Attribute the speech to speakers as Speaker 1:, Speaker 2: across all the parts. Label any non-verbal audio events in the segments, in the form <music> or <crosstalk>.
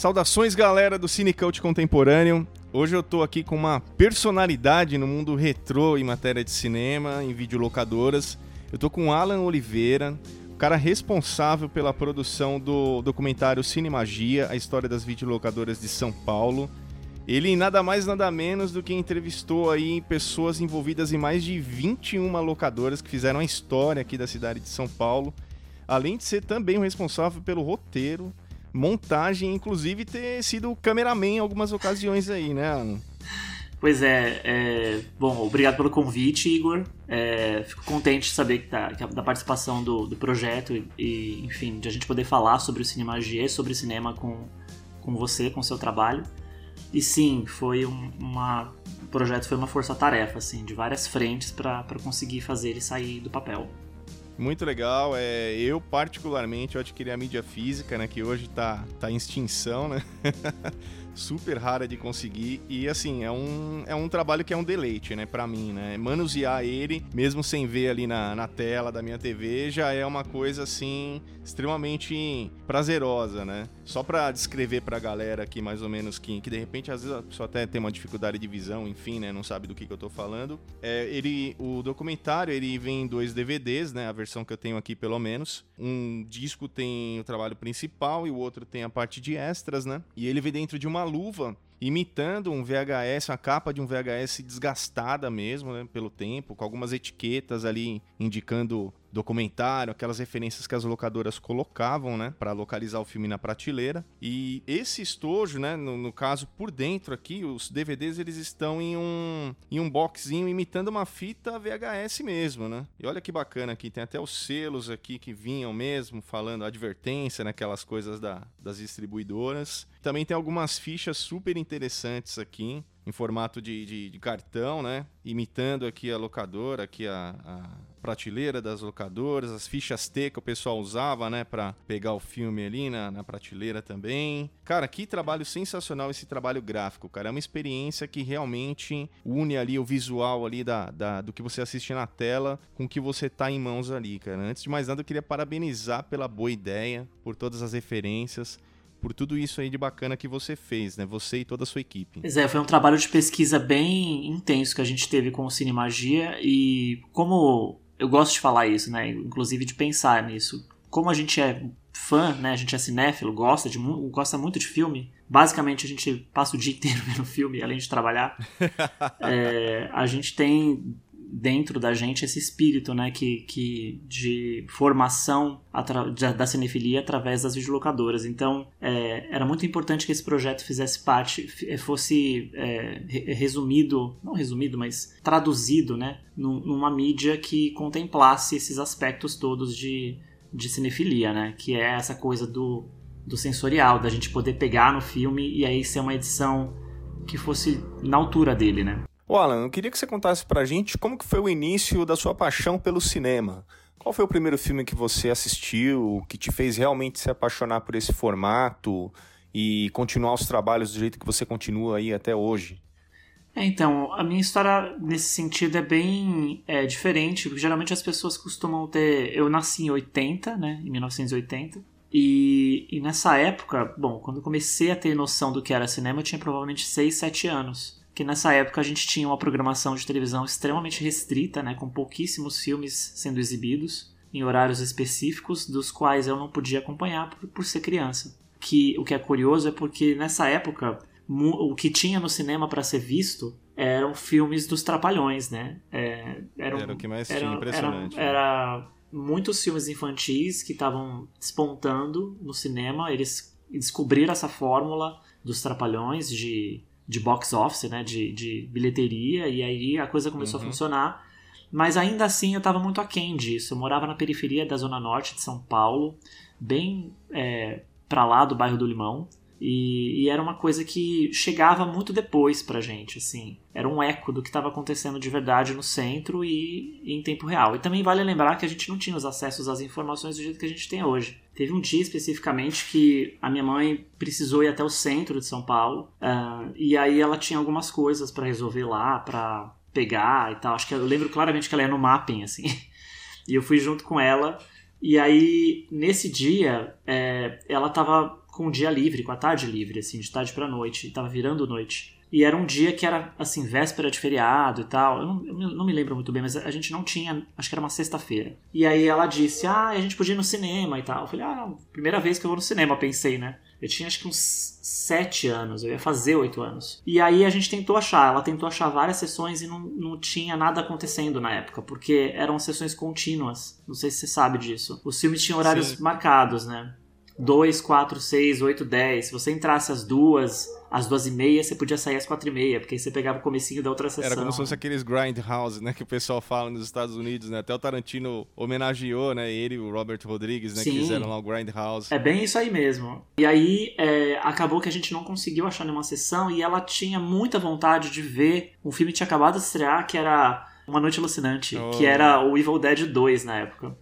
Speaker 1: Saudações, galera do Cinecult Contemporâneo. Hoje eu tô aqui com uma personalidade no mundo retrô em matéria de cinema, em videolocadoras. Eu tô com Alan Oliveira, o cara responsável pela produção do documentário Cinemagia, a história das videolocadoras de São Paulo. Ele nada mais nada menos do que entrevistou aí pessoas envolvidas em mais de 21 locadoras que fizeram a história aqui da cidade de São Paulo, além de ser também o responsável pelo roteiro montagem, inclusive ter sido cameraman em algumas ocasiões aí, né, Alan?
Speaker 2: Pois é, é, bom, obrigado pelo convite, Igor. É, fico contente de saber que tá, que da participação do, do projeto e, e, enfim, de a gente poder falar sobre o cinema G, sobre cinema com, com você, com o seu trabalho. E sim, foi um, uma, o projeto foi uma força-tarefa, assim, de várias frentes para conseguir fazer ele sair do papel.
Speaker 1: Muito legal. É, eu, particularmente, eu adquiri a mídia física, né? Que hoje tá, tá em extinção, né? <laughs> super rara de conseguir e assim, é um, é um trabalho que é um deleite, né, para mim, né? Manusear ele, mesmo sem ver ali na, na tela da minha TV, já é uma coisa assim extremamente prazerosa, né? Só para descrever pra galera aqui mais ou menos que, que de repente às vezes a pessoa até tem uma dificuldade de visão, enfim, né, não sabe do que, que eu tô falando. É, ele o documentário, ele vem em dois DVDs, né, a versão que eu tenho aqui pelo menos. Um disco tem o trabalho principal e o outro tem a parte de extras, né? E ele vem dentro de uma luva imitando um VHS, a capa de um VHS desgastada mesmo, né, pelo tempo, com algumas etiquetas ali indicando documentário, aquelas referências que as locadoras colocavam, né, para localizar o filme na prateleira. E esse estojo, né, no, no, caso por dentro aqui, os DVDs eles estão em um em um boxinho imitando uma fita VHS mesmo, né? E olha que bacana aqui, tem até os selos aqui que vinham mesmo falando advertência, né, coisas da, das distribuidoras. Também tem algumas fichas super interessantes aqui em formato de, de, de, cartão, né? Imitando aqui a locadora, aqui a, a, prateleira das locadoras, as fichas T que o pessoal usava, né? Pra pegar o filme ali na, na prateleira também. Cara, que trabalho sensacional esse trabalho gráfico, cara. É uma experiência que realmente une ali o visual ali da, da, do que você assiste na tela com o que você tá em mãos ali, cara. Antes de mais nada, eu queria parabenizar pela boa ideia, por todas as referências por tudo isso aí de bacana que você fez, né? Você e toda a sua equipe.
Speaker 2: Pois é, foi um trabalho de pesquisa bem intenso que a gente teve com o Cinemagia e como eu gosto de falar isso, né? Inclusive de pensar nisso. Como a gente é fã, né? A gente é cinéfilo, gosta, de, gosta muito de filme. Basicamente a gente passa o dia <laughs> inteiro vendo filme, além de trabalhar. <laughs> é, a gente tem dentro da gente esse espírito, né, que, que de formação da cinefilia através das videolocadoras. Então, é, era muito importante que esse projeto fizesse parte, é, fosse é, resumido, não resumido, mas traduzido, né, numa mídia que contemplasse esses aspectos todos de, de cinefilia, né, que é essa coisa do, do sensorial, da gente poder pegar no filme e aí ser uma edição que fosse na altura dele, né.
Speaker 1: Ô Alan, eu queria que você contasse pra gente como que foi o início da sua paixão pelo cinema. Qual foi o primeiro filme que você assistiu, que te fez realmente se apaixonar por esse formato e continuar os trabalhos do jeito que você continua aí até hoje?
Speaker 2: É, então, a minha história nesse sentido é bem é, diferente, porque geralmente as pessoas costumam ter. Eu nasci em 80, né? Em 1980. E, e nessa época, bom, quando eu comecei a ter noção do que era cinema, eu tinha provavelmente 6, 7 anos que nessa época a gente tinha uma programação de televisão extremamente restrita, né, com pouquíssimos filmes sendo exibidos em horários específicos, dos quais eu não podia acompanhar por, por ser criança. Que o que é curioso é porque nessa época o que tinha no cinema para ser visto eram filmes dos trapalhões, né?
Speaker 1: É, eram, era o que mais tinha, impressionante.
Speaker 2: Era, era muitos filmes infantis que estavam despontando no cinema, eles descobriram essa fórmula dos trapalhões de de box office, né, de, de bilheteria, e aí a coisa começou uhum. a funcionar. Mas ainda assim eu estava muito aquém disso. Eu morava na periferia da Zona Norte de São Paulo, bem é, para lá do bairro do Limão. E, e, era uma coisa que chegava muito depois pra gente, assim. Era um eco do que estava acontecendo de verdade no centro e, e, em tempo real. E também vale lembrar que a gente não tinha os acessos às informações do jeito que a gente tem hoje. Teve um dia especificamente que a minha mãe precisou ir até o centro de São Paulo. Uh, e aí ela tinha algumas coisas para resolver lá, para pegar e tal. Acho que eu lembro claramente que ela ia no mapping, assim. <laughs> e eu fui junto com ela. E aí, nesse dia, é, ela estava com o dia livre, com a tarde livre, assim, de tarde pra noite, tava virando noite. E era um dia que era, assim, véspera de feriado e tal. Eu não, eu não, me lembro muito bem, mas a gente não tinha. Acho que era uma sexta-feira. E aí ela disse: Ah, a gente podia ir no cinema e tal. Eu falei: Ah, primeira vez que eu vou no cinema, pensei, né? Eu tinha acho que uns sete anos, eu ia fazer oito anos. E aí a gente tentou achar, ela tentou achar várias sessões e não, não tinha nada acontecendo na época, porque eram sessões contínuas. Não sei se você sabe disso. Os filmes tinham horários Sim. marcados, né? 2, 4, 6, 8, 10. Se você entrasse às duas, às duas e meia, você podia sair às quatro e meia, porque aí você pegava o comecinho da outra sessão.
Speaker 1: Era como se fosse aqueles grindhouse, né, que o pessoal fala nos Estados Unidos, né? Até o Tarantino homenageou, né, ele e o Robert Rodrigues, né, Sim. que fizeram lá o grindhouse.
Speaker 2: É bem isso aí mesmo. E aí é, acabou que a gente não conseguiu achar nenhuma sessão e ela tinha muita vontade de ver um filme que tinha acabado de estrear, que era Uma Noite Alucinante, oh. que era o Evil Dead 2 na época.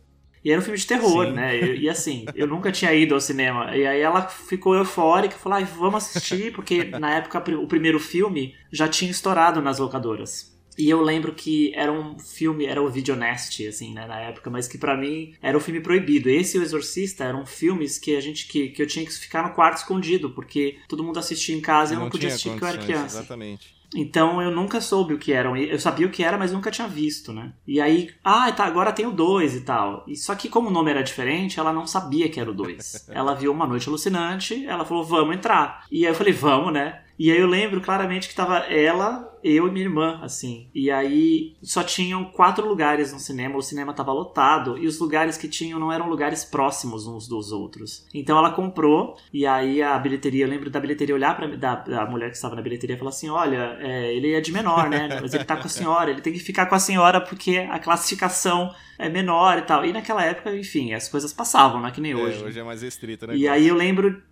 Speaker 2: E era um filme de terror, Sim. né? E, e, assim, eu nunca tinha ido ao cinema. E aí ela ficou eufórica, falou: ah, vamos assistir, porque na época o primeiro filme já tinha estourado nas locadoras. E eu lembro que era um filme, era o Videonest, assim, né, na época, mas que para mim era um filme proibido. Esse e o Exorcista eram filmes que a gente que, que eu tinha que ficar no quarto escondido, porque todo mundo assistia em casa e eu não, não podia assistir porque eu era criança.
Speaker 1: Exatamente.
Speaker 2: Então eu nunca soube o que eram. Eu sabia o que era, mas nunca tinha visto, né? E aí, ah, tá, agora tem o 2 e tal. E só que como o nome era diferente, ela não sabia que era o 2. <laughs> ela viu uma noite alucinante, ela falou, vamos entrar. E aí eu falei, vamos, né? E aí eu lembro claramente que tava ela, eu e minha irmã, assim. E aí só tinham quatro lugares no cinema, o cinema tava lotado, e os lugares que tinham não eram lugares próximos uns dos outros. Então ela comprou, e aí a bilheteria, eu lembro da bilheteria olhar pra da, da mulher que estava na bilheteria e falar assim: olha, é, ele é de menor, né? <laughs> Mas ele tá com a senhora, ele tem que ficar com a senhora porque a classificação é menor e tal. E naquela época, enfim, as coisas passavam, não é que nem hoje.
Speaker 1: É, hoje é mais restrito, né?
Speaker 2: E aí eu lembro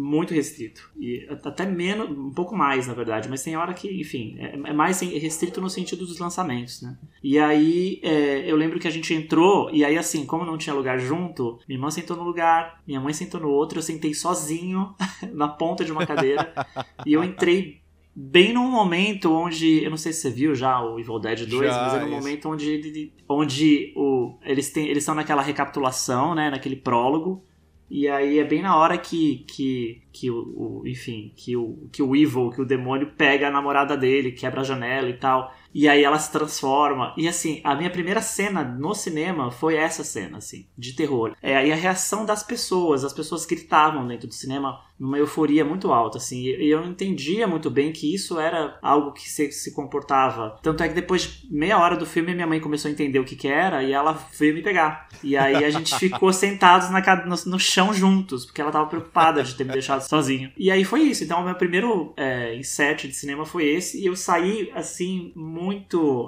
Speaker 2: muito restrito. E até menos, um pouco mais, na verdade, mas tem hora que, enfim, é, é mais restrito no sentido dos lançamentos, né? E aí é, eu lembro que a gente entrou, e aí assim, como não tinha lugar junto, minha irmã sentou no lugar, minha mãe sentou no outro, eu sentei sozinho <laughs> na ponta de uma cadeira, <laughs> e eu entrei bem num momento onde, eu não sei se você viu já o Evil Dead 2, já, mas é num momento onde, onde o, eles, têm, eles estão naquela recapitulação, né, naquele prólogo, e aí é bem na hora que, que, que o, o, enfim, que o, que o Evil, que o demônio pega a namorada dele, quebra a janela e tal. E aí ela se transforma. E assim, a minha primeira cena no cinema foi essa cena, assim, de terror. É, e a reação das pessoas, as pessoas gritavam dentro do cinema numa euforia muito alta, assim. E eu não entendia muito bem que isso era algo que se, se comportava. Tanto é que depois de meia hora do filme, minha mãe começou a entender o que, que era e ela veio me pegar. E aí a gente <laughs> ficou sentados na, no, no, chão juntos, porque ela tava preocupada de ter me deixado sozinho. E aí foi isso. Então, o meu primeiro é, insert de cinema foi esse. E eu saí, assim, muito.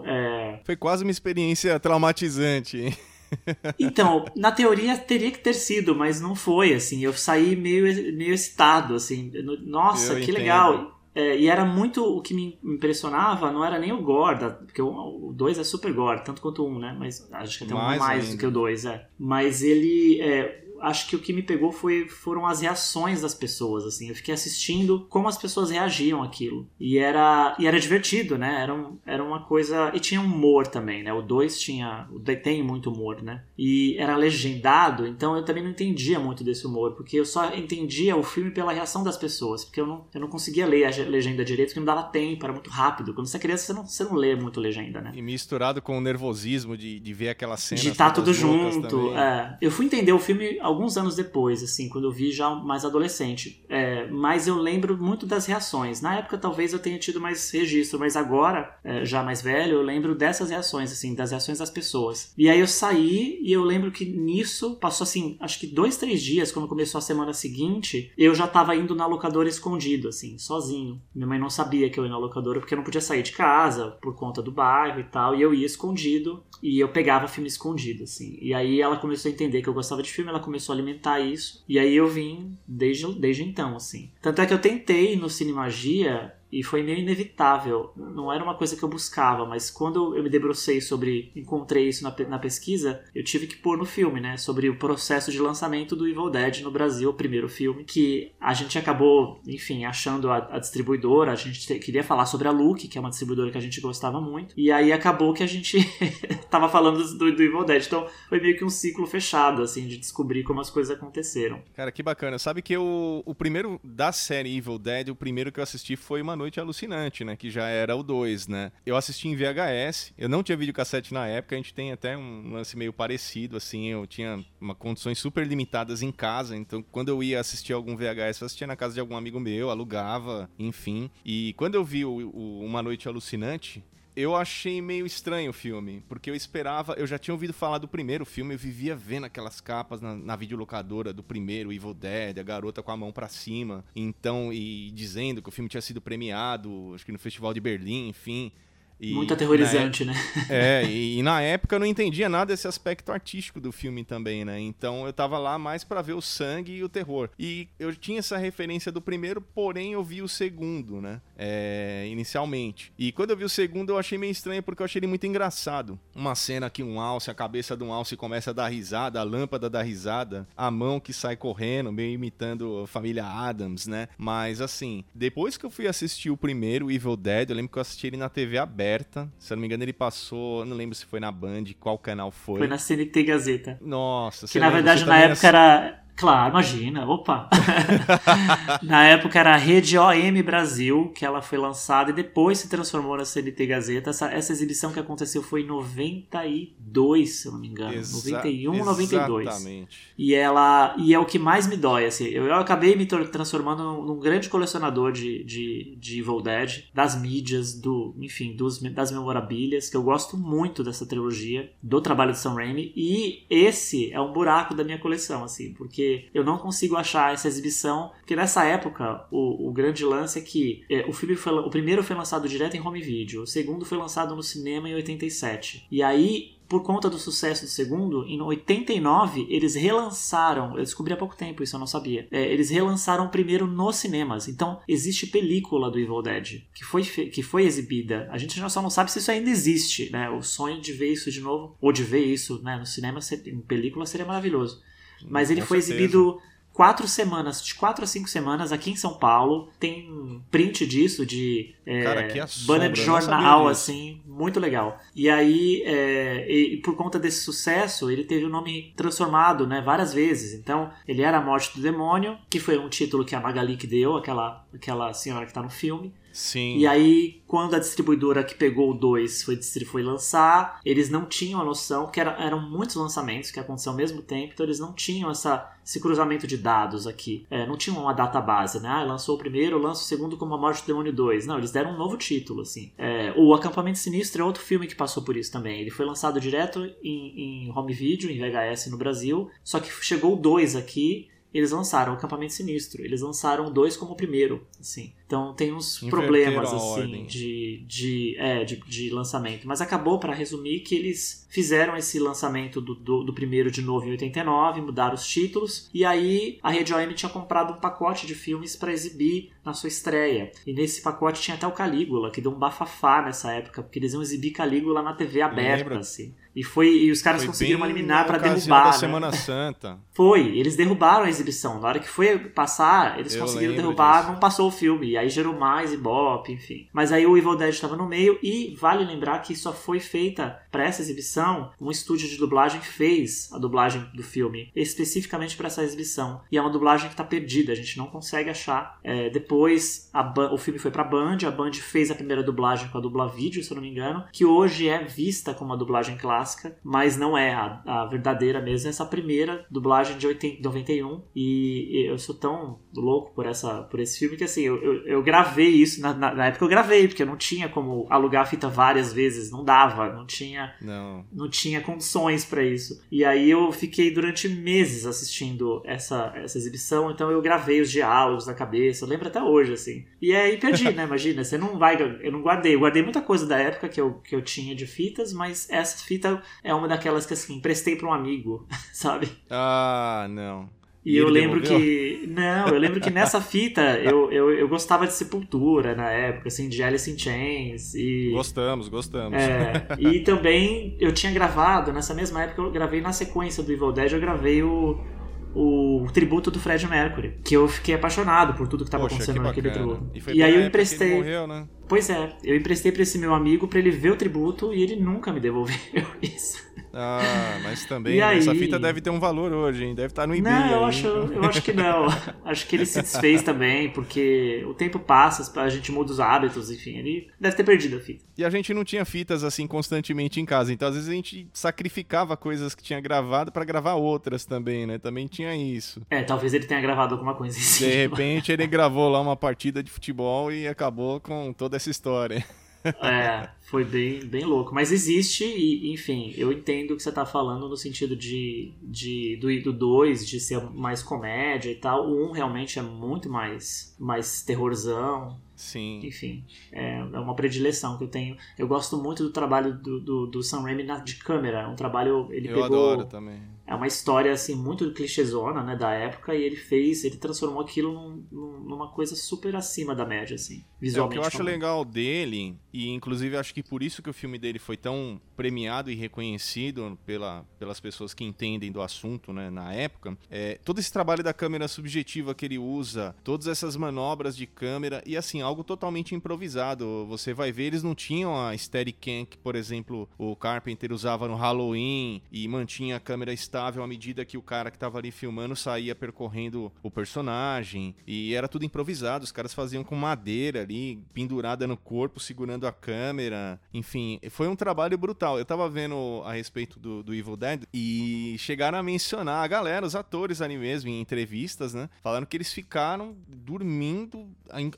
Speaker 2: É...
Speaker 1: Foi quase uma experiência traumatizante, hein? <laughs>
Speaker 2: Então, na teoria teria que ter sido, mas não foi, assim. Eu saí meio, meio excitado, assim. Nossa, eu que entendo. legal. É, e era muito o que me impressionava, não era nem o gore, porque o 2 é super gore, tanto quanto o 1, um, né? Mas acho que até mais um mais ainda. do que o 2, é. Mas ele. É, acho que o que me pegou foi, foram as reações das pessoas, assim. Eu fiquei assistindo como as pessoas reagiam àquilo. E era, e era divertido, né? Era, um, era uma coisa... E tinha humor também, né? O 2 tinha... Tem muito humor, né? E era legendado, então eu também não entendia muito desse humor, porque eu só entendia o filme pela reação das pessoas, porque eu não, eu não conseguia ler a legenda direito, porque não dava tempo, era muito rápido. Quando você é criança, você não, você não lê muito legenda, né?
Speaker 1: E misturado com o nervosismo de, de ver aquela cena.
Speaker 2: De estar tá tudo junto. É. Eu fui entender o filme alguns anos depois, assim, quando eu vi já mais adolescente. É, mas eu lembro muito das reações. Na época talvez eu tenha tido mais registro, mas agora, é, já mais velho, eu lembro dessas reações, assim, das reações das pessoas. E aí eu saí e eu lembro que nisso passou assim, acho que dois, três dias, quando começou a semana seguinte, eu já tava indo na locadora escondido, assim, sozinho. Minha mãe não sabia que eu ia na locadora porque eu não podia sair de casa por conta do bairro e tal, e eu ia escondido e eu pegava filme escondido, assim. E aí ela começou a entender que eu gostava de filme, ela começou a alimentar isso. E aí eu vim desde, desde então, assim. Tanto é que eu tentei no Cinemagia e foi meio inevitável. Não era uma coisa que eu buscava, mas quando eu me debrucei sobre, encontrei isso na, na pesquisa, eu tive que pôr no filme, né? Sobre o processo de lançamento do Evil Dead no Brasil, o primeiro filme, que a gente acabou, enfim, achando a, a distribuidora, a gente te, queria falar sobre a Look, que é uma distribuidora que a gente gostava muito, e aí acabou que a gente <laughs> tava falando do, do Evil Dead, então foi meio que um ciclo fechado, assim, de descobrir como as coisas aconteceram.
Speaker 1: Cara, que bacana. Sabe que eu, o primeiro da série Evil Dead, o primeiro que eu assisti foi Uma Noite Alucinante, né? Que já era o 2, né? Eu assisti em VHS, eu não tinha videocassete na época, a gente tem até um lance meio parecido, assim, eu tinha uma condições super limitadas em casa, então quando eu ia assistir algum VHS, eu assistia na casa de algum amigo meu, alugava, enfim. E quando eu vi o, o Uma Noite Alucinante, eu achei meio estranho o filme, porque eu esperava, eu já tinha ouvido falar do primeiro filme, eu vivia vendo aquelas capas na, na videolocadora do primeiro, Evil Dead, a garota com a mão para cima, então, e dizendo que o filme tinha sido premiado, acho que no Festival de Berlim, enfim.
Speaker 2: E Muito aterrorizante, né? <laughs>
Speaker 1: É, e, e, na época eu não entendia nada desse aspecto artístico do filme também, né? Então eu tava lá mais para ver o sangue e o terror. E eu tinha essa referência do primeiro, porém eu vi o segundo, né? É, inicialmente. E quando eu vi o segundo eu achei meio estranho porque eu achei ele muito engraçado. Uma cena que um alce, a cabeça de um alce começa a dar risada, a lâmpada dá risada, a mão que sai correndo, meio imitando a família Adams, né? Mas assim, depois que eu fui assistir o primeiro, Evil Dead, eu lembro que eu assisti ele na TV aberta aberta. Se eu não me engano, ele passou. Não lembro se foi na Band, qual canal foi.
Speaker 2: Foi na CNT Gazeta.
Speaker 1: Nossa,
Speaker 2: Que na verdade na época era. Claro, imagina, opa! <laughs> Na época era a Rede OM Brasil, que ela foi lançada e depois se transformou na CNT Gazeta. Essa, essa exibição que aconteceu foi em 92, se eu não me engano. Exa 91, 92. Exatamente. E ela. E é o que mais me dói, assim. Eu, eu acabei me transformando num, num, grande colecionador de, de, de Evil Dead, das mídias, do, enfim, dos, das memorabilhas, que eu gosto muito dessa trilogia, do trabalho de Sam Raimi. E esse é um buraco da minha coleção, assim, porque porque eu não consigo achar essa exibição. Porque nessa época, o, o grande lance é que é, o filme foi, o primeiro foi lançado direto em home video, o segundo foi lançado no cinema em 87. E aí por conta do sucesso do segundo, em 89 eles relançaram, eu descobri há pouco tempo isso, eu não sabia. É, eles relançaram primeiro nos cinemas. Então existe película do Evil Dead que foi, que foi exibida. A gente só não sabe se isso ainda existe, né? O sonho de ver isso de novo, ou de ver isso né, no cinema, em película, seria maravilhoso. Mas ele Com foi certeza. exibido quatro semanas, de quatro a cinco semanas aqui em São Paulo. Tem print disso de é, Cara, banner de jornal, assim, muito legal. E aí, é, e, por conta desse sucesso, ele teve o nome transformado, né, várias vezes. Então, ele era a Morte do Demônio, que foi um título que a Magali que deu, aquela, aquela senhora que está no filme.
Speaker 1: Sim.
Speaker 2: E aí, quando a distribuidora que pegou o 2 foi, foi lançar, eles não tinham a noção, que era, eram muitos lançamentos que aconteciam ao mesmo tempo, então eles não tinham essa, esse cruzamento de dados aqui. É, não tinham uma data base, né? Ah, lançou o primeiro, lança o segundo como A Morte do Demônio 2. Não, eles deram um novo título, assim. É, o Acampamento Sinistro é outro filme que passou por isso também. Ele foi lançado direto em, em home video, em VHS no Brasil, só que chegou o 2 aqui, eles lançaram o Acampamento Sinistro. Eles lançaram dois como o primeiro, assim. Então tem uns Inverteram problemas assim de, de, é, de, de, lançamento. Mas acabou, para resumir, que eles fizeram esse lançamento do, do, do, primeiro de novo em 89, mudaram os títulos, e aí a Rede OM tinha comprado um pacote de filmes para exibir na sua estreia. E nesse pacote tinha até o Calígula, que deu um bafafá nessa época, porque eles iam exibir Calígula na TV aberta, assim. E foi e os caras foi conseguiram eliminar para derrubar. Da
Speaker 1: né? Semana Santa.
Speaker 2: Foi, eles derrubaram a exibição. Na hora que foi passar, eles Eu conseguiram derrubar, disso. não passou o filme aí gerou mais Ibope, enfim. Mas aí o Evil Dead estava no meio e vale lembrar que só foi feita para essa exibição, um estúdio de dublagem fez a dublagem do filme especificamente para essa exibição. E é uma dublagem que está perdida, a gente não consegue achar. É, depois o filme foi para a Band, a Band fez a primeira dublagem com a dubla vídeo, se eu não me engano, que hoje é vista como uma dublagem clássica, mas não é a, a verdadeira mesmo, essa primeira dublagem de 80, 91. E eu sou tão louco por essa por esse filme que assim, eu, eu, eu gravei isso, na, na, na, época eu gravei, porque eu não tinha como alugar a fita várias vezes, não dava, não tinha,
Speaker 1: não,
Speaker 2: não tinha condições para isso. E aí eu fiquei durante meses assistindo essa, essa exibição, então eu gravei os diálogos na cabeça, eu lembro até hoje, assim. E aí perdi, né? <laughs> Imagina, você não vai. Eu não guardei, eu guardei muita coisa da época que eu, que eu tinha de fitas, mas essa fita é uma daquelas que assim, emprestei para um amigo, <laughs> sabe?
Speaker 1: Ah, não.
Speaker 2: E, e eu lembro devolveu? que. Não, eu lembro que nessa fita <laughs> eu, eu, eu gostava de Sepultura na época, assim, de Alice in Chains. E,
Speaker 1: gostamos, gostamos.
Speaker 2: É, <laughs> e também eu tinha gravado, nessa mesma época, eu gravei na sequência do Evil Dead, eu gravei o, o tributo do Fred Mercury, que eu fiquei apaixonado por tudo que estava acontecendo que naquele tributo.
Speaker 1: E, e aí eu emprestei. Morreu, né?
Speaker 2: Pois é, eu emprestei para esse meu amigo para ele ver o tributo e ele nunca me devolveu <laughs> isso.
Speaker 1: Ah, mas também aí... essa fita deve ter um valor hoje, hein? Deve estar tá no eBay.
Speaker 2: Não, eu acho, eu acho que não. <laughs> acho que ele se desfez também, porque o tempo passa, a gente muda os hábitos, enfim, ele deve ter perdido a fita.
Speaker 1: E a gente não tinha fitas assim constantemente em casa, então às vezes a gente sacrificava coisas que tinha gravado para gravar outras também, né? Também tinha isso.
Speaker 2: É, talvez ele tenha gravado alguma coisa em cima.
Speaker 1: De repente ele <laughs> gravou lá uma partida de futebol e acabou com toda essa história. <laughs>
Speaker 2: É, foi bem, bem louco. Mas existe, e enfim, eu entendo o que você tá falando no sentido de, de do 2 de ser mais comédia e tal. O 1 um realmente é muito mais, mais terrorzão.
Speaker 1: Sim.
Speaker 2: Enfim, é, é uma predileção que eu tenho. Eu gosto muito do trabalho do, do, do Sam Raimi de câmera. É um trabalho. Ele
Speaker 1: eu
Speaker 2: pegou,
Speaker 1: adoro também
Speaker 2: é uma história assim muito clichêzona, né, da época e ele fez, ele transformou aquilo num, numa coisa super acima da média assim, visualmente.
Speaker 1: É, o que eu acho legal dele e inclusive acho que por isso que o filme dele foi tão premiado e reconhecido pela, pelas pessoas que entendem do assunto, né, na época, é todo esse trabalho da câmera subjetiva que ele usa, todas essas manobras de câmera e assim, algo totalmente improvisado. Você vai ver, eles não tinham a Steadicam que, por exemplo, o Carpenter usava no Halloween e mantinha a câmera estável à medida que o cara que tava ali filmando saía percorrendo o personagem. E era tudo improvisado, os caras faziam com madeira ali, pendurada no corpo, segurando a câmera. Enfim, foi um trabalho brutal. Eu tava vendo a respeito do, do Evil Dead e chegaram a mencionar a galera, os atores ali mesmo, em entrevistas, né? Falando que eles ficaram dormindo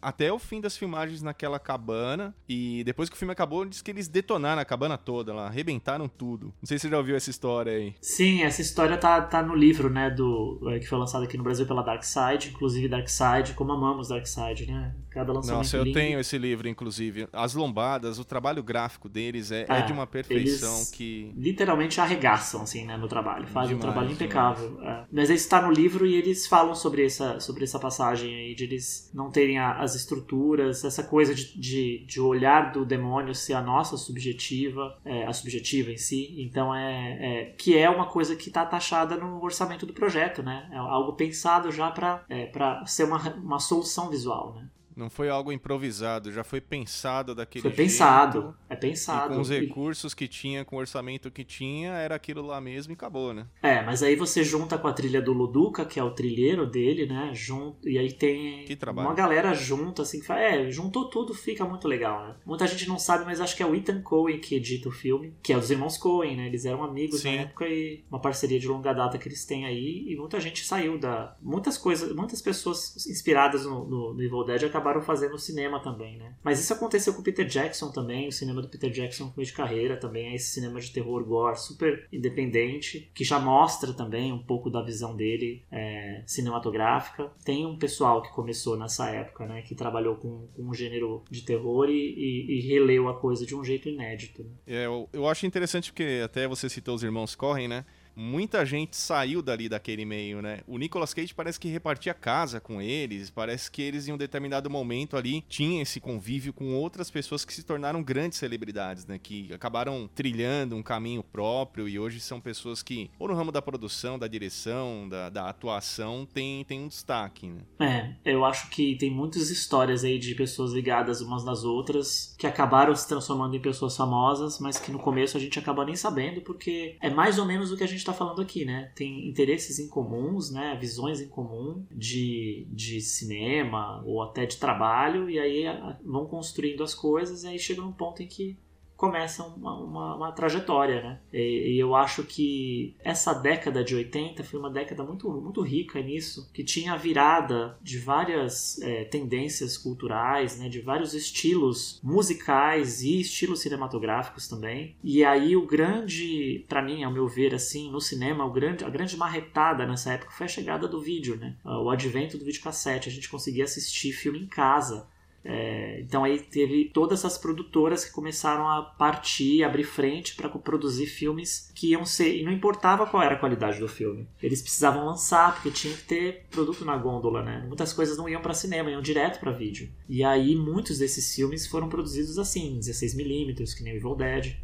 Speaker 1: até o fim das filmagens naquela cabana. E depois que o filme acabou, diz que eles detonaram a cabana toda lá, arrebentaram tudo. Não sei se você já ouviu essa história aí.
Speaker 2: Sim, essa história tá, tá no livro, né, do, que foi lançado aqui no Brasil pela Dark Side, inclusive Dark Side, como amamos Dark Side, né? Cada lançamento
Speaker 1: Nossa, eu tenho esse livro, inclusive. As lombadas, o trabalho gráfico deles é, é, é de uma perfeição que.
Speaker 2: Literalmente arregaçam, assim, né, no trabalho. Fazem um trabalho impecável. É. Mas isso está no livro e eles falam sobre essa, sobre essa passagem aí, de eles não terem a, as estruturas, essa coisa de, de, de, olhar do demônio ser a nossa subjetiva, é, a subjetiva em si. Então é, é que é uma coisa que está taxada no orçamento do projeto, né? É algo pensado já para é, ser uma, uma solução visual, né?
Speaker 1: Não foi algo improvisado, já foi pensado daquele
Speaker 2: foi
Speaker 1: jeito.
Speaker 2: Foi pensado, é pensado.
Speaker 1: E com os recursos que tinha, com o orçamento que tinha, era aquilo lá mesmo e acabou, né?
Speaker 2: É, mas aí você junta com a trilha do Luduca, que é o trilheiro dele, né? Junto, e aí tem uma galera junta, assim, que fala, é, juntou tudo, fica muito legal, né? Muita gente não sabe, mas acho que é o Ethan Cohen que edita o filme, que é os irmãos Cohen, né? Eles eram amigos Sim. na época e uma parceria de longa data que eles têm aí, e muita gente saiu da... Muitas coisas, muitas pessoas inspiradas no, no, no Evil Dead acabaram acabaram fazendo cinema também, né? Mas isso aconteceu com o Peter Jackson também, o cinema do Peter Jackson foi de carreira também, é esse cinema de terror gore super independente, que já mostra também um pouco da visão dele é, cinematográfica. Tem um pessoal que começou nessa época, né? Que trabalhou com, com um gênero de terror e, e, e releu a coisa de um jeito inédito. Né?
Speaker 1: É, eu, eu acho interessante porque até você citou os irmãos Correm, né? Muita gente saiu dali daquele meio, né? O Nicolas Cage parece que repartia casa com eles, parece que eles em um determinado momento ali tinham esse convívio com outras pessoas que se tornaram grandes celebridades, né? Que acabaram trilhando um caminho próprio e hoje são pessoas que, ou no ramo da produção, da direção, da, da atuação, tem, tem um destaque, né?
Speaker 2: É, eu acho que tem muitas histórias aí de pessoas ligadas umas nas outras que acabaram se transformando em pessoas famosas, mas que no começo a gente acaba nem sabendo porque é mais ou menos o que a gente está falando aqui, né? Tem interesses em comuns, né? Visões em comum de, de cinema ou até de trabalho, e aí vão construindo as coisas, e aí chega num ponto em que começa uma, uma, uma trajetória, né? E, e, eu acho que essa década de 80 foi uma década muito, muito rica nisso, que tinha a virada de várias é, tendências culturais, né? De vários estilos musicais e estilos cinematográficos também. E aí o grande, para mim, ao meu ver, assim, no cinema, o grande, a grande marretada nessa época foi a chegada do vídeo, né? O advento do videocassete. A gente conseguia assistir filme em casa É, então aí teve todas essas produtoras que começaram a partir, abrir frente para produzir filmes que iam ser. E não importava qual era a qualidade do filme. Eles precisavam lançar, porque tinha que ter produto na gôndola, né? Muitas coisas não iam para cinema, iam direto para vídeo. E aí muitos desses filmes foram produzidos assim, 16mm, que nem o Evil Dead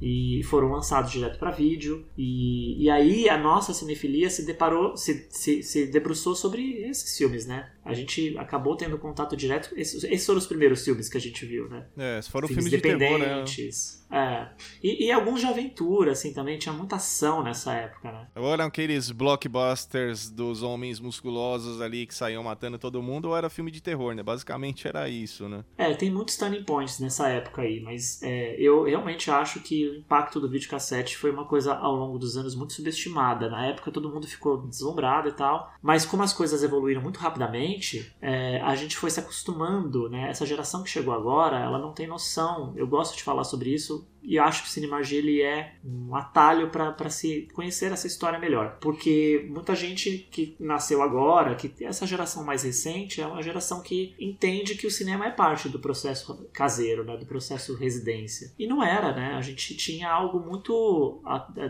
Speaker 2: e foram lançados direto para vídeo. E, e aí a nossa cinefilia se deparou, se, se, se debruçou sobre esses filmes, né? A gente acabou tendo contato direto. Esses, esses foram os primeiros filmes que a gente viu, né?
Speaker 1: É, foram filmes, filmes de terror, né?
Speaker 2: É. E, e, alguns de aventura, assim, também. Tinha muita ação nessa época, né?
Speaker 1: Ou eram aqueles blockbusters dos homens musculosos ali que saíam matando todo mundo, ou era filme de terror, né? Basicamente era isso, né?
Speaker 2: É, tem muitos turning points nessa época aí, mas é, eu realmente acho que o impacto do videocassete foi uma coisa ao longo dos anos muito subestimada. Na época todo mundo ficou deslumbrado e tal, mas como as coisas evoluíram muito rapidamente, é, a gente foi se acostumando, né? Essa geração que chegou agora, ela não tem noção. Eu gosto de falar sobre isso e acho que o Cinemagia ele é um atalho para se conhecer essa história melhor. Porque muita gente que nasceu agora, que essa geração mais recente, é uma geração que entende que o cinema é parte do processo caseiro, né, do processo residência. E não era, né? A gente tinha algo muito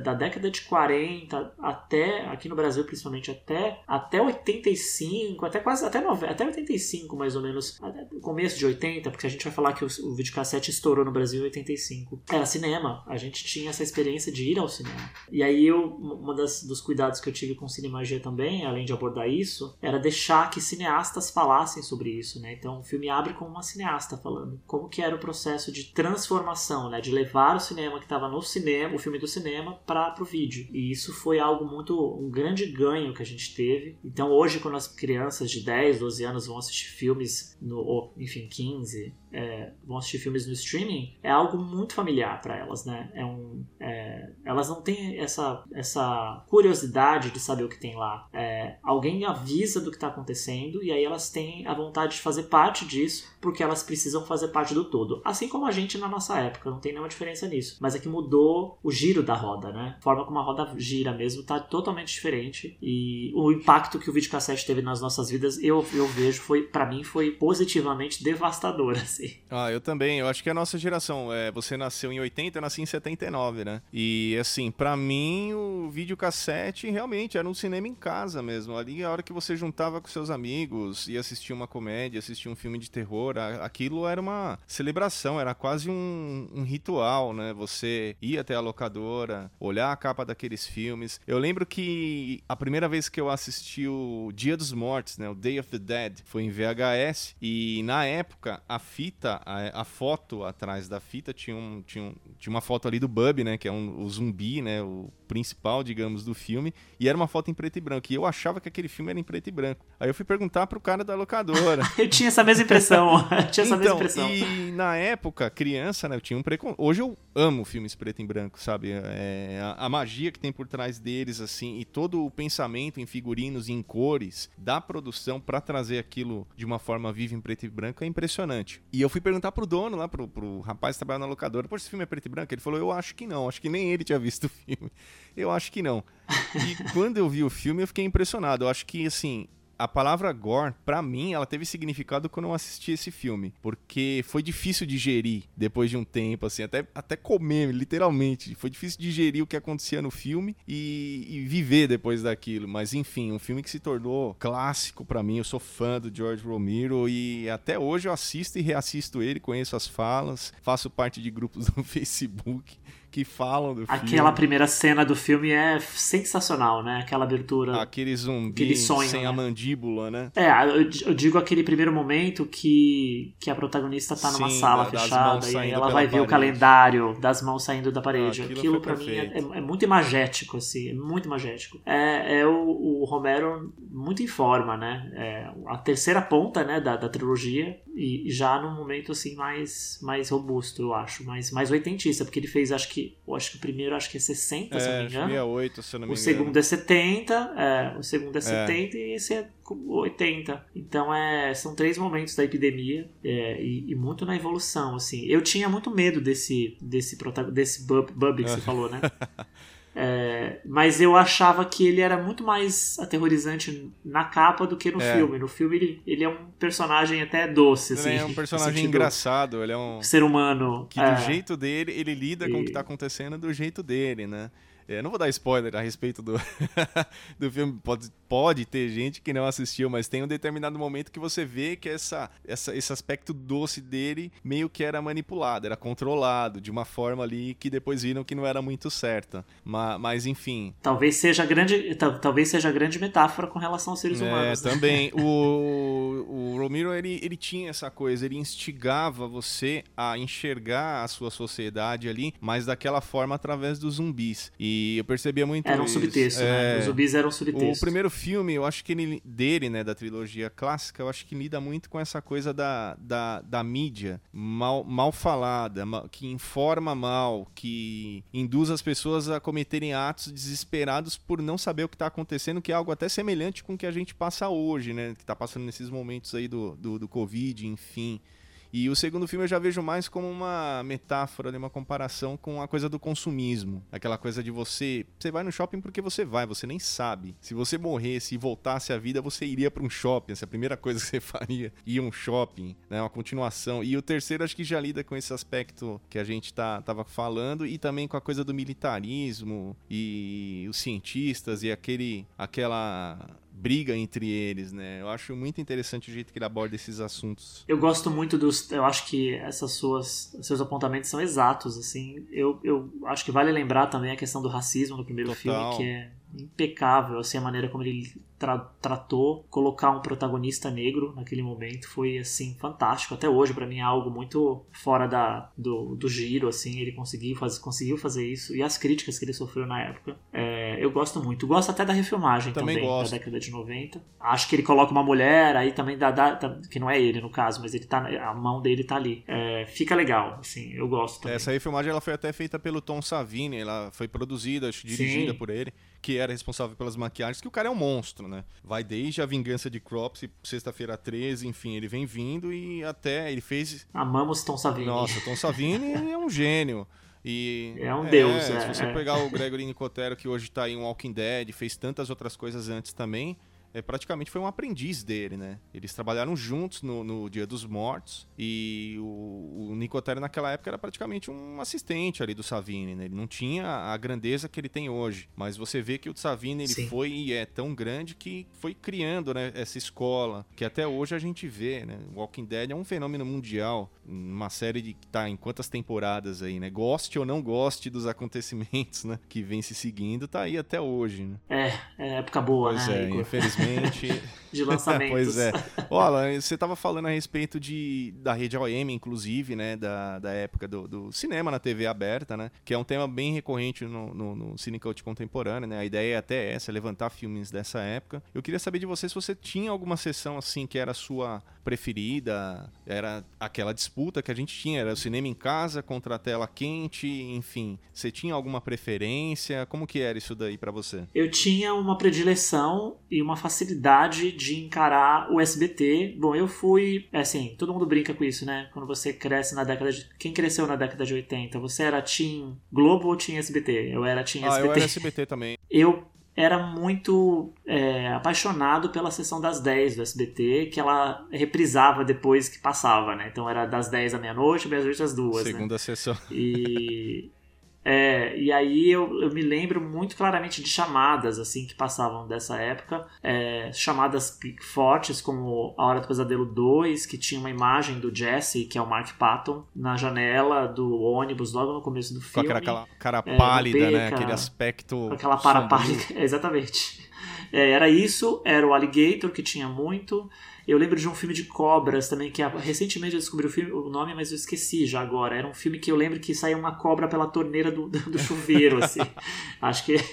Speaker 2: da década de 40 até aqui no Brasil principalmente até até 85, até quase até 90, até 85 mais ou menos, começo de 80, porque a gente vai falar que o, o videocassete estourou no Brasil em 85. Era cinema. A gente tinha essa experiência de ir ao cinema. E aí eu, uma das dos cuidados que eu tive com Cinemagia também, além de abordar isso, era deixar que cineastas falassem sobre isso, né? Então o filme abre com uma cineasta falando como que era o processo de transformação, né? De levar o cinema que estava no cinema, o filme do cinema, para o vídeo. E isso foi algo muito um grande ganho que a gente teve. Então hoje quando as crianças de 10, 12 anos vão assistir filmes no, ou, enfim, 15, é, vão assistir filmes no streaming, é algo muito familiar para elas, né? É um, é, elas não têm essa, essa curiosidade de saber o que tem lá. É, alguém avisa do que está acontecendo e aí elas têm a vontade de fazer parte disso porque elas precisam fazer parte do todo. Assim como a gente na nossa época, não tem nenhuma diferença nisso. Mas é que mudou o giro da roda, né? A forma como a roda gira mesmo tá totalmente diferente e o impacto que o videocassete teve nas nossas vidas, eu, eu vejo, foi para mim foi positivamente devastador, <laughs> assim.
Speaker 1: Ah, eu também. Eu acho que a nossa geração, é, você nasceu em 80, eu nasci em 79, né? E assim, para mim o videocassete realmente era um cinema em casa mesmo. Ali a hora que você juntava com seus amigos e assistia uma comédia, assistia um filme de terror, aquilo era uma celebração, era quase um, um ritual, né? Você ia até a locadora, olhar a capa daqueles filmes. Eu lembro que a primeira vez que eu assisti o Dia dos Mortos, né? O Day of the Dead, foi em VHS e na época a fita fita, a, a, foto atrás da fita tinha, um, tinha, um, tinha uma foto ali do Bub, né? Que é um, o zumbi, né? O principal, digamos, do filme. E era uma foto em preto e branco. E eu achava que aquele filme era em preto e branco. Aí eu fui perguntar pro cara da locadora. <laughs>
Speaker 2: eu tinha essa mesma impressão. <laughs> tinha essa então, mesma impressão.
Speaker 1: E na época, criança, né? Eu tinha um preconceito. Hoje eu amo filmes preto e branco, sabe? É, a, a magia que tem por trás deles, assim, e todo o pensamento em figurinos e em cores da produção para trazer aquilo de uma forma viva em preto e branco é impressionante. E eu fui perguntar pro dono lá, pro, pro rapaz que trabalha na locadora, pô, esse filme é preto e branco? Ele falou, eu acho que não, acho que nem ele tinha visto o filme. Eu acho que não. E <laughs> quando eu vi o filme, eu fiquei impressionado. Eu acho que, assim, a palavra gore, para mim, ela teve significado quando eu assisti esse filme. Porque foi difícil digerir depois de um tempo, assim, até, até comer, literalmente. Foi difícil digerir o que acontecia no filme e, e viver depois daquilo. Mas enfim, um filme que se tornou clássico para mim. Eu sou fã do George Romero e até hoje eu assisto e reassisto ele, conheço as falas, faço parte de grupos <laughs> no Facebook que falam do
Speaker 2: Aquela
Speaker 1: filme.
Speaker 2: Aquela primeira cena do filme é sensacional, né? Aquela abertura.
Speaker 1: Aquele zumbi aquele sonho, sem né? a mandíbula, né?
Speaker 2: É, eu, digo aquele primeiro momento que, que a protagonista tá numa Sim, sala da, fechada e ela vai ver o calendário das mãos saindo da parede. Ah, aquilo, aquilo para mim é, é, muito imagético, assim, é muito imagético. É, é o, o Romero muito em forma, né? É a terceira ponta, né, da, da trilogia e já num momento assim mais mais robusto, eu acho, mais mais oitentista, porque ele fez acho que, eu acho que o primeiro acho que é 60, é, se não me engano.
Speaker 1: 68, se eu não me
Speaker 2: engano. O segundo é 70, é, o segundo é 70 é. e esse é 80. Então é, são três momentos da epidemia é, e, e, muito na evolução, assim. Eu tinha muito medo desse desse desse bub, bub que você <laughs> falou, né? É, mas eu achava que ele era muito mais aterrorizante na capa do que no
Speaker 1: É.
Speaker 2: filme. No filme ele, ele é um personagem até doce,
Speaker 1: Ele
Speaker 2: assim.
Speaker 1: é um personagem engraçado, ele é um.
Speaker 2: Ser humano.
Speaker 1: Que do
Speaker 2: é.
Speaker 1: jeito dele, ele lida com o que
Speaker 2: E-
Speaker 1: tá acontecendo do jeito dele, né? É, não vou dar spoiler a respeito do, <laughs> do filme. Pode, pode ter gente que não assistiu, mas tem um determinado momento que você vê que essa, essa, esse aspecto doce dele meio que era manipulado, era controlado de uma forma ali que depois viram que não era muito certa. Mas, mas enfim,
Speaker 2: Talvez seja a grande, tal- talvez seja a grande metáfora com relação aos seres
Speaker 1: É,
Speaker 2: humanos. né?
Speaker 1: também. <laughs> O, o Romero, ele, ele tinha essa coisa, ele instigava você a enxergar a sua sociedade ali, mas daquela forma através dos zumbis. E eu percebia muito
Speaker 2: Era um
Speaker 1: isso.
Speaker 2: subtexto,
Speaker 1: É,
Speaker 2: né? Os zumbis eram
Speaker 1: o
Speaker 2: subtexto.
Speaker 1: primeiro filme, eu acho que ele, dele, né, da trilogia clássica, eu acho que lida muito com essa coisa da, da, da mídia mal, mal falada, que informa mal, que induz as pessoas a cometerem atos desesperados por não saber o que está acontecendo, que é algo até semelhante com o que a gente passa hoje, né, que está passando nesses momentos aí do, do, do Covid, enfim. E o segundo filme eu já vejo mais como uma metáfora, ali, uma comparação com a coisa do consumismo. Aquela coisa de você. Você vai no shopping porque você vai, você nem sabe. Se você morresse e voltasse à vida, você iria para um shopping. Essa é a primeira <laughs> coisa que você faria. Ir um shopping, né? Uma continuação. E o terceiro acho que já lida com esse aspecto que a gente tá, tava falando e também com a coisa do militarismo e os cientistas e aquele. aquela briga entre eles, né? Eu acho muito interessante o jeito que ele aborda esses assuntos.
Speaker 2: Eu gosto muito dos. Eu acho que essas suas seus apontamentos são exatos, assim. Eu, eu acho que vale lembrar também a questão do racismo no primeiro
Speaker 1: Total.
Speaker 2: filme, que é impecável, assim, a maneira como ele tra- tratou colocar um protagonista negro naquele momento foi assim fantástico. Até hoje para mim é algo muito fora da, do, do giro, assim. Ele conseguiu, faz, conseguiu fazer isso e as críticas que ele sofreu na época. É, eu gosto muito. Gosto até da refilmagem
Speaker 1: Também
Speaker 2: também, da década de 90. Acho que ele coloca uma mulher, aí também dá, dá- dá- que não é ele no caso, mas ele tá, a mão dele tá ali. É, fica legal, assim, eu gosto também.
Speaker 1: Essa refilmagem ela foi até feita pelo Tom Savini, ela foi produzida, acho, dirigida
Speaker 2: Sim.
Speaker 1: por ele, que era responsável pelas maquiagens, que o cara é um monstro, né? Vai desde a Vingança de Crops, Sexta-feira 13, enfim, ele vem vindo e até ele fez...
Speaker 2: Amamos Tom Savini.
Speaker 1: Nossa, Tom Savini <laughs> é um gênio. E,
Speaker 2: É um deus,
Speaker 1: Se
Speaker 2: é,
Speaker 1: você
Speaker 2: é.
Speaker 1: pegar o Gregory Nicotero, que hoje tá em Walking Dead, fez tantas outras coisas antes também, é, praticamente foi um aprendiz dele, né? Eles trabalharam juntos no, no Dia dos Mortos e o, o Nicotero naquela época era praticamente um assistente ali do Savini, né? Ele não tinha a grandeza que ele tem hoje, mas você vê que o Savini ele
Speaker 2: Sim.
Speaker 1: foi e é tão grande que foi criando né, essa escola, que até hoje a gente vê, né? Walking Dead é um fenômeno mundial, uma série de que tá em quantas temporadas aí, né? Goste ou não goste dos acontecimentos, né? Que vem se seguindo, tá aí até hoje, né?
Speaker 2: É, é época boa,
Speaker 1: Pois
Speaker 2: né?
Speaker 1: é,
Speaker 2: Igor?
Speaker 1: Infelizmente. <laughs>
Speaker 2: De lançamentos. <laughs>
Speaker 1: pois é. Olha, você estava falando a respeito de, da rede OM, inclusive, né? Da, da época do, do cinema na TV aberta, né? Que é um tema bem recorrente no, no, no Cine Cult contemporâneo, né? A ideia é até essa, é levantar filmes dessa época. Eu queria saber de você se você tinha alguma sessão, assim, que era a sua preferida, era aquela disputa que a gente tinha, era o cinema em casa contra a tela quente, enfim. Você tinha alguma preferência? Como que era isso daí para você?
Speaker 2: Eu tinha uma predileção e uma facilidade de encarar o SBT. Bom, eu fui. é Assim, todo mundo brinca com isso, né? Quando você cresce na década de. Quem cresceu na década de 80? Você era Team Globo ou Team SBT? Eu era Team
Speaker 1: Ah,
Speaker 2: SBT.
Speaker 1: eu era SBT também.
Speaker 2: eu era muito é, apaixonado pela sessão das 10 do SBT, que ela reprisava depois que passava, né? Então era das 10 à meia-noite, meia-noite às duas, né?
Speaker 1: Segunda sessão.
Speaker 2: E, <laughs> é, e aí eu, eu me lembro muito claramente de chamadas assim que passavam dessa época, é, chamadas fortes como A Hora do Pesadelo 2, que tinha uma imagem do Jesse, que é o Mark Patton, na janela do ônibus logo no começo do
Speaker 1: Com
Speaker 2: filme.
Speaker 1: aquela cara
Speaker 2: É,
Speaker 1: pálida, né? Aquele aspecto.
Speaker 2: Com aquela para pálida, <laughs> exatamente. É, era isso, era o Alligator, que tinha muito. Eu lembro de um filme de cobras também, que ah, recentemente eu descobri o, filme, o nome, mas eu esqueci já agora. Era um filme que eu lembro que saía uma cobra pela torneira do, do chuveiro, assim. <laughs> Acho que. <laughs>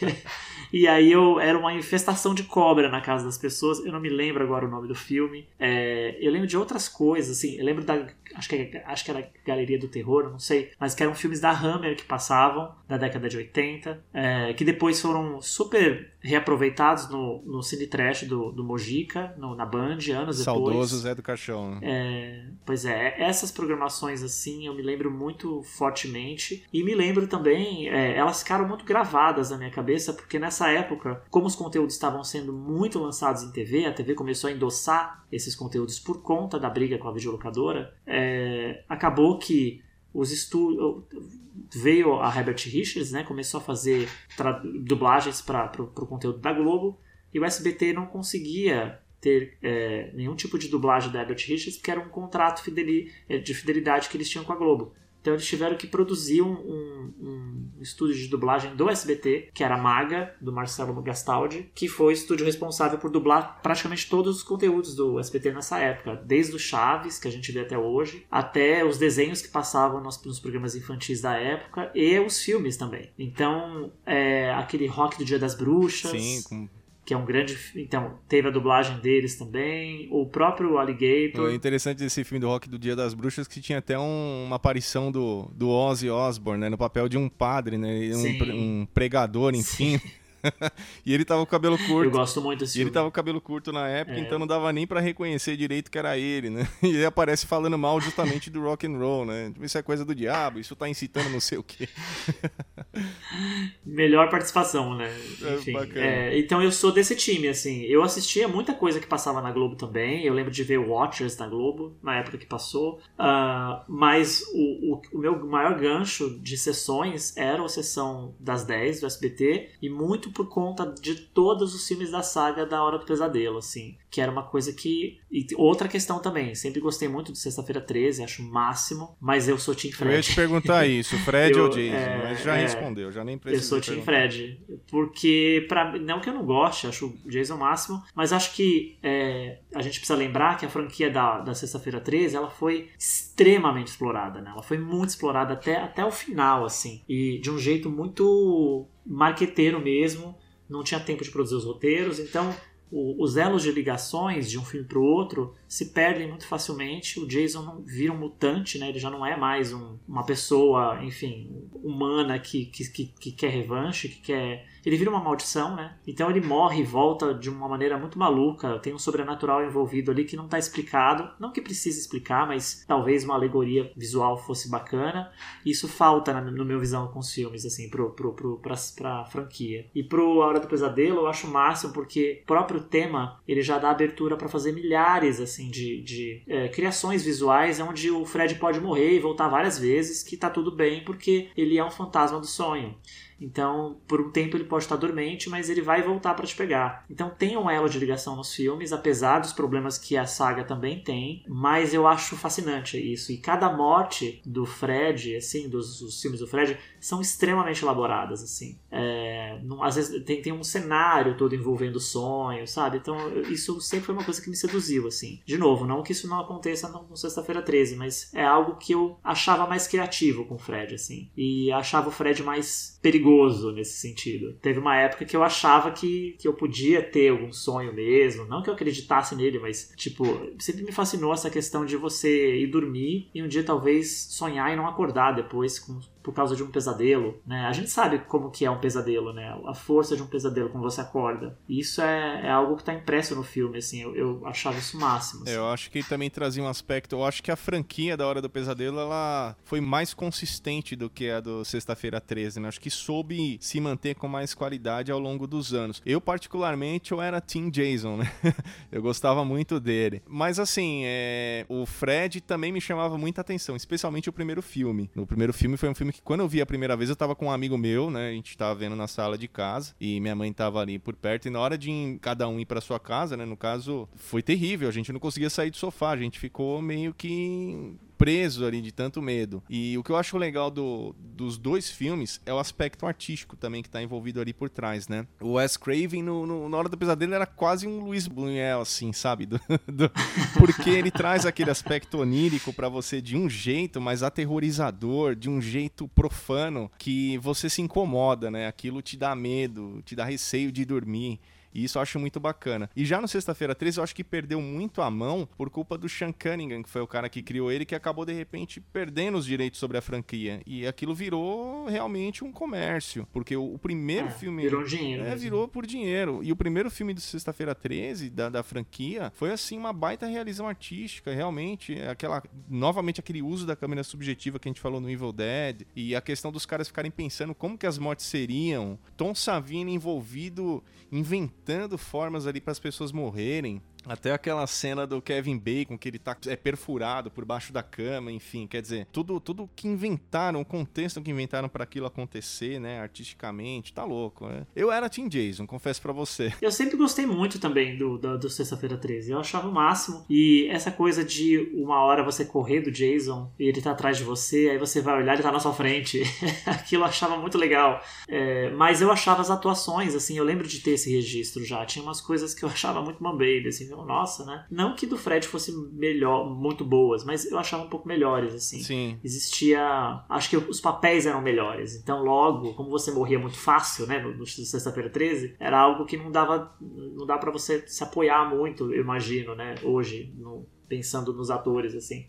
Speaker 2: E aí eu era uma infestação de cobra na casa das pessoas. Eu não me lembro agora o nome do filme. É, eu lembro de outras coisas, assim. Eu lembro da. Acho que, acho que era Galeria do Terror, não sei, mas que eram filmes da Hammer que passavam na década de 80, é, que depois foram super reaproveitados no, no Cine Trash do, do Mojica, no, na Band, anos
Speaker 1: Saudoso
Speaker 2: depois.
Speaker 1: Saudoso Zé do Caixão.
Speaker 2: Né? É, pois é, essas programações assim eu me lembro muito fortemente e me lembro também, é, elas ficaram muito gravadas na minha cabeça, porque nessa época, como os conteúdos estavam sendo muito lançados em TV, a TV começou a endossar esses conteúdos por conta da briga com a videolocadora, é, acabou que os estúdios veio a Herbert Richards, né, começou a fazer dublagens para o conteúdo da Globo e o SBT não conseguia ter é, nenhum tipo de dublagem da Herbert Richards porque era um contrato é, de fidelidade que eles tinham com a Globo. Então eles tiveram que produzir um, um, um, estúdio de dublagem do SBT, que era Maga, do Marcelo Gastaldi, que foi o estúdio responsável por dublar praticamente todos os conteúdos do SBT nessa época, desde o Chaves, que a gente vê até hoje, até os desenhos que passavam nos, nos programas infantis da época e os filmes também. Então, é, aquele rock do Dia das Bruxas.
Speaker 1: Sim, com
Speaker 2: que é um grande. Então, teve a dublagem deles também, o próprio Alligator.
Speaker 1: É interessante desse filme do Rock do Dia das Bruxas que tinha até um, uma aparição do, do Ozzy Osbourne, né, no papel de um padre, né, um, um pregador, enfim. <laughs> <laughs> E ele tava com o cabelo curto. Eu
Speaker 2: gosto muito desse
Speaker 1: E ele tava com o cabelo curto na época, é. então não dava nem para reconhecer direito que era ele, né? <laughs> E ele aparece falando mal justamente do rock and roll, né? Isso é coisa do diabo, isso tá incitando não sei o quê. <laughs>
Speaker 2: Melhor participação, né? É Enfim, é, então eu sou desse time, assim. Eu assistia muita coisa que passava na Globo também. Eu lembro de ver Watchers na Globo, na época que passou. Uh, mas o, o, o meu maior gancho de sessões era a sessão das 10 do SBT e muito por conta de todos os filmes da saga da Hora do Pesadelo, assim. Que era uma coisa que. E outra questão também, sempre gostei muito de Sexta-feira 13, acho o máximo, mas eu sou Team Fred.
Speaker 1: Eu ia te perguntar <laughs> isso, Fred eu, ou Jason, é, mas já é, respondeu, já nem precisa.
Speaker 2: Eu sou Team Fred, porque, pra, não que eu não goste, acho o Jason o máximo, mas acho que é, a gente precisa lembrar que a franquia da, da Sexta-feira 13 ela foi extremamente explorada, né? Ela foi muito explorada até, até o final, assim, e de um jeito muito marqueteiro mesmo, não tinha tempo de produzir os roteiros, então o, os elos de ligações de um filme para o outro se perdem muito facilmente. O Jason vira um mutante, né? Ele já não é mais um, uma pessoa, enfim, humana que, que, que, que quer revanche, que quer ele vira uma maldição, né? Então ele morre e volta de uma maneira muito maluca. Tem um sobrenatural envolvido ali que não está explicado. Não que precise explicar, mas talvez uma alegoria visual fosse bacana. Isso falta na, no meu visão com os filmes, assim, pro, pro, pro, pra, pra franquia. E pro A Hora do Pesadelo eu acho máximo porque o próprio tema ele já dá abertura para fazer milhares, assim, de, de é, criações visuais onde o Fred pode morrer e voltar várias vezes, que tá tudo bem porque ele é um fantasma do sonho. Então, por um tempo ele pode estar dormente, mas ele vai voltar para te pegar. Então, tem um elo de ligação nos filmes, apesar dos problemas que a saga também tem, mas eu acho fascinante isso. E cada morte do Fred, assim, dos, dos filmes do Fred, são extremamente elaboradas, assim. É, não, às vezes tem, tem um cenário todo envolvendo sonhos, sabe? Então, isso sempre foi uma coisa que me seduziu, assim. De novo, não que isso não aconteça no Sexta-feira 13, mas é algo que eu achava mais criativo com o Fred, assim. E achava o Fred mais perigoso nesse sentido. Teve uma época que eu achava que, que eu podia ter algum sonho mesmo, não que eu acreditasse nele, mas, tipo, sempre me fascinou essa questão de você ir dormir e um dia talvez sonhar e não acordar depois com por causa de um pesadelo, né? A gente sabe como que é um pesadelo, né? A força de um pesadelo quando você acorda. E isso é, é algo que está impresso no filme, assim. Eu, eu achava isso o máximo.
Speaker 1: Assim. Eu acho que também trazia um aspecto. Eu acho que a franquia da Hora do Pesadelo ela foi mais consistente do que a do Sexta-feira 13, né? Acho que soube se manter com mais qualidade ao longo dos anos. Eu, particularmente, eu era Team Jason, né? <laughs> eu gostava muito dele. Mas, assim, é... o Fred também me chamava muita atenção, especialmente o primeiro filme. No primeiro filme foi um filme filme que quando eu vi a primeira vez, eu tava com um amigo meu, né? A gente tava vendo na sala de casa e minha mãe tava ali por perto. E na hora de cada um ir pra sua casa, né? No caso, foi terrível. A gente não conseguia sair do sofá. A gente ficou meio que preso ali de tanto medo. E o que eu acho legal do, dos dois filmes é o aspecto artístico também que tá envolvido ali por trás, né? O Wes Craven, no, no, na hora do pesadelo, era quase um Luiz Buñuel, assim, sabe? Do, do, porque ele traz aquele aspecto onírico para você de um jeito, mas aterrorizador, de um jeito profano, que você se incomoda, né? Aquilo te dá medo, te dá receio de dormir. E isso eu acho muito bacana. E já no Sexta-feira 13, eu acho que perdeu muito a mão por culpa do Sean Cunningham, que foi o cara que criou ele, que acabou de repente perdendo os direitos sobre a franquia. E aquilo virou realmente um comércio. Porque o, o primeiro é, filme.
Speaker 2: Virou dinheiro.
Speaker 1: É, virou por dinheiro. E o primeiro filme do Sexta-feira 13, da, da franquia, foi assim uma baita realização artística, realmente. Aquela. Novamente aquele uso da câmera subjetiva que a gente falou no Evil Dead. E a questão dos caras ficarem pensando como que as mortes seriam. Tom Savini envolvido, inventando formas ali para as pessoas morrerem. Até aquela cena do Kevin Bacon, que ele tá é perfurado por baixo da cama, enfim, quer dizer, tudo, tudo que inventaram, o contexto que inventaram para aquilo acontecer, né, artisticamente, tá louco, né? Eu era Tim Jason, confesso para você.
Speaker 2: Eu sempre gostei muito também do, do, do Sexta-feira 13, eu achava o máximo, e essa coisa de uma hora você correr do Jason e ele tá atrás de você, aí você vai olhar ele tá na sua frente, <laughs> aquilo eu achava muito legal, é, mas eu achava as atuações, assim, eu lembro de ter esse registro já, tinha umas coisas que eu achava muito mambebe, assim, nossa, né? Não que do Fred fosse melhor, muito boas, mas eu achava um pouco melhores, assim.
Speaker 1: Sim.
Speaker 2: Existia. Acho que os papéis eram melhores. Então, logo, como você morria muito fácil, né? No, no Sexta-feira 13, era algo que não dava. Não dá para você se apoiar muito, eu imagino, né? Hoje, no, pensando nos atores, assim.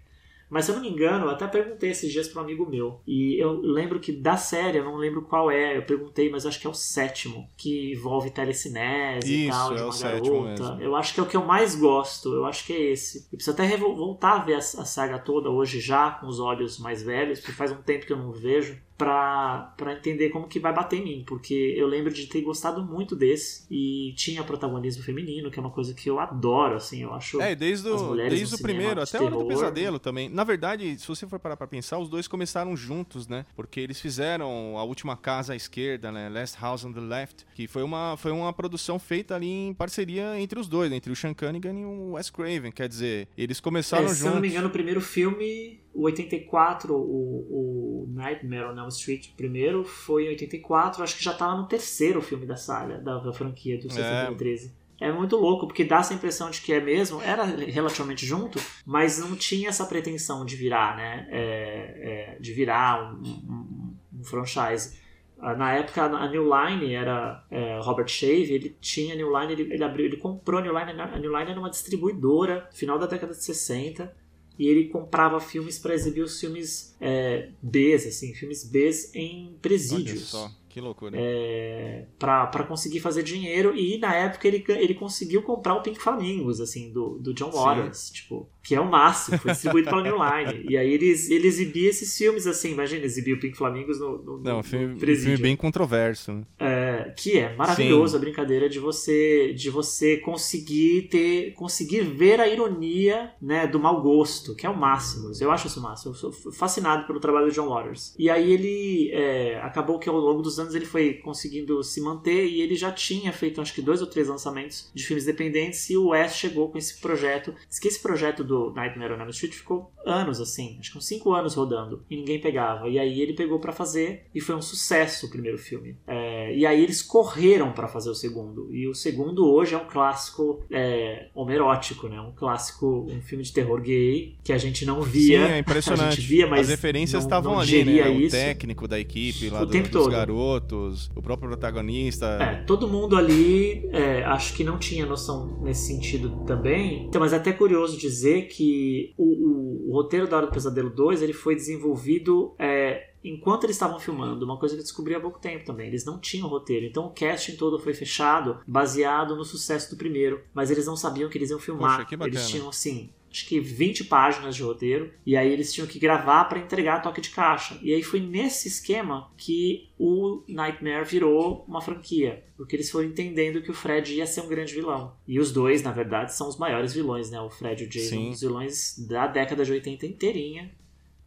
Speaker 2: Mas se eu não me engano, eu até perguntei esses dias para um amigo meu. E eu lembro que da série, eu não lembro qual é, eu perguntei, mas acho que é o sétimo, que envolve telecinese
Speaker 1: Isso,
Speaker 2: e tal,
Speaker 1: de
Speaker 2: é
Speaker 1: uma
Speaker 2: garota. Eu acho que é o que eu mais gosto, eu acho que é esse. Eu preciso até voltar a ver a, a saga toda hoje já, com os olhos mais velhos, porque faz um tempo que eu não vejo para entender como que vai bater em mim, porque eu lembro de ter gostado muito desse e tinha protagonismo feminino, que é uma coisa que eu adoro, assim, eu acho.
Speaker 1: É, desde o, desde o primeiro, até a Hora do Pesadelo também. Na verdade, se você for parar pra pensar, os dois começaram juntos, né? Porque eles fizeram A Última Casa à Esquerda, né? Last House on the Left, que foi uma, foi uma produção feita ali em parceria entre os dois, entre o Sean Cunningham e o Wes Craven, quer dizer, eles começaram
Speaker 2: é,
Speaker 1: juntos.
Speaker 2: Se eu não me engano, o primeiro filme o 84, o, o Nightmare on Elm Street primeiro, foi em 84, acho que já estava no terceiro filme da saga, da, da franquia do 613. É. é muito louco, porque dá essa impressão de que é mesmo, era relativamente junto, mas não tinha essa pretensão de virar, né? É, é, de virar um, um, um, franchise. Ah, na época, a New Line era é, Robert Shave, ele tinha a New Line, ele, ele, abriu, ele comprou a New Line, a New Line era uma distribuidora, final da década de 60, e ele comprava filmes para exibir os filmes é, Bs, assim, filmes Bs em presídios.
Speaker 1: Olha só. Que loucura.
Speaker 2: É, para conseguir fazer dinheiro. E na época ele, ele conseguiu comprar o Pink Flamingos, assim, do, do John Waters. Tipo, que é o máximo, foi distribuído pela New Line. E aí ele, ele exibia esses filmes, assim, imagina, exibir o Pink Flamingos no, no,
Speaker 1: Não,
Speaker 2: no
Speaker 1: filme, filme bem controverso. Né?
Speaker 2: É, que é maravilhoso Sim. a brincadeira de você de você conseguir ter conseguir ver a ironia né, do mau gosto, que é o máximo. Eu acho isso o máximo. Eu sou fascinado pelo trabalho do John Waters. E aí ele é, acabou que ao longo dos anos ele foi conseguindo se manter e ele já tinha feito acho que dois ou três lançamentos de filmes independentes e o Wes chegou com esse projeto. Diz que esse projeto do Nightmare on Elm Street ficou anos assim, acho que uns cinco anos rodando e ninguém pegava. E aí ele pegou para fazer e foi um sucesso o primeiro filme. É, e aí eles correram para fazer o segundo. E o segundo hoje é um clássico é, homerótico, né? Um clássico, um filme de terror gay que a gente não via.
Speaker 1: Sim, é impressionante.
Speaker 2: A gente via, mas
Speaker 1: As referências estavam ali, né? O técnico da equipe lá o do, tempo dos todo. garotos garotos, o próprio protagonista.
Speaker 2: É, todo mundo ali é, acho que não tinha noção nesse sentido também. Então, mas é até curioso dizer que o, o, o roteiro da Hora do Pesadelo 2 ele foi desenvolvido é, enquanto eles estavam filmando, uma coisa que eu descobri há pouco tempo também. Eles não tinham roteiro, então o casting todo foi fechado baseado no sucesso do primeiro, mas eles não sabiam que eles iam filmar.
Speaker 1: Poxa,
Speaker 2: eles tinham assim acho que 20 páginas de roteiro, e aí eles tinham que gravar para entregar a toque de caixa. E aí foi nesse esquema que o Nightmare virou uma franquia, porque eles foram entendendo que o Fred ia ser um grande vilão. E os dois, na verdade, são os maiores vilões, né? O Fred e o Jason, Sim. os vilões da década de 80 inteirinha.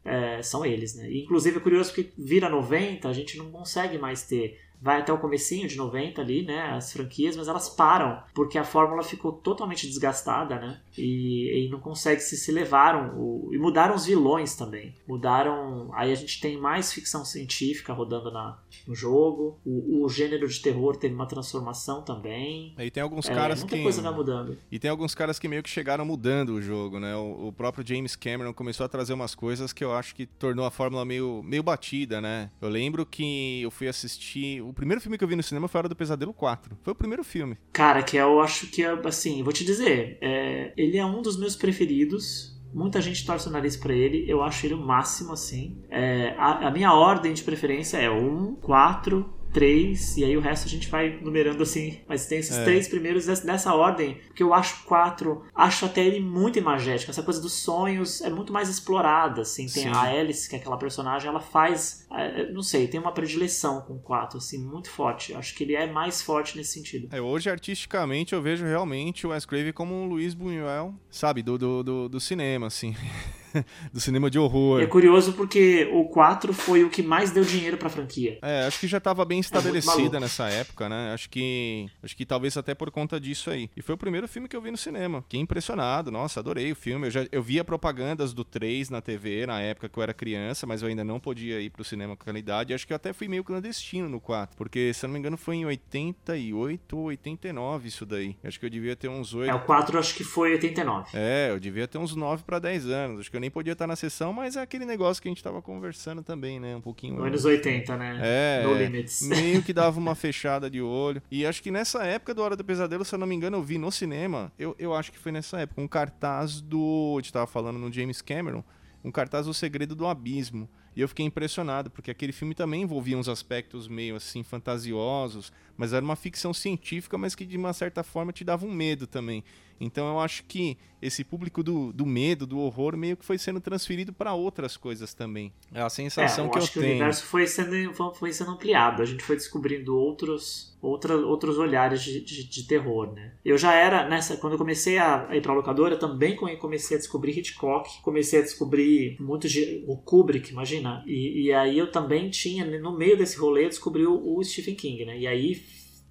Speaker 2: É, são eles, né? E, inclusive é curioso porque vira 90, a gente não consegue mais ter vai até o comecinho de 90 ali, né, as franquias, mas elas param, porque a fórmula ficou totalmente desgastada, né, e, e não consegue se se levaram, o, e mudaram os vilões também, mudaram, aí a gente tem mais ficção científica rodando na, no jogo, o, o gênero de terror teve uma transformação também.
Speaker 1: E tem alguns é, caras
Speaker 2: muita
Speaker 1: que...
Speaker 2: coisa vai mudando.
Speaker 1: E tem alguns caras que meio que chegaram mudando o jogo, né, o, o próprio James Cameron começou a trazer umas coisas que eu acho que tornou a fórmula meio, meio batida, né, eu lembro que eu fui assistir o primeiro filme que eu vi no cinema foi Hora do Pesadelo 4. Foi o primeiro filme.
Speaker 2: Cara, que eu acho que, assim, vou te dizer, é, ele é um dos meus preferidos. Muita gente torce o nariz pra ele. Eu acho ele o máximo, assim. É, a, a, minha ordem de preferência é 1, 4, três, e aí o resto a gente vai numerando assim. Mas tem esses é. três primeiros nessa ordem, porque eu acho quatro, acho até ele muito imagético. Essa coisa dos sonhos é muito mais explorada, assim. Tem Sim. a Alice, que é aquela personagem, ela faz, não sei, tem uma predileção com quatro, assim, muito forte. Acho que ele é mais forte nesse sentido.
Speaker 1: É, hoje, artisticamente, eu vejo realmente o Wes Craven como um Luiz Buñuel, sabe, do, do, do, do cinema, assim. <laughs> do cinema de horror.
Speaker 2: É curioso porque o 4 foi o que mais deu dinheiro pra franquia.
Speaker 1: É, acho que já estava bem é estabelecida é nessa época, né? Acho que acho que talvez até por conta disso aí. E foi o primeiro filme que eu vi no cinema. Fiquei impressionado. Nossa, adorei o filme. Eu já eu via propagandas do 3 na TV na época que eu era criança, mas eu ainda não podia ir pro cinema com aquela idade. Acho que eu até fui meio clandestino no 4, porque se eu não me engano foi em 88 ou 89 isso daí. Acho que eu devia ter uns 8.
Speaker 2: É, o 4 acho que foi 89.
Speaker 1: É, eu devia ter uns 9 para 10 anos. Acho que eu nem podia estar na sessão, mas é aquele negócio que a gente tava conversando também, né? Um pouquinho.
Speaker 2: Anos 80, né?
Speaker 1: É. No Limits. Meio que dava <laughs> uma fechada de olho. E acho que nessa época do Hora do Pesadelo, se eu não me engano, eu vi no cinema. Eu, eu acho que foi nessa época. Um cartaz do. A gente tava falando no James Cameron. Um cartaz do Segredo do Abismo. E eu fiquei impressionado, porque aquele filme também envolvia uns aspectos meio assim fantasiosos, mas era uma ficção científica, mas que de uma certa forma te dava um medo também. Então eu acho que esse público do, do medo, do horror, meio que foi sendo transferido para outras coisas também. É a sensação é, eu que eu
Speaker 2: acho
Speaker 1: tenho.
Speaker 2: Que o universo foi sendo, foi sendo ampliado. A gente foi descobrindo outros, outra, outros olhares de, de, de, terror, né? Eu já era nessa quando eu comecei a, ir para a locadora, também comecei a descobrir Hitchcock, comecei a descobrir muito de, o Kubrick, imagina. E, e aí eu também tinha no meio desse rolê eu descobri o, o Stephen King, né? E aí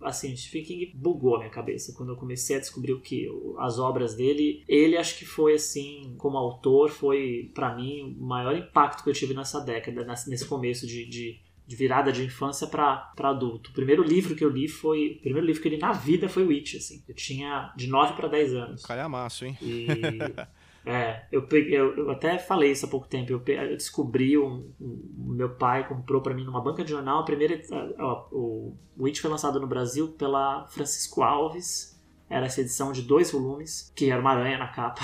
Speaker 2: assim, Stephen King bugou a minha cabeça quando eu comecei a descobrir o que as obras dele. Ele acho que foi assim, como autor, foi para mim o maior impacto que eu tive nessa década, nesse começo de, de, de virada de infância para adulto. O primeiro livro que eu li foi, o primeiro livro que eu li na vida foi Witch, assim. Eu tinha de 9 para 10 anos.
Speaker 1: Calhamaço, hein?
Speaker 2: E <laughs> É, eu, peguei, eu, eu, até falei isso há pouco tempo. Eu, eu descobri, um, um, meu pai comprou para mim numa banca de jornal a primeira. Ó, o Witch foi lançado no Brasil pela Francisco Alves. Era essa edição de dois volumes, que era uma aranha na capa.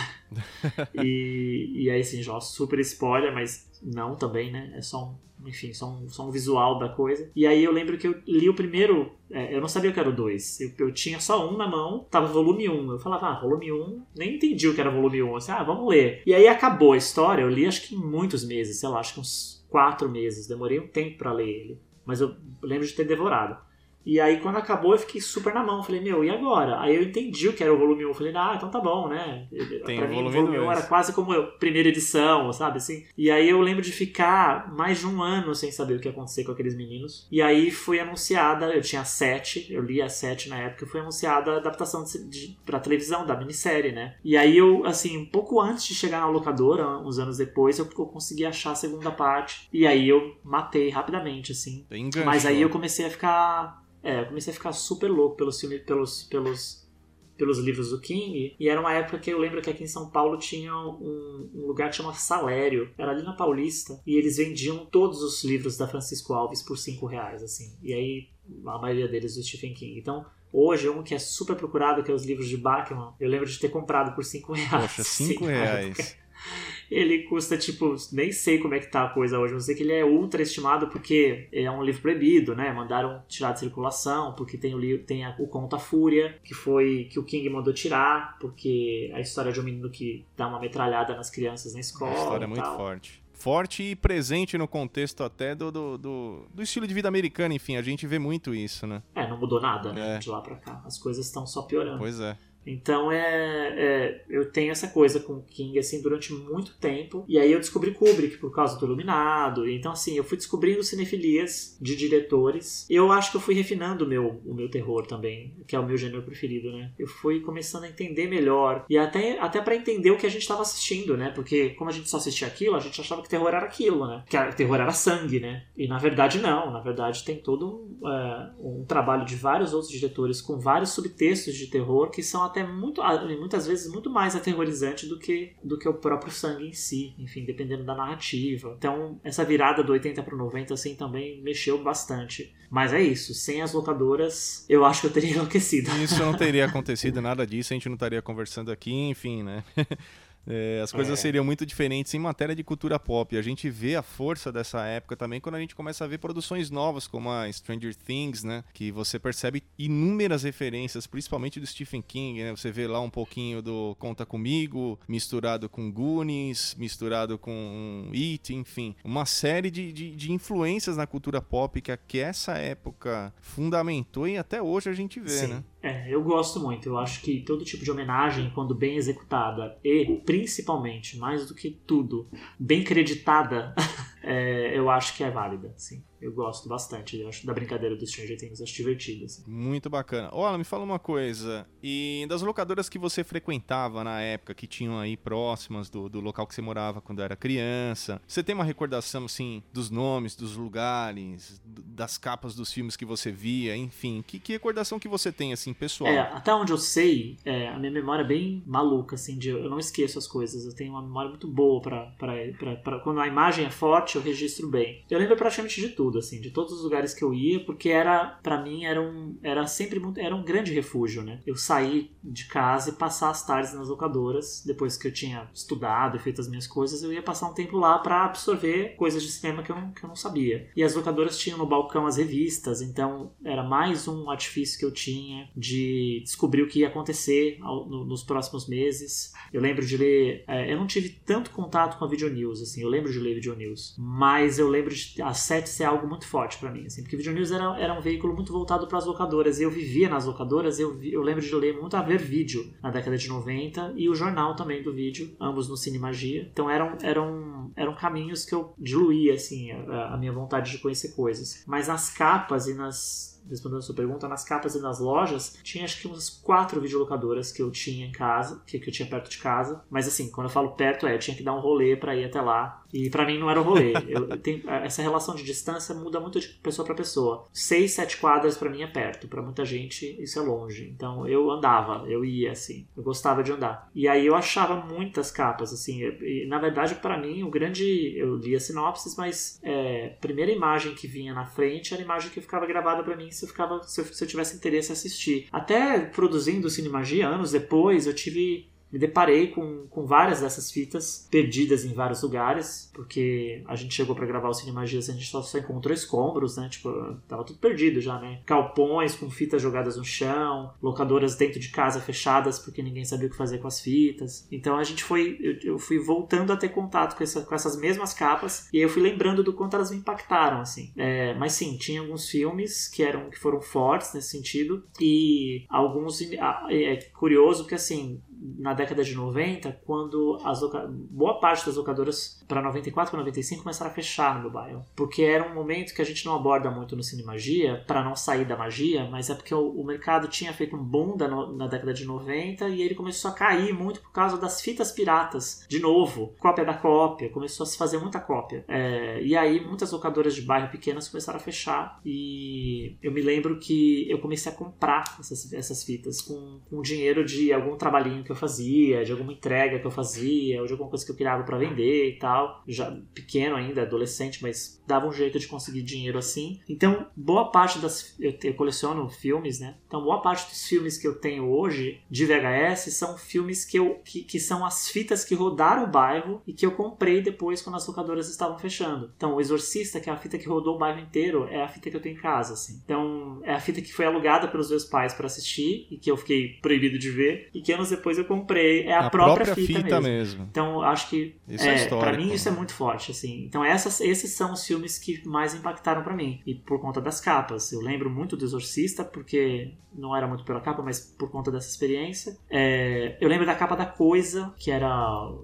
Speaker 2: <laughs> e, e aí, assim, já super spoiler, mas não também, né? É só um enfim, só um, só um visual da coisa. E aí eu lembro que eu li o primeiro, é, eu não sabia o que era o 2. Eu, eu, tinha só um na mão, tava volume 1. Um. Eu falava, ah, volume 1, um, nem entendi o que era volume 1. Um. Ah, vamos ler. E aí acabou a história, eu li acho que em muitos meses, sei lá, acho que uns quatro meses. Demorei um tempo para ler ele. Mas eu lembro de ter devorado. E aí, quando acabou, eu fiquei super na mão. Falei, meu, e agora? Aí eu entendi o que era o volume 1. Falei, ah, então tá bom, né?
Speaker 1: Tem
Speaker 2: pra
Speaker 1: mim,
Speaker 2: o volume 1 era quase como a primeira edição, sabe? Assim. E aí eu lembro de ficar mais de um ano sem saber o que ia acontecer com aqueles meninos. E aí foi anunciada, eu tinha sete, eu li a sete na época, foi anunciada a adaptação de, de, pra televisão, da minissérie, né? E aí eu, assim, um pouco antes de chegar na locadora, uns anos depois, eu, eu consegui achar a segunda parte. E aí eu matei rapidamente, assim. Mas aí eu comecei a ficar é, eu comecei a ficar super louco pelos filmes, pelos, pelos, pelos livros do King. E era uma época que eu lembro que aqui em São Paulo tinha um, um lugar que chama Salério. Era ali na Paulista. E eles vendiam todos os livros da Francisco Alves por 5 reais, assim. E aí, a maioria deles do Stephen King. Então, Hoje, um que é super procurado, que é os livros de Bachman, eu lembro de ter comprado por 5 reais.
Speaker 1: Poxa, 5 <laughs> reais.
Speaker 2: Ele custa, tipo, nem sei como é que tá a coisa hoje, não sei que ele é ultra estimado porque é um livro proibido, né? Mandaram tirar de circulação, porque tem o livro, tem a, o Conta Fúria, que foi que o King mandou tirar, porque a história de um menino que dá uma metralhada nas crianças na escola. Uma
Speaker 1: história muito
Speaker 2: tal.
Speaker 1: forte forte e presente no contexto até do, do, do, do, estilo de vida americano, enfim, a gente vê muito isso, né?
Speaker 2: É, não mudou nada, né? É. De lá pra cá. As coisas estão só piorando.
Speaker 1: Pois é.
Speaker 2: Então é, é, eu tenho essa coisa com King assim durante muito tempo. E aí eu descobri Kubrick por causa do Iluminado. Então assim, eu fui descobrindo cinefilias de diretores. Eu acho que eu fui refinando o meu, o meu terror também, que é o meu gênero preferido, né? Eu fui começando a entender melhor e até até para entender o que a gente estava assistindo, né? Porque como a gente só assistia aquilo, a gente achava que terror era aquilo, né? Que terror era sangue, né? E na verdade não. Na verdade tem todo um, é, um trabalho de vários outros diretores com vários subtextos de terror que são até até muito, ah, muitas vezes muito mais aterrorizante do que, do que o próprio sangue em si, enfim, dependendo da narrativa. Então, essa virada do 80 para 90 assim também mexeu bastante. Mas é isso, sem as locadoras, eu acho que eu teria <laughs> enlouquecido.
Speaker 1: Isso não teria acontecido nada disso, a gente não estaria conversando aqui, enfim, né? <laughs> É, as coisas é. seriam muito diferentes em matéria de cultura pop. A gente vê a força dessa época também quando a gente começa a ver produções novas, como a Stranger Things, né? Que você percebe inúmeras referências, principalmente do Stephen King, né? Você vê lá um pouquinho do Conta Comigo, misturado com Goonies, misturado com It, enfim. Uma série de, de, de influências na cultura pop que, que essa época fundamentou e até hoje a gente vê, Sim. né?
Speaker 2: É, eu gosto muito. Eu acho que todo tipo de homenagem, quando bem executada e, principalmente, mais do que tudo, bem creditada, <laughs> é, eu acho que é válida, sim. Eu gosto bastante eu acho, da brincadeira do Stranger Things, acho divertido. Assim.
Speaker 1: Muito bacana. Olha, me fala uma coisa. E das locadoras que você frequentava na época, que tinham aí próximas do, do local que você morava quando era criança, você tem uma recordação, assim, dos nomes, dos lugares, das capas dos filmes que você via, enfim? Que, que recordação que você tem, assim, pessoal?
Speaker 2: É, até onde eu sei, é, a minha memória é bem maluca, assim, de, eu não esqueço as coisas. Eu tenho uma memória muito boa para quando a imagem é forte, eu registro bem. Eu lembro praticamente de tudo assim, de todos os lugares que eu ia, porque era, para mim, era um, era sempre muito, era um grande refúgio, né? Eu sair de casa e passar as tardes nas locadoras, depois que eu tinha estudado e feito as minhas coisas, eu ia passar um tempo lá para absorver coisas de cinema que eu, que eu não sabia. E as locadoras tinham no balcão as revistas, então era mais um artifício que eu tinha de descobrir o que ia acontecer ao, no, nos próximos meses. Eu lembro de ler, é, eu não tive tanto contato com a Video News, assim, eu lembro de ler Video News, mas eu lembro de a sete ser algo muito forte para mim, assim, porque Video News era, era um veículo muito voltado para as locadoras, e eu vivia nas locadoras, eu, eu lembro de ler muito a ver vídeo na década de 90 e o jornal também do vídeo, ambos no Cine Magia. Então eram, eram, eram caminhos que eu diluía, assim, a, a minha vontade de conhecer coisas. Mas nas capas e nas respondendo a sua pergunta, nas capas e nas lojas, tinha acho que umas quatro videolocadoras que eu tinha em casa, que, que eu tinha perto de casa. Mas assim, quando eu falo perto, é, eu tinha que dar um rolê para ir até lá. E para mim não era um rolê. <laughs> Eu, eu tenho, essa relação de distância muda muito de pessoa para pessoa. Seis, sete quadras para mim é perto. para muita gente isso é longe. Então eu andava, eu ia assim. Eu gostava de andar. E aí eu achava muitas capas, assim. E, na verdade, para mim, o grande. Eu lia sinopses, mas é, a primeira imagem que vinha na frente era a imagem que ficava gravada para mim eu, ficava, se eu, se eu tivesse interesse em assistir. Até produzindo Cinemagia, anos depois, eu tive me deparei com, com várias dessas fitas perdidas em vários lugares, porque a gente chegou para gravar o Cine Magias e a gente só, só encontrou escombros, né? Tipo, tava tudo perdido já, né? Calpões com fitas jogadas no chão, locadoras dentro de casa fechadas porque ninguém sabia o que fazer com as fitas. Então a gente foi, eu, eu fui voltando a ter contato com, essa, com, essas mesmas capas e aí eu fui lembrando do quanto elas me impactaram, assim. É, mas sim, tinha alguns filmes que eram que foram fortes nesse sentido e alguns é curioso que assim na década de 90, quando as boa parte das locadoras para 94 para 95 começaram a fechar no bairro, porque era um momento que a gente não aborda muito no Cine Magia, para não sair da magia, mas é porque o, o mercado tinha feito um boom da na década de 90 e ele começou a cair muito por causa das fitas piratas, de novo, cópia da cópia, começou a se fazer muita cópia. É, e aí muitas locadoras de bairro pequenas começaram a fechar e eu me lembro que eu comecei a comprar essas, essas fitas com, com dinheiro de algum trabalhinho que eu fazia, de alguma entrega que eu fazia, ou de alguma coisa que eu criava para vender e tal. Já pequeno ainda, adolescente, mas dava um jeito de conseguir dinheiro assim. Então, boa parte das. Eu, eu coleciono filmes, né? Então, boa parte dos filmes que eu tenho hoje de VHS são filmes que, eu, que, que são as fitas que rodaram o bairro e que eu comprei depois quando as locadoras estavam fechando. Então, O Exorcista, que é a fita que rodou o bairro inteiro, é a fita que eu tenho em casa, assim. Então, é a fita que foi alugada pelos meus pais para assistir e que eu fiquei proibido de ver e que anos depois eu comprei é a, a própria, própria, fita, fita mesmo. mesmo. Então acho que isso é, é para mim isso é muito forte assim. Então essas, esses são os filmes que mais impactaram para mim e por conta das capas. Eu lembro muito do Exorcista porque não era muito pela capa, mas por conta dessa experiência. É, eu lembro da capa da Coisa, que era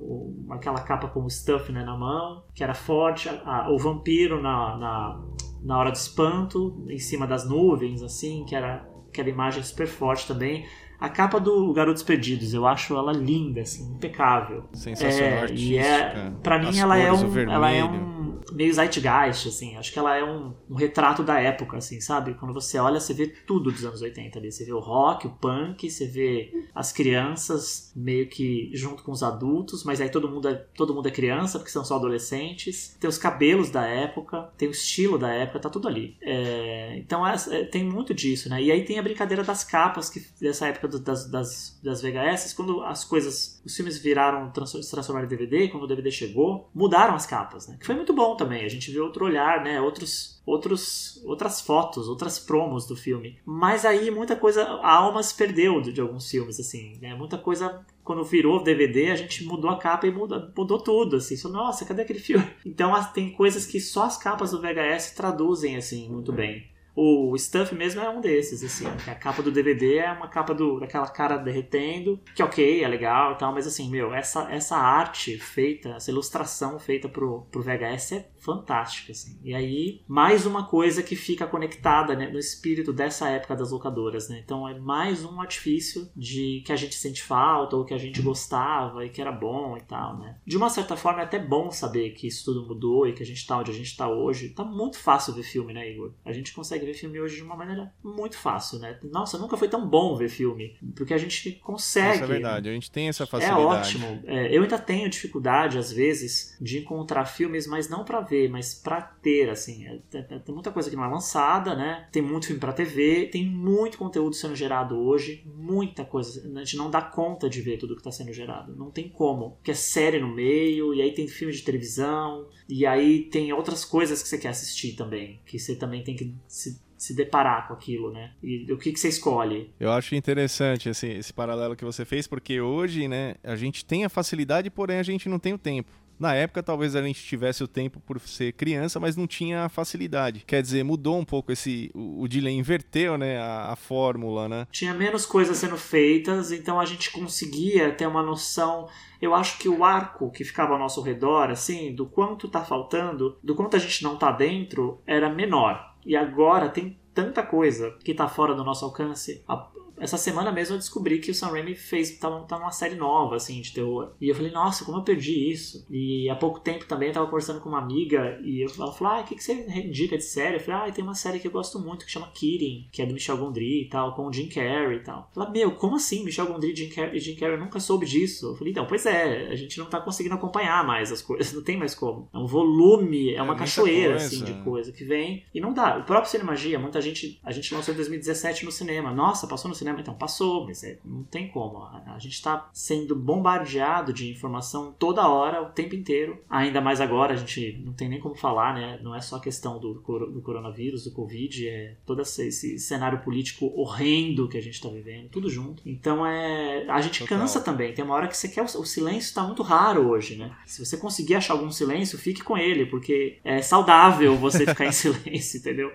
Speaker 2: o, aquela capa com o stuff né, na mão, que era forte. A, o vampiro na, na, na hora do espanto, em cima das nuvens, assim, que era aquela imagem super forte também. A capa do Garotos Perdidos, eu acho ela linda, assim, impecável.
Speaker 1: Sensacional
Speaker 2: é, E é, pra mim ela é, um, ela é um meio zeitgeist, assim. Acho que ela é um, um, retrato da época, assim, sabe? Quando você olha, você vê tudo dos anos 80 ali. Você vê o rock, o punk, você vê as crianças meio que junto com os adultos, mas aí todo mundo é, todo mundo é criança, porque são só adolescentes. Tem os cabelos da época, tem o estilo da época, tá tudo ali. É, então é, é, tem muito disso, né? E aí tem a brincadeira das capas, que dessa época do, das, das, das VHS, quando as coisas, os filmes viraram, se transformaram em DVD, quando o DVD chegou, mudaram as capas, né? Que foi muito bom também. A gente viu outro olhar, né? Outros, outros, outras fotos, outras promos do filme. Mas aí muita coisa, a alma se perdeu de, de alguns filmes, assim, né? Muita coisa quando virou DVD, a gente mudou a capa e mudou, mudou tudo, assim. Só, Nossa, cadê aquele filme? <laughs> Então tem coisas que só as capas do VHS traduzem, assim, muito bem. O Stuff mesmo é um desses, assim. A capa do DVD é uma capa do, daquela cara derretendo, que ok, é legal e tal, mas assim, meu, essa, essa arte feita, essa ilustração feita pro, pro VHS é fantástica, assim. E aí, mais uma coisa que fica conectada né, no espírito dessa época das locadoras, né? Então é mais um artifício de que a gente sente falta ou que a gente gostava e que era bom e tal, né? De uma certa forma é até bom saber que isso tudo mudou e que a gente tá onde a gente tá hoje. Tá muito fácil ver filme, né, Igor? A gente consegue ver filme hoje de uma maneira muito fácil, né? Nossa, nunca foi tão bom ver filme, porque a gente consegue. Isso
Speaker 1: é verdade, a gente tem essa facilidade.
Speaker 2: É ótimo. É, eu ainda tenho dificuldade, às vezes, de encontrar filmes, mas não para ver ver, mas para ter, assim. É, é, tem muita coisa que não é lançada, né? Tem muito filme para TV, tem muito conteúdo sendo gerado hoje, muita coisa. A gente não dá conta de ver tudo que tá sendo gerado. Não tem como. Porque é série no meio, e aí tem filme de televisão, e aí tem outras coisas que você quer assistir também, que você também tem que se se deparar com aquilo, né? E o que, que você escolhe?
Speaker 1: Eu acho interessante assim, esse paralelo que você fez, porque hoje, né, a gente tem a facilidade, porém a gente não tem o tempo. Na época, talvez a gente tivesse o tempo por ser criança, mas não tinha facilidade. Quer dizer, mudou um pouco esse. O, o delay inverteu, né? A, a, fórmula, né?
Speaker 2: Tinha menos coisas sendo feitas, então a gente conseguia ter uma noção. Eu acho que o arco que ficava ao nosso redor, assim, do quanto tá faltando, do quanto a gente não tá dentro, era menor. E agora tem tanta coisa que tá fora do nosso alcance. A, essa semana mesmo eu descobri que o Sam Raimi fez tá, tá uma série nova assim de terror. E eu falei, nossa, como eu perdi isso? E há pouco tempo também eu tava conversando com uma amiga e eu, ela falou: "Ah, o que que você indica de série?" Eu falei: "Ah, tem uma série que eu gosto muito que chama Kidding, que é do Michel Gondry e tal, com o Jim Carrey e tal." Ela: "Meu, como assim? Michel Gondry e Jim Carrey, Jim Carrey eu nunca soube disso." Eu falei: "Então, pois é, a gente não tá conseguindo acompanhar mais as coisas, <laughs> não tem mais como. É um volume, é uma é cachoeira assim de coisa que vem e não dá. O próprio Cinemagia, muita gente, a gente lançou em 2017 no cinema. Nossa, passou no cinema, então passou, mas é, não tem como. A, a gente está sendo bombardeado de informação toda hora, o tempo inteiro. Ainda mais agora, a gente não tem nem como falar, né? Não é só a questão do, do coronavírus, do Covid, é todo esse cenário político horrendo que a gente está vivendo, tudo junto. Então é. A gente Total. cansa também. Tem uma hora que você quer. O, o silêncio está muito raro hoje, né? Se você conseguir achar algum silêncio, fique com ele, porque é saudável você ficar em <laughs> silêncio, entendeu?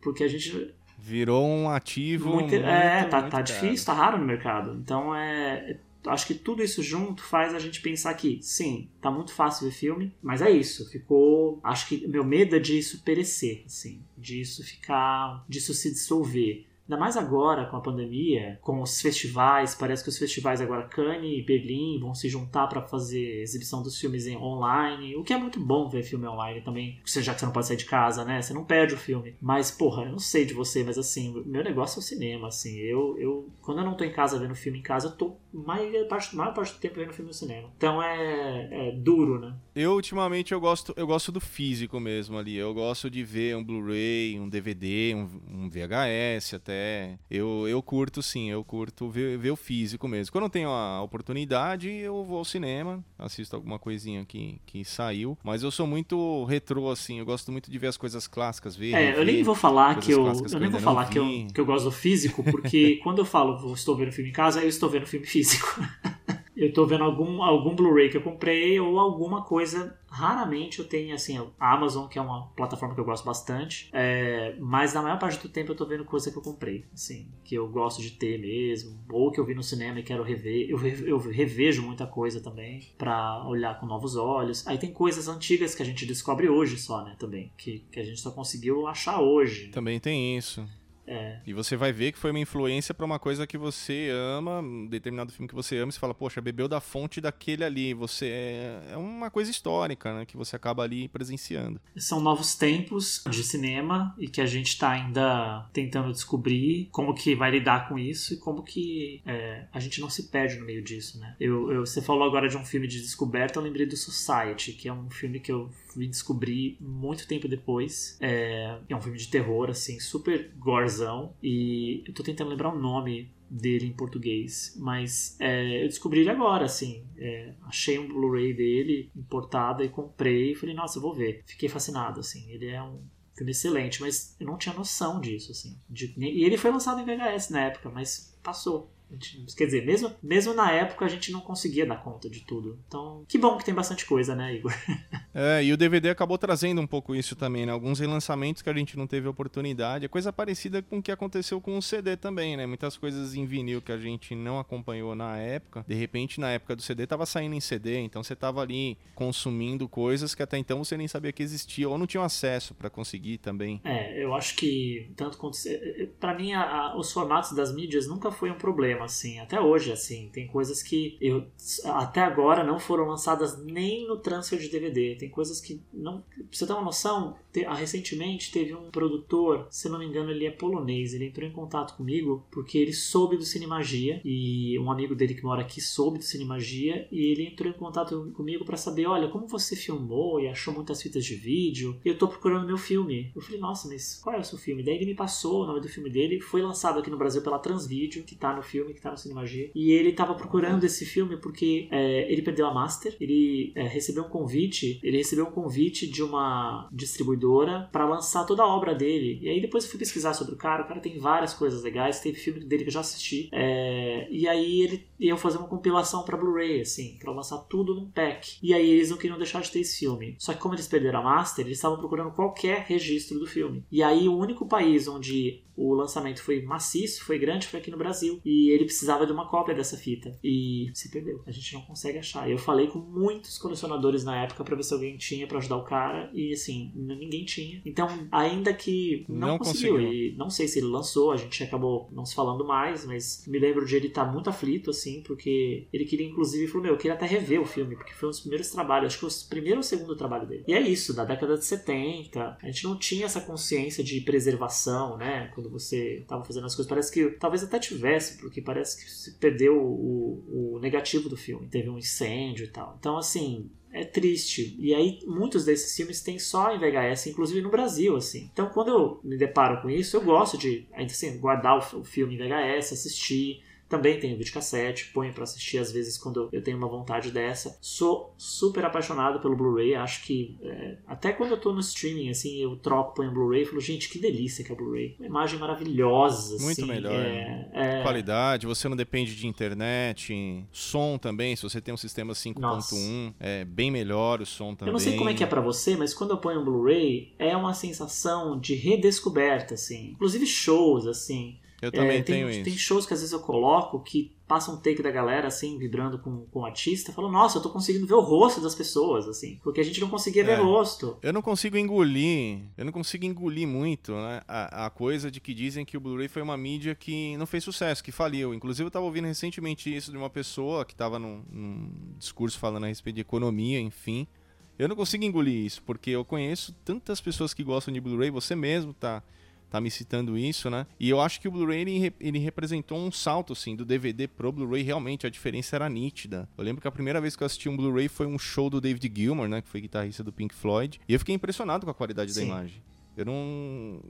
Speaker 2: Porque a gente
Speaker 1: Virou um ativo.
Speaker 2: Muito, muito, é, tá, muito tá difícil, tá raro no mercado. Então é. Acho que tudo isso junto faz a gente pensar que, sim, tá muito fácil ver filme, mas é isso. Ficou. Acho que meu medo é disso perecer, assim. Disso ficar. disso se dissolver. Ainda mais agora com a pandemia, com os festivais, parece que os festivais agora Cannes e Berlim vão se juntar para fazer exibição dos filmes em online, o que é muito bom ver filme online também, já que você não pode sair de casa, né? Você não perde o filme. Mas, porra, eu não sei de você, mas assim, meu negócio é o cinema, assim. Eu, eu quando eu não tô em casa vendo filme em casa, eu tô maior parte, maior parte do tempo vendo filme no cinema. Então é, é duro, né?
Speaker 1: Eu ultimamente eu gosto, eu gosto do físico mesmo ali. Eu gosto de ver um Blu-ray, um DVD, um, um VHS até é, eu, eu curto sim, eu curto ver, ver o físico mesmo. Quando eu tenho a oportunidade, eu vou ao cinema, assisto alguma coisinha que, que saiu. Mas eu sou muito retrô, assim, eu gosto muito de ver as coisas clássicas, ver.
Speaker 2: É, eu nem vou falar que eu. Eu nem vou falar que eu, que eu gosto do físico, porque <laughs> quando eu falo estou vendo filme em casa, eu estou vendo filme físico. <laughs> eu tô vendo algum, algum Blu-ray que eu comprei ou alguma coisa. Raramente eu tenho, assim, a Amazon, que é uma plataforma que eu gosto bastante. É, mas na maior parte do tempo eu tô vendo coisa que eu comprei, assim, que eu gosto de ter mesmo. Ou que eu vi no cinema e quero rever. Eu, eu revejo muita coisa também para olhar com novos olhos. Aí tem coisas antigas que a gente descobre hoje só, né, também. Que, que a gente só conseguiu achar hoje.
Speaker 1: Também tem isso.
Speaker 2: É.
Speaker 1: E você vai ver que foi uma influência para uma coisa que você ama, um determinado filme que você ama, e você fala, poxa, bebeu da fonte daquele ali. Você é, é uma coisa histórica, né? Que você acaba ali presenciando.
Speaker 2: São novos tempos de cinema e que a gente está ainda tentando descobrir como que vai lidar com isso e como que é, a gente não se perde no meio disso, né? Eu, eu, você falou agora de um filme de descoberta, eu lembrei do Society, que é um filme que eu vim descobrir muito tempo depois. É, é um filme de terror, assim, super gorzão. E eu tô tentando lembrar o nome dele em português, mas é, eu descobri ele agora, assim. É, achei um Blu-ray dele importado e comprei e falei, nossa, eu vou ver. Fiquei fascinado, assim. Ele é um filme excelente, mas eu não tinha noção disso, assim. De, e ele foi lançado em VHS na época, mas passou. Gente, quer dizer, mesmo, mesmo na época a gente não conseguia dar conta de tudo. Então, que bom que tem bastante coisa, né, Igor? <laughs>
Speaker 1: É, e o DVD acabou trazendo um pouco isso também, né? Alguns relançamentos que a gente não teve oportunidade. É coisa parecida com o que aconteceu com o CD também, né? Muitas coisas em vinil que a gente não acompanhou na época. De repente, na época do CD, tava saindo em CD, então você tava ali consumindo coisas que até então você nem sabia que existia ou não tinha acesso para conseguir também.
Speaker 2: É, eu acho que tanto quanto. para mim, a, a, os formatos das mídias nunca foi um problema, assim. Até hoje, assim. Tem coisas que eu até agora não foram lançadas nem no transfer de DVD. Tem coisas que não. Pra você ter uma noção, te, ah, recentemente teve um produtor, se não me engano, ele é polonês. Ele entrou em contato comigo porque ele soube do Cinemagia e um amigo dele que mora aqui soube do Cinemagia e ele entrou em contato comigo para saber: olha, como você filmou e achou muitas fitas de vídeo? Eu tô procurando meu filme. Eu falei: nossa, mas qual é o seu filme? Daí ele me passou o nome do filme dele. Foi lançado aqui no Brasil pela Transvídeo, que tá no filme, que tá no Cinemagia. E ele tava procurando esse filme porque é, ele perdeu a Master, ele é, recebeu um convite, ele recebeu um convite de uma distribuidora para lançar toda a obra dele. E aí depois eu fui pesquisar sobre o cara, o cara tem várias coisas legais, teve filme dele que eu já assisti. É, e aí ele ia fazer uma compilação para Blu-ray, assim, para lançar tudo num pack. E aí eles não queriam deixar de ter esse filme. Só que como eles perderam a Master, eles estavam procurando qualquer registro do filme. E aí o único país onde o lançamento foi maciço, foi grande, foi aqui no Brasil. E ele precisava de uma cópia dessa fita. E se perdeu. A gente não consegue achar. Eu falei com muitos colecionadores na época para ver se alguém tinha para ajudar o cara. E assim, ninguém tinha. Então, ainda que não, não conseguiu. conseguiu. E não sei se ele lançou, a gente acabou não se falando mais, mas me lembro de ele estar tá muito aflito, assim, porque ele queria, inclusive, falou: Meu, eu queria até rever o filme, porque foi um dos primeiros trabalhos, acho que foi o primeiro ou segundo trabalho dele. E é isso, da década de 70. A gente não tinha essa consciência de preservação, né? Quando você estava fazendo as coisas. Parece que talvez até tivesse, porque parece que se perdeu o, o negativo do filme. Teve um incêndio e tal. Então, assim, é triste. E aí, muitos desses filmes têm só em VHS, inclusive no Brasil, assim. Então, quando eu me deparo com isso, eu gosto de, assim, guardar o filme em VHS, assistir, também tenho videocassete, ponho para assistir às vezes quando eu tenho uma vontade dessa. Sou super apaixonado pelo Blu-ray, acho que é, até quando eu tô no streaming, assim, eu troco, ponho Blu-ray e falo, gente, que delícia que é o Blu-ray. Uma imagem maravilhosa,
Speaker 1: Muito
Speaker 2: assim,
Speaker 1: melhor.
Speaker 2: É, é...
Speaker 1: Qualidade, você não depende de internet, som também, se você tem um sistema 5.1, é bem melhor o som também.
Speaker 2: Eu não sei como é que é para você, mas quando eu ponho um Blu-ray, é uma sensação de redescoberta, assim. Inclusive shows, assim.
Speaker 1: Eu também
Speaker 2: é,
Speaker 1: tenho
Speaker 2: tem,
Speaker 1: isso.
Speaker 2: Tem shows que às vezes eu coloco que passa um take da galera, assim, vibrando com, com o artista, falo, nossa, eu tô conseguindo ver o rosto das pessoas, assim, porque a gente não conseguia ver
Speaker 1: É.
Speaker 2: rosto.
Speaker 1: Eu não consigo engolir, eu não consigo engolir muito, né? A, a coisa de que dizem que o Blu-ray foi uma mídia que não fez sucesso, que faliu. Inclusive, eu tava ouvindo recentemente isso de uma pessoa que tava num, num discurso falando a respeito de economia, enfim. Eu não consigo engolir isso, porque eu conheço tantas pessoas que gostam de Blu-ray, você mesmo tá, tá me citando isso, né? E eu acho que o Blu-ray ele, ele representou um salto, assim, do DVD pro Blu-ray, realmente a diferença era nítida. Eu lembro que a primeira vez que eu assisti um Blu-ray foi um show do David Gilmour, né? Que foi guitarrista do Pink Floyd, e eu fiquei impressionado com a qualidade da
Speaker 2: Sim.
Speaker 1: imagem. Eu não.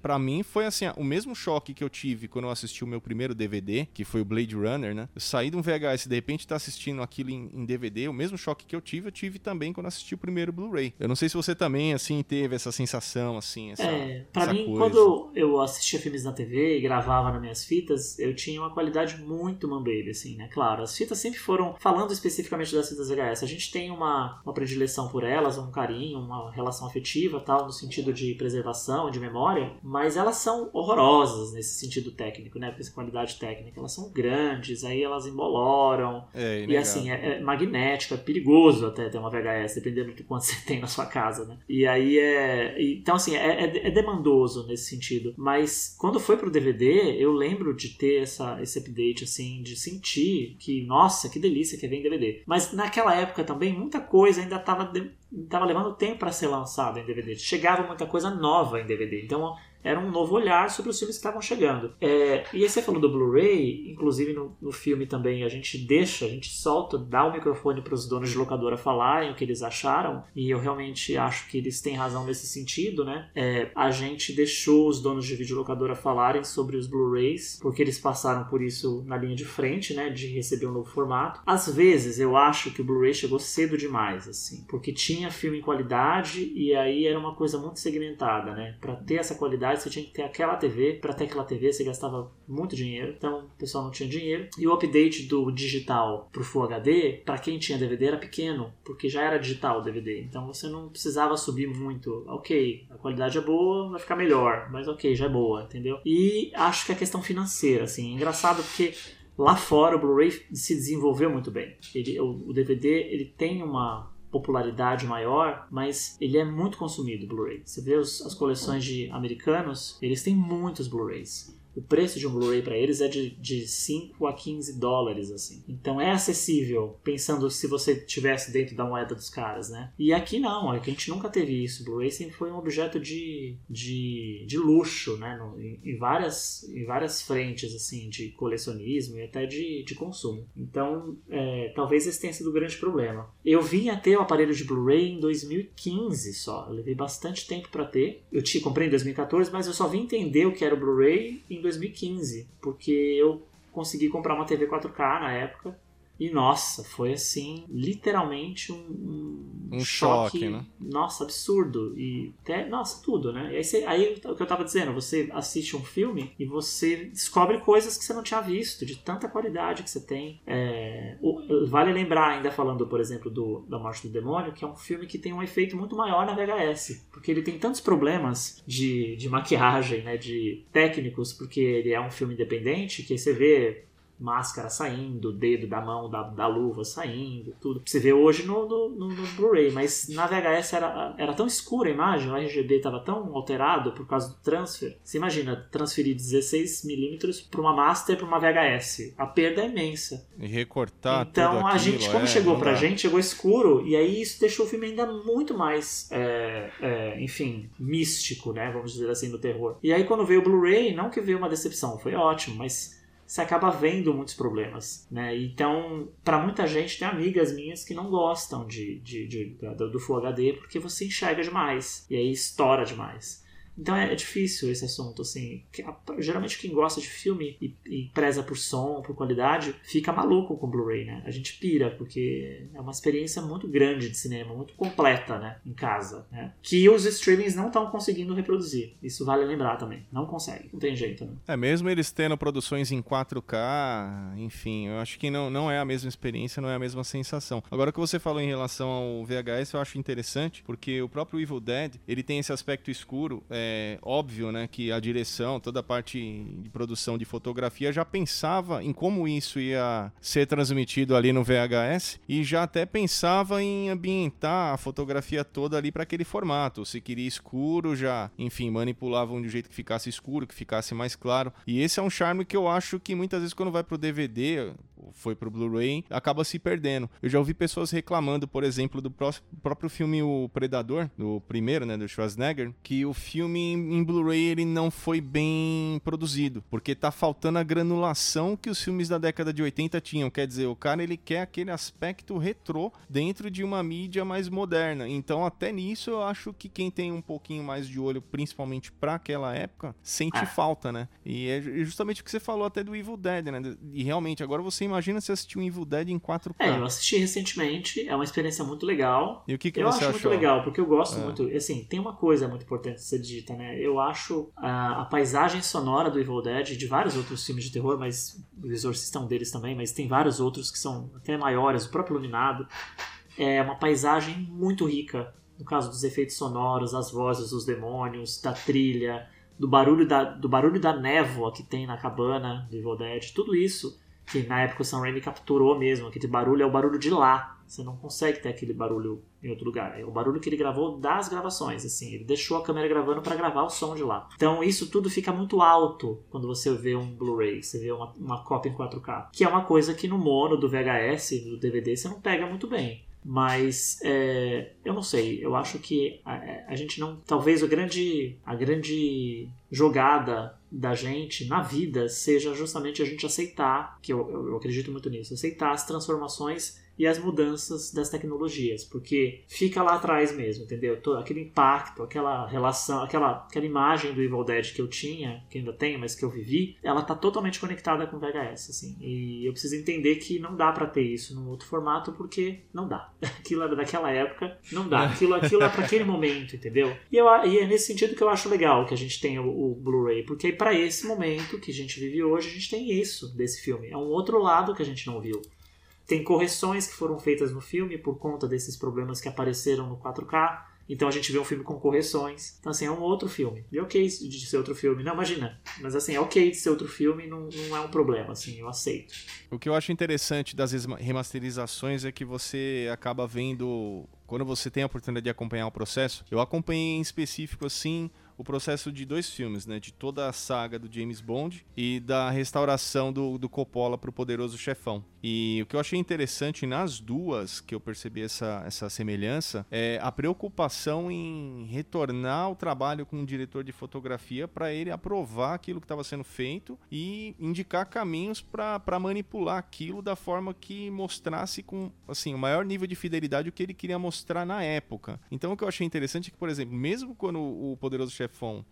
Speaker 1: Pra mim foi assim, o mesmo choque que eu tive quando eu assisti o meu primeiro DVD, que foi o Blade Runner, né? Eu saí de um VHS e de repente tá assistindo aquilo em, em DVD, o mesmo choque que eu tive, eu tive também quando assisti o primeiro Blu-ray. Eu não sei se você também, assim, teve essa sensação, assim, essa,
Speaker 2: É, pra
Speaker 1: essa
Speaker 2: mim,
Speaker 1: coisa.
Speaker 2: quando eu assistia filmes na TV e gravava nas minhas fitas, eu tinha uma qualidade muito mambebe, assim, né? Claro, as fitas sempre foram, falando especificamente das fitas VHS, a gente tem uma, uma predileção por elas, um carinho, uma relação afetiva tal, no sentido de preservação, de memória, mas elas são horrorosas nesse sentido técnico, né? Essa qualidade técnica. Elas são grandes, aí elas emboloram.
Speaker 1: É,
Speaker 2: e assim, é, é magnético, é perigoso até ter uma VHS, dependendo de quanto <laughs> você tem na sua casa, né? E aí é. Então, assim, é, é, é demandoso nesse sentido. Mas quando foi pro DVD, eu lembro de ter essa, esse update, assim, de sentir que, nossa, que delícia que vem em DVD. Mas naquela época também, muita coisa ainda tava, de, tava levando tempo para ser lançada em DVD. Chegava muita coisa nova em DVD. Então era um novo olhar sobre os filmes que estavam chegando. É, e aí você falou do Blu-ray, inclusive no, no, filme também a gente deixa, a gente solta, dá o microfone para os donos de locadora falarem o que eles acharam, e eu realmente acho que eles têm razão nesse sentido, né? É, a gente deixou os donos de videolocadora falarem sobre os Blu-rays, porque eles passaram por isso na linha de frente, né? De receber um novo formato. Às vezes eu acho que o Blu-ray chegou cedo demais, assim, porque tinha filme em qualidade e aí era uma coisa muito segmentada, né? Para ter essa qualidade você tinha que ter aquela TV. Para ter aquela TV, você gastava muito dinheiro. Então, o pessoal não tinha dinheiro. E o update do digital pro Full HD, para quem tinha DVD, era pequeno, porque já era digital o DVD. Então, você não precisava subir muito. Ok, a qualidade é boa, vai ficar melhor. Mas ok, já é boa, entendeu? E acho que a questão financeira, assim, é engraçado porque lá fora o Blu-ray se desenvolveu muito bem. Ele, o, o DVD ele tem uma popularidade maior, mas ele é muito consumido, Blu-ray. Você vê os, as coleções de americanos, eles têm muitos Blu-rays o preço de um Blu-ray para eles é de, de 5 a 15 dólares, assim. Então é acessível, pensando se você tivesse dentro da moeda dos caras, né? E aqui não, aqui a gente nunca teve isso. Blu-ray sempre foi um objeto de, de, de luxo, né? No, em, em, várias, em várias frentes, assim, de colecionismo e até de, de consumo. Então, é, talvez esse tenha sido o grande problema. Eu vim a ter o aparelho de Blu-ray em 2015 só. Eu levei bastante tempo para ter. Eu te comprei em 2014, mas eu só vim entender o que era o Blu-ray em 2015, porque eu consegui comprar uma TV 4K na época e nossa, foi assim, literalmente um, um,
Speaker 1: um choque, choque, né?
Speaker 2: Nossa, absurdo. E até, nossa, tudo, né? E aí, você, aí o que eu tava dizendo, você assiste um filme e você descobre coisas que você não tinha visto, de tanta qualidade que você tem. É, vale lembrar, ainda falando, por exemplo, do Da Morte do Demônio, que é um filme que tem um efeito muito maior na VHS. Porque ele tem tantos problemas de, de maquiagem, né? De técnicos, porque ele é um filme independente, que você vê máscara saindo, dedo da mão da, da luva saindo, tudo. Você vê hoje no, no, no, no Blu-ray, mas na VHS era, era tão escura a imagem, o RGB estava tão alterado por causa do transfer. Você imagina transferir 16mm para uma master para uma VHS. A perda é imensa.
Speaker 1: E recortar
Speaker 2: Então
Speaker 1: a
Speaker 2: gente, como
Speaker 1: é,
Speaker 2: chegou pra dá. gente, chegou escuro, e aí isso deixou o filme ainda muito mais, é, é, enfim, místico, né? Vamos dizer assim, no terror. E aí quando veio o Blu-ray, não que veio uma decepção, foi ótimo, mas você acaba vendo muitos problemas, né? Então, para muita gente, tem amigas minhas que não gostam de, de, de, de do Full HD porque você enxerga demais e aí estoura demais. Então é, é, difícil esse assunto, assim. Geralmente quem gosta de filme e, e preza por som, por qualidade, fica maluco com Blu-ray, né? A gente pira, porque é uma experiência muito grande de cinema, muito completa, né? Em casa, né? Que os streamings não estão conseguindo reproduzir. Isso vale lembrar também. Não consegue, não tem jeito, né?
Speaker 1: É, mesmo eles tendo produções em 4K, enfim, eu acho que não, não é a mesma experiência, não é a mesma sensação. Agora o que você falou em relação ao VHS, eu acho interessante, porque o próprio Evil Dead, ele tem esse aspecto escuro, é, é óbvio né, que a direção, toda a parte de produção de fotografia já pensava em como isso ia ser transmitido ali no VHS e já até pensava em ambientar a fotografia toda ali para aquele formato. Se queria escuro, já, enfim, manipulavam de um jeito que ficasse escuro, que ficasse mais claro. E esse é um charme que eu acho que muitas vezes quando vai pro DVD, foi pro Blu-ray, acaba se perdendo. Eu já ouvi pessoas reclamando, por exemplo, do próprio filme O Predador, do primeiro, né, do Schwarzenegger, que o filme em Blu-ray ele não foi bem produzido, porque tá faltando a granulação que os filmes da década de 80 tinham. Quer dizer, o cara ele quer aquele aspecto retrô dentro de uma mídia mais moderna. Então, até nisso eu acho que quem tem um pouquinho mais de olho, principalmente para aquela época, sente ah. falta, né? E é justamente o que você falou até do Evil Dead, né? E realmente, agora você imagina se assistir um Evil Dead em 4K.
Speaker 2: É, eu assisti recentemente, é uma experiência muito legal.
Speaker 1: E o que, que
Speaker 2: eu
Speaker 1: você
Speaker 2: acho
Speaker 1: achou?
Speaker 2: muito legal, porque eu gosto é. muito. Assim, tem uma coisa muito importante de ser dita, né? Eu acho a, a, paisagem sonora do Evil Dead, de vários outros filmes de terror, mas o Exorcista é um deles também, mas tem vários outros que são até maiores, o próprio Iluminado. É uma paisagem muito rica no caso dos efeitos sonoros, as vozes dos demônios, da trilha, do barulho da, do barulho da névoa que tem na cabana do Evil Dead, tudo isso que na época o Sam Raimi capturou mesmo, aquele barulho é o barulho de lá. Você não consegue ter aquele barulho em outro lugar. É o barulho que ele gravou das gravações, assim. Ele deixou a câmera gravando para gravar o som de lá. Então isso tudo fica muito alto quando você vê um Blu-ray, você vê uma, uma cópia em 4K. Que é uma coisa que no mono, do VHS, do DVD, você não pega muito bem. Mas é, eu não sei, eu acho que a, a, gente não. Talvez a grande, a grande jogada da gente na vida seja justamente a gente aceitar, que eu, eu acredito muito nisso, aceitar as transformações e as mudanças das tecnologias, porque fica lá atrás mesmo, entendeu? Todo aquele impacto, aquela relação, aquela, aquela imagem do Evil Dead que eu tinha, que ainda tenho, mas que eu vivi, ela tá totalmente conectada com VHS, assim. E eu preciso entender que não dá para ter isso num outro formato, porque não dá. <laughs> Aquilo era daquela época, não dá. Aquilo, aquilo é para aquele momento, entendeu? E, eu, e é nesse sentido que eu acho legal que a gente tenha o, o Blu-ray, porque para esse momento que a gente vive hoje, a gente tem isso desse filme. É um outro lado que a gente não viu. Tem correções que foram feitas no filme por conta desses problemas que apareceram no 4K. Então a gente vê um filme com correções. Então, assim, é um outro filme. E ok de ser outro filme. Não, imagina. Mas, assim, é ok de ser outro filme não, não é um problema, assim, eu aceito.
Speaker 1: O que eu acho interessante das remasterizações é que você acaba vendo. Quando você tem a oportunidade de acompanhar o processo, eu acompanhei em específico, assim, o processo de dois filmes, né? De toda a saga do James Bond e da restauração do, do Coppola para o Poderoso Chefão. E o que eu achei interessante nas duas, que eu percebi essa, essa semelhança, é a preocupação em retornar o trabalho com o diretor de fotografia para ele aprovar aquilo que estava sendo feito e indicar caminhos para manipular aquilo da forma que mostrasse com assim o maior nível de fidelidade o que ele queria mostrar na época. Então o que eu achei interessante é que, por exemplo, mesmo quando o Poderoso Chefão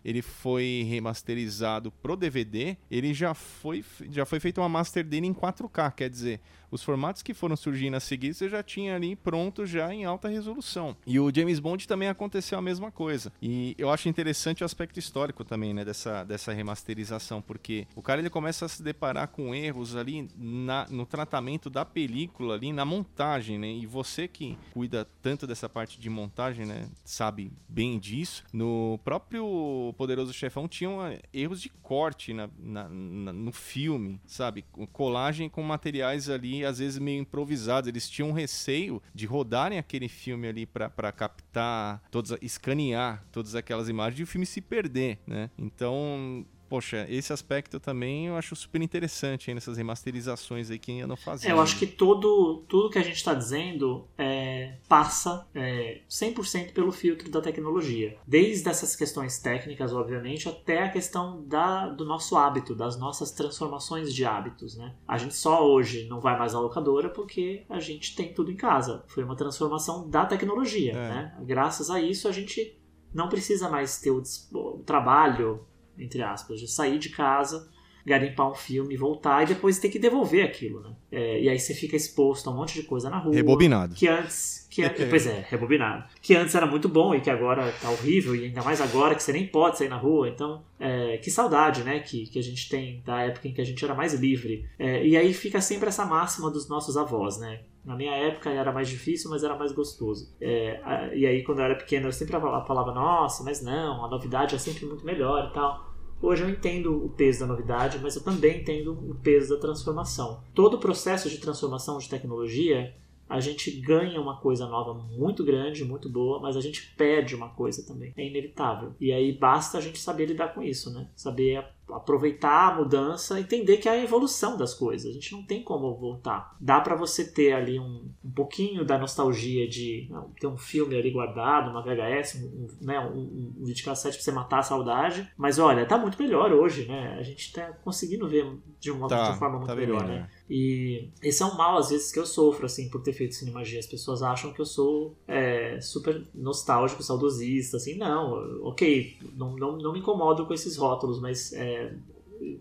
Speaker 1: ele foi remasterizado pro DVD, ele já foi, já foi feita uma master dele em 4K, quer dizer, os formatos que foram surgindo a seguir você já tinha ali pronto já em alta resolução. E o James Bond também aconteceu a mesma coisa. E eu acho interessante o aspecto histórico também, né, dessa, dessa remasterização, porque o cara ele começa a se deparar com erros ali na, no tratamento da película ali, na montagem, né? E você que cuida tanto dessa parte de montagem, né, sabe bem disso. No próprio Poderoso Chefão tinham erros de corte na, na, na no filme, sabe? Colagem com materiais ali às vezes meio improvisados. Eles tinham receio de rodarem aquele filme ali para captar, todos, escanear todas aquelas imagens e o filme se perder, né? Então poxa, esse aspecto também eu acho super interessante nessas remasterizações aí que não fazia.
Speaker 2: É, eu acho que todo, tudo que a gente está dizendo é, passa é, 100% pelo filtro da tecnologia. Desde essas questões técnicas, obviamente, até a questão da, do nosso hábito, das nossas transformações de hábitos. Né? A gente só hoje não vai mais à locadora porque a gente tem tudo em casa. Foi uma transformação da tecnologia. É. Né? Graças a isso, a gente não precisa mais ter o, o trabalho entre aspas, de sair de casa, garimpar um filme, voltar e depois ter que devolver aquilo, né? É, e aí você fica exposto a um monte de coisa na rua.
Speaker 1: Rebobinado.
Speaker 2: Que antes. Que, <laughs> pois é, rebobinado. Que antes era muito bom e que agora tá horrível, e ainda mais agora que você nem pode sair na rua. Então, é, que saudade, né? Que, que a gente tem da época em que a gente era mais livre. É, e aí fica sempre essa máxima dos nossos avós, né? Na minha época era mais difícil, mas era mais gostoso. É, e aí, quando eu era pequeno, eu sempre falava, nossa, mas não, a novidade é sempre muito melhor e tal. Hoje eu entendo o peso da novidade, mas eu também entendo o peso da transformação. Todo o processo de transformação de tecnologia, a gente ganha uma coisa nova muito grande, muito boa, mas a gente perde uma coisa também. É inevitável. E aí basta a gente saber lidar com isso, né? Saber aproveitar a mudança, entender que é a evolução das coisas. A gente não tem como voltar. Dá para você ter ali um, um pouquinho da nostalgia de não, ter um filme ali guardado, uma VHS, um, né, um, um videocassete pra você matar a saudade. Mas olha, tá muito melhor hoje, né? A gente tá conseguindo ver de uma, tá, de uma forma muito tá melhor, né? E esse é um mal, às vezes, que eu sofro, assim, por ter feito Cinemagia. As pessoas acham que eu sou é, super nostálgico, saudosista, assim. Não, ok, não, não, não me incomodo com esses rótulos, mas é,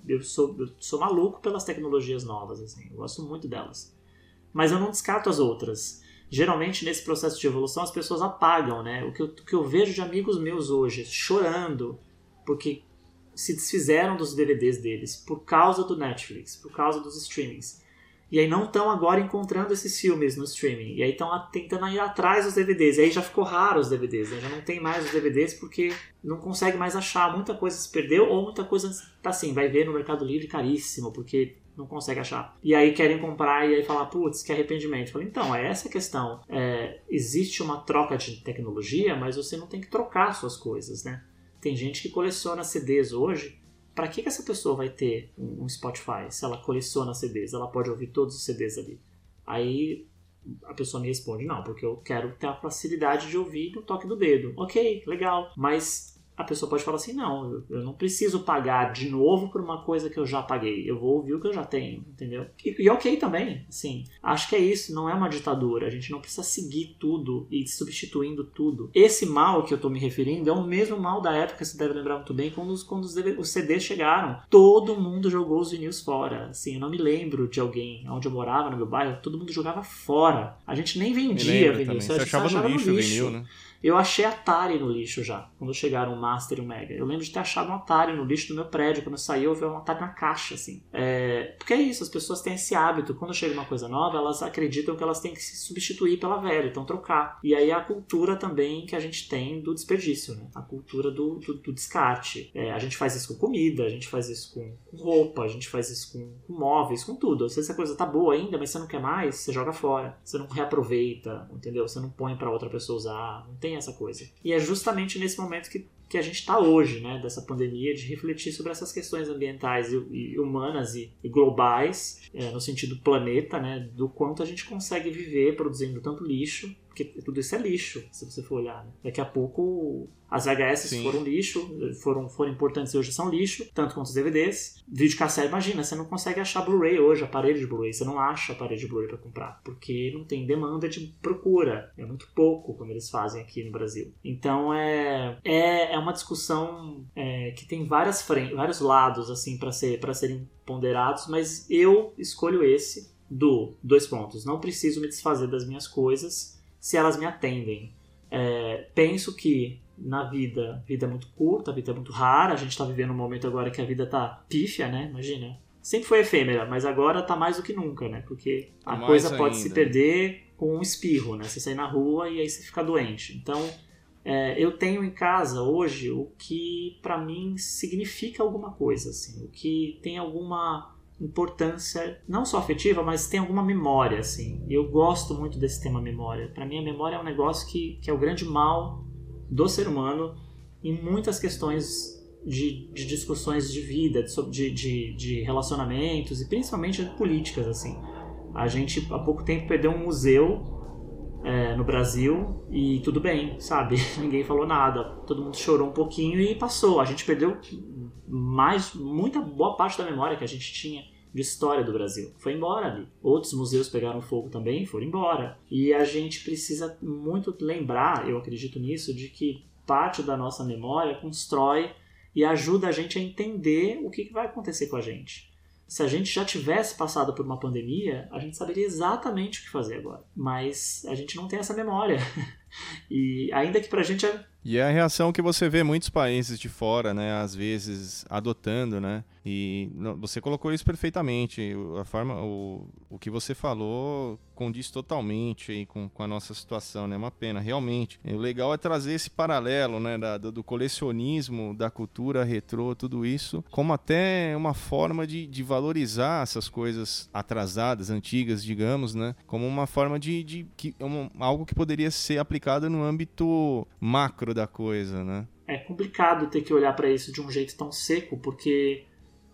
Speaker 2: eu, sou, eu sou maluco pelas tecnologias novas, assim. Eu gosto muito delas. Mas eu não descarto as outras. Geralmente, nesse processo de evolução, as pessoas apagam, né? O que eu, o que eu vejo de amigos meus hoje, chorando, porque se desfizeram dos DVDs deles por causa do Netflix, por causa dos streamings. E aí não estão agora encontrando esses filmes no streaming. E aí estão tentando ir atrás dos DVDs. E aí já ficou raro os DVDs, né? Já não tem mais os DVDs porque não consegue mais achar. Muita coisa se perdeu ou muita coisa tá assim, vai ver no Mercado Livre caríssimo, porque não consegue achar. E aí querem comprar e aí falar, putz, que arrependimento. Falei, então, é essa a questão. É, existe uma troca de tecnologia, mas você não tem que trocar suas coisas, né? Tem gente que coleciona CDs hoje para que, que essa pessoa vai ter um Spotify se ela coleciona CDs? Ela pode ouvir todos os CDs ali. Aí a pessoa me responde: não, porque eu quero ter a facilidade de ouvir no toque do dedo. Ok, legal. Mas a pessoa pode falar assim: não, eu não preciso pagar de novo por uma coisa que eu já paguei, eu vou ouvir o que eu já tenho, entendeu? E, e ok também, sim. Acho que é isso, não é uma ditadura, a gente não precisa seguir tudo e substituindo tudo. Esse mal que eu estou me referindo é o mesmo mal da época, você deve lembrar muito bem, quando os, quando os, os CDs chegaram. Todo mundo jogou os vinis fora. Assim, eu não me lembro de alguém onde eu morava, no meu bairro, todo mundo jogava fora. A gente nem vendia vinil,
Speaker 1: você achava, achava no lixo, no lixo. vinil, né?
Speaker 2: Eu achei Atari no lixo já, quando chegaram o Master e o Mega. Eu lembro de ter achado um Atari no lixo do meu prédio. Quando eu saí, eu vi um Atari na caixa, assim. É... Porque é isso, as pessoas têm esse hábito. Quando chega uma coisa nova, elas acreditam que elas têm que se substituir pela velha, então trocar. E aí a cultura também que a gente tem do desperdício, né? A cultura do, do, do descarte. É, a gente faz isso com comida, a gente faz isso com, com roupa, a gente faz isso com, com móveis, com tudo. Às vezes a coisa tá boa ainda, mas você não quer mais, você joga fora. Você não reaproveita, entendeu? Você não põe para outra pessoa usar. Não tem tem essa coisa. E é justamente nesse momento que, que a gente está hoje, né, dessa pandemia, de refletir sobre essas questões ambientais e, e humanas e, e globais, é, no sentido planeta, né, do quanto a gente consegue viver produzindo tanto lixo, porque tudo isso é lixo, se você for olhar. Né? Daqui a pouco as VHS Sim. foram lixo, foram, foram importantes e hoje são lixo, tanto quanto os DVDs. Vídeo cassete, imagina, você não consegue achar Blu-ray hoje, aparelho de Blu-ray, você não acha aparelho de Blu-ray para comprar, porque não tem demanda de procura. É muito pouco como eles fazem aqui no Brasil. Então é, é, é uma discussão é, que tem várias vários lados assim para ser, serem ponderados, mas eu escolho esse do dois pontos. Não preciso me desfazer das minhas coisas se elas me atendem. É, penso que na vida, vida é muito curta, a vida é muito rara, a gente está vivendo um momento agora que a vida tá pífia, né? Imagina. Sempre foi efêmera, mas agora tá mais do que nunca, né? Porque a mais coisa pode ainda. se perder com um espirro, né? Você sair na rua e aí você fica doente. Então, é, eu tenho em casa hoje o que para mim significa alguma coisa, assim, o que tem alguma importância não só afetiva, mas tem alguma memória, assim. Eu gosto muito desse tema memória. Para mim a memória é um negócio que, que é o grande mal do ser humano em muitas questões de, de discussões de vida, de, de, de, relacionamentos e principalmente políticas, assim. A gente há pouco tempo perdeu um museu é, no Brasil e tudo bem, sabe? <laughs> Ninguém falou nada, todo mundo chorou um pouquinho e passou. A gente perdeu mais muita boa parte da memória que a gente tinha de história do Brasil. Foi embora ali. Outros museus pegaram fogo também, foram embora. E a gente precisa muito lembrar, eu acredito nisso, de que parte da nossa memória constrói e ajuda a gente a entender o que vai acontecer com a gente. Se a gente já tivesse passado por uma pandemia, a gente saberia exatamente o que fazer agora. Mas a gente não tem essa memória. <laughs> e ainda que pra gente é
Speaker 1: e é a reação que você vê muitos países de fora, né, às vezes adotando, né? E você colocou isso perfeitamente. A forma, o, o que você falou condiz totalmente aí com, com a nossa situação, né? É uma pena, realmente. o legal é trazer esse paralelo, né, da, do, colecionismo, da cultura retrô, tudo isso, como até uma forma de, de valorizar essas coisas atrasadas, antigas, digamos, né? Como uma forma de, de que, um, algo que poderia ser aplicado no âmbito macro da coisa, né?
Speaker 2: É complicado ter que olhar para isso de um jeito tão seco, porque,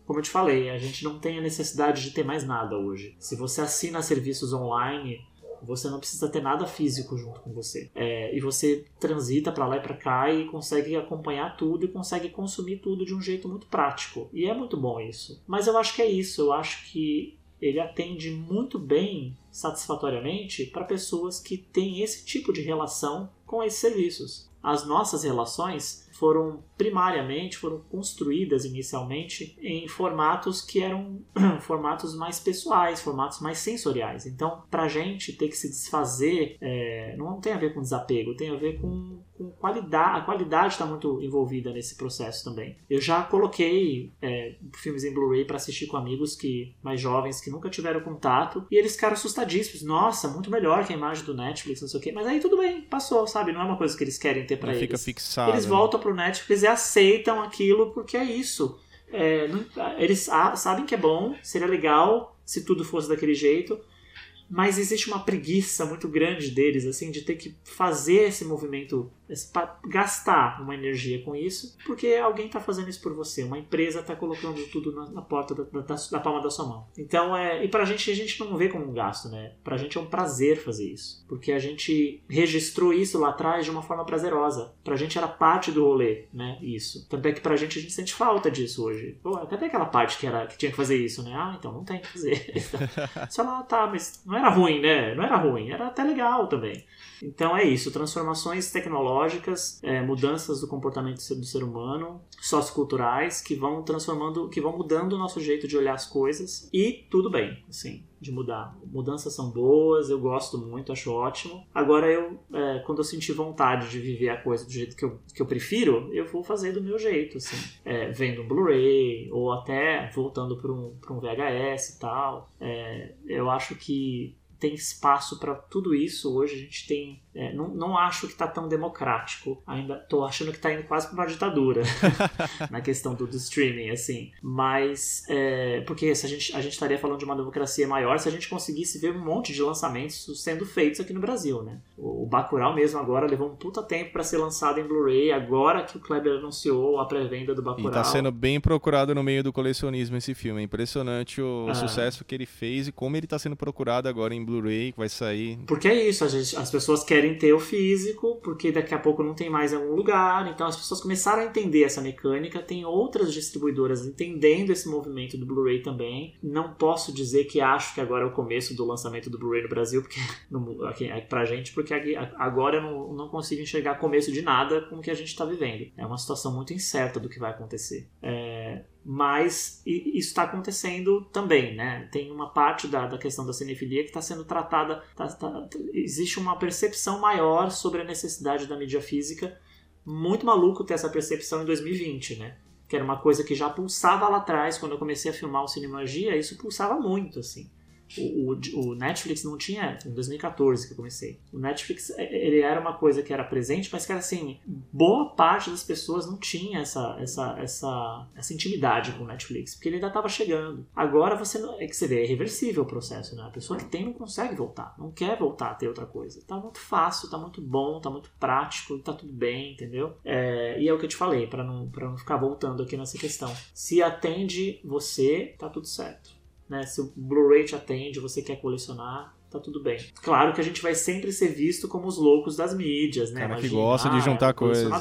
Speaker 2: como eu te falei, a gente não tem a necessidade de ter mais nada hoje. Se você assina serviços online, você não precisa ter nada físico junto com você. É, e você transita para lá e para cá e consegue acompanhar tudo e consegue consumir tudo de um jeito muito prático. E é muito bom isso. Mas eu acho que é isso. Eu acho que ele atende muito bem, satisfatoriamente, para pessoas que têm esse tipo de relação com esses serviços as nossas relações foram primariamente foram construídas inicialmente em formatos que eram <clears throat> formatos mais pessoais, formatos mais sensoriais. Então, para gente ter que se desfazer, é, não tem a ver com desapego, tem a ver com, com qualidade, a qualidade está muito envolvida nesse processo também. Eu já coloquei é, filmes em Blu-ray para assistir com amigos que mais jovens que nunca tiveram contato e eles ficaram assustadíssimos. Nossa, muito melhor que a imagem do Netflix, não sei o quê. Mas aí tudo bem, passou, sabe? Não é uma coisa que eles querem ter para eles.
Speaker 1: Fica fixado.
Speaker 2: Eles voltam pro Netflix e aceitam aquilo porque é isso. É, não, eles sabem que é bom, seria legal se tudo fosse daquele jeito, mas existe uma preguiça muito grande deles, assim, de ter que fazer esse movimento, esse, gastar uma energia com isso, porque alguém está fazendo isso por você, uma empresa está colocando tudo na, na porta da, da, da, palma da sua mão. Então, é, e pra gente, a gente não vê como um gasto, né? Pra gente é um prazer fazer isso, porque a gente registrou isso lá atrás de uma forma prazerosa. Pra gente era parte do rolê, né? Isso. Tanto é que pra gente a gente sente falta disso hoje. Pô, cadê aquela parte que, era, que tinha que fazer isso, né? Ah, então não tem que fazer. <laughs> Só lá, tá, mas não não era ruim, né? Não era ruim, era até legal também. Então é isso, transformações tecnológicas, é, mudanças do comportamento do ser humano, socioculturais que vão transformando, que vão mudando o nosso jeito de olhar as coisas e tudo bem, assim, de mudar. Mudanças são boas, eu gosto muito, acho ótimo. Agora eu, é, quando eu sentir vontade de viver a coisa do jeito que eu, que eu prefiro, eu vou fazer do meu jeito, assim, é, vendo um Blu-ray ou até voltando para um, um VHS e tal. É, eu acho que tem espaço para tudo isso. Hoje a gente tem. É, não, não acho que está tão democrático. Ainda estou achando que está indo quase para uma ditadura <laughs> na questão do, do, streaming, assim. Mas. É, porque se a, gente, a gente estaria falando de uma democracia maior se a gente conseguisse ver um monte de lançamentos sendo feitos aqui no Brasil, né? O, o Bacurau mesmo agora levou um puta tempo para ser lançado em Blu-ray. Agora que o Kleber anunciou a pré-venda do Bacurau.
Speaker 1: E tá sendo bem procurado no meio do colecionismo esse filme. É impressionante o, ah. sucesso que ele fez e como ele está sendo procurado agora em Blu-ray que vai sair.
Speaker 2: Porque é isso, gente, as pessoas querem ter o físico, porque daqui a pouco não tem mais em algum lugar. Então as pessoas começaram a entender essa mecânica. Tem outras distribuidoras entendendo esse movimento do Blu-ray também. Não posso dizer que acho que agora é o começo do lançamento do Blu-ray no Brasil, porque <laughs> aqui, é pra gente, porque agora eu não, não consigo enxergar começo de nada com o que a gente está vivendo. É uma situação muito incerta do que vai acontecer. É, mas isso está acontecendo também, né? Tem uma parte da, da questão da cinefilia que está sendo tratada, tá, tá, existe uma percepção maior sobre a necessidade da mídia física. Muito maluco ter essa percepção em 2020, né? Que era uma coisa que já pulsava lá atrás, quando eu comecei a filmar o Cinemagia, isso pulsava muito, assim. O, o, o, Netflix não tinha, em 2014 que eu comecei. O Netflix, é, é, ele era uma coisa que era presente, mas que era assim, boa parte das pessoas não tinha essa, essa, essa, essa intimidade com o Netflix, porque ele ainda estava chegando. Agora você não, é que você vê, é reversível o processo, né? A pessoa que tem não consegue voltar, não quer voltar a ter outra coisa. Tá muito fácil, tá muito bom, tá muito prático, tá tudo bem, entendeu? É, e é o que eu te falei, para não, não ficar voltando aqui nessa questão. Se atende você, tá tudo certo. Né? Se o Blu-ray te atende, você quer colecionar, tá tudo bem. Claro que a gente vai sempre ser visto como os loucos das mídias, né?
Speaker 1: Cara Imagina, que gosta de juntar ah, coisas.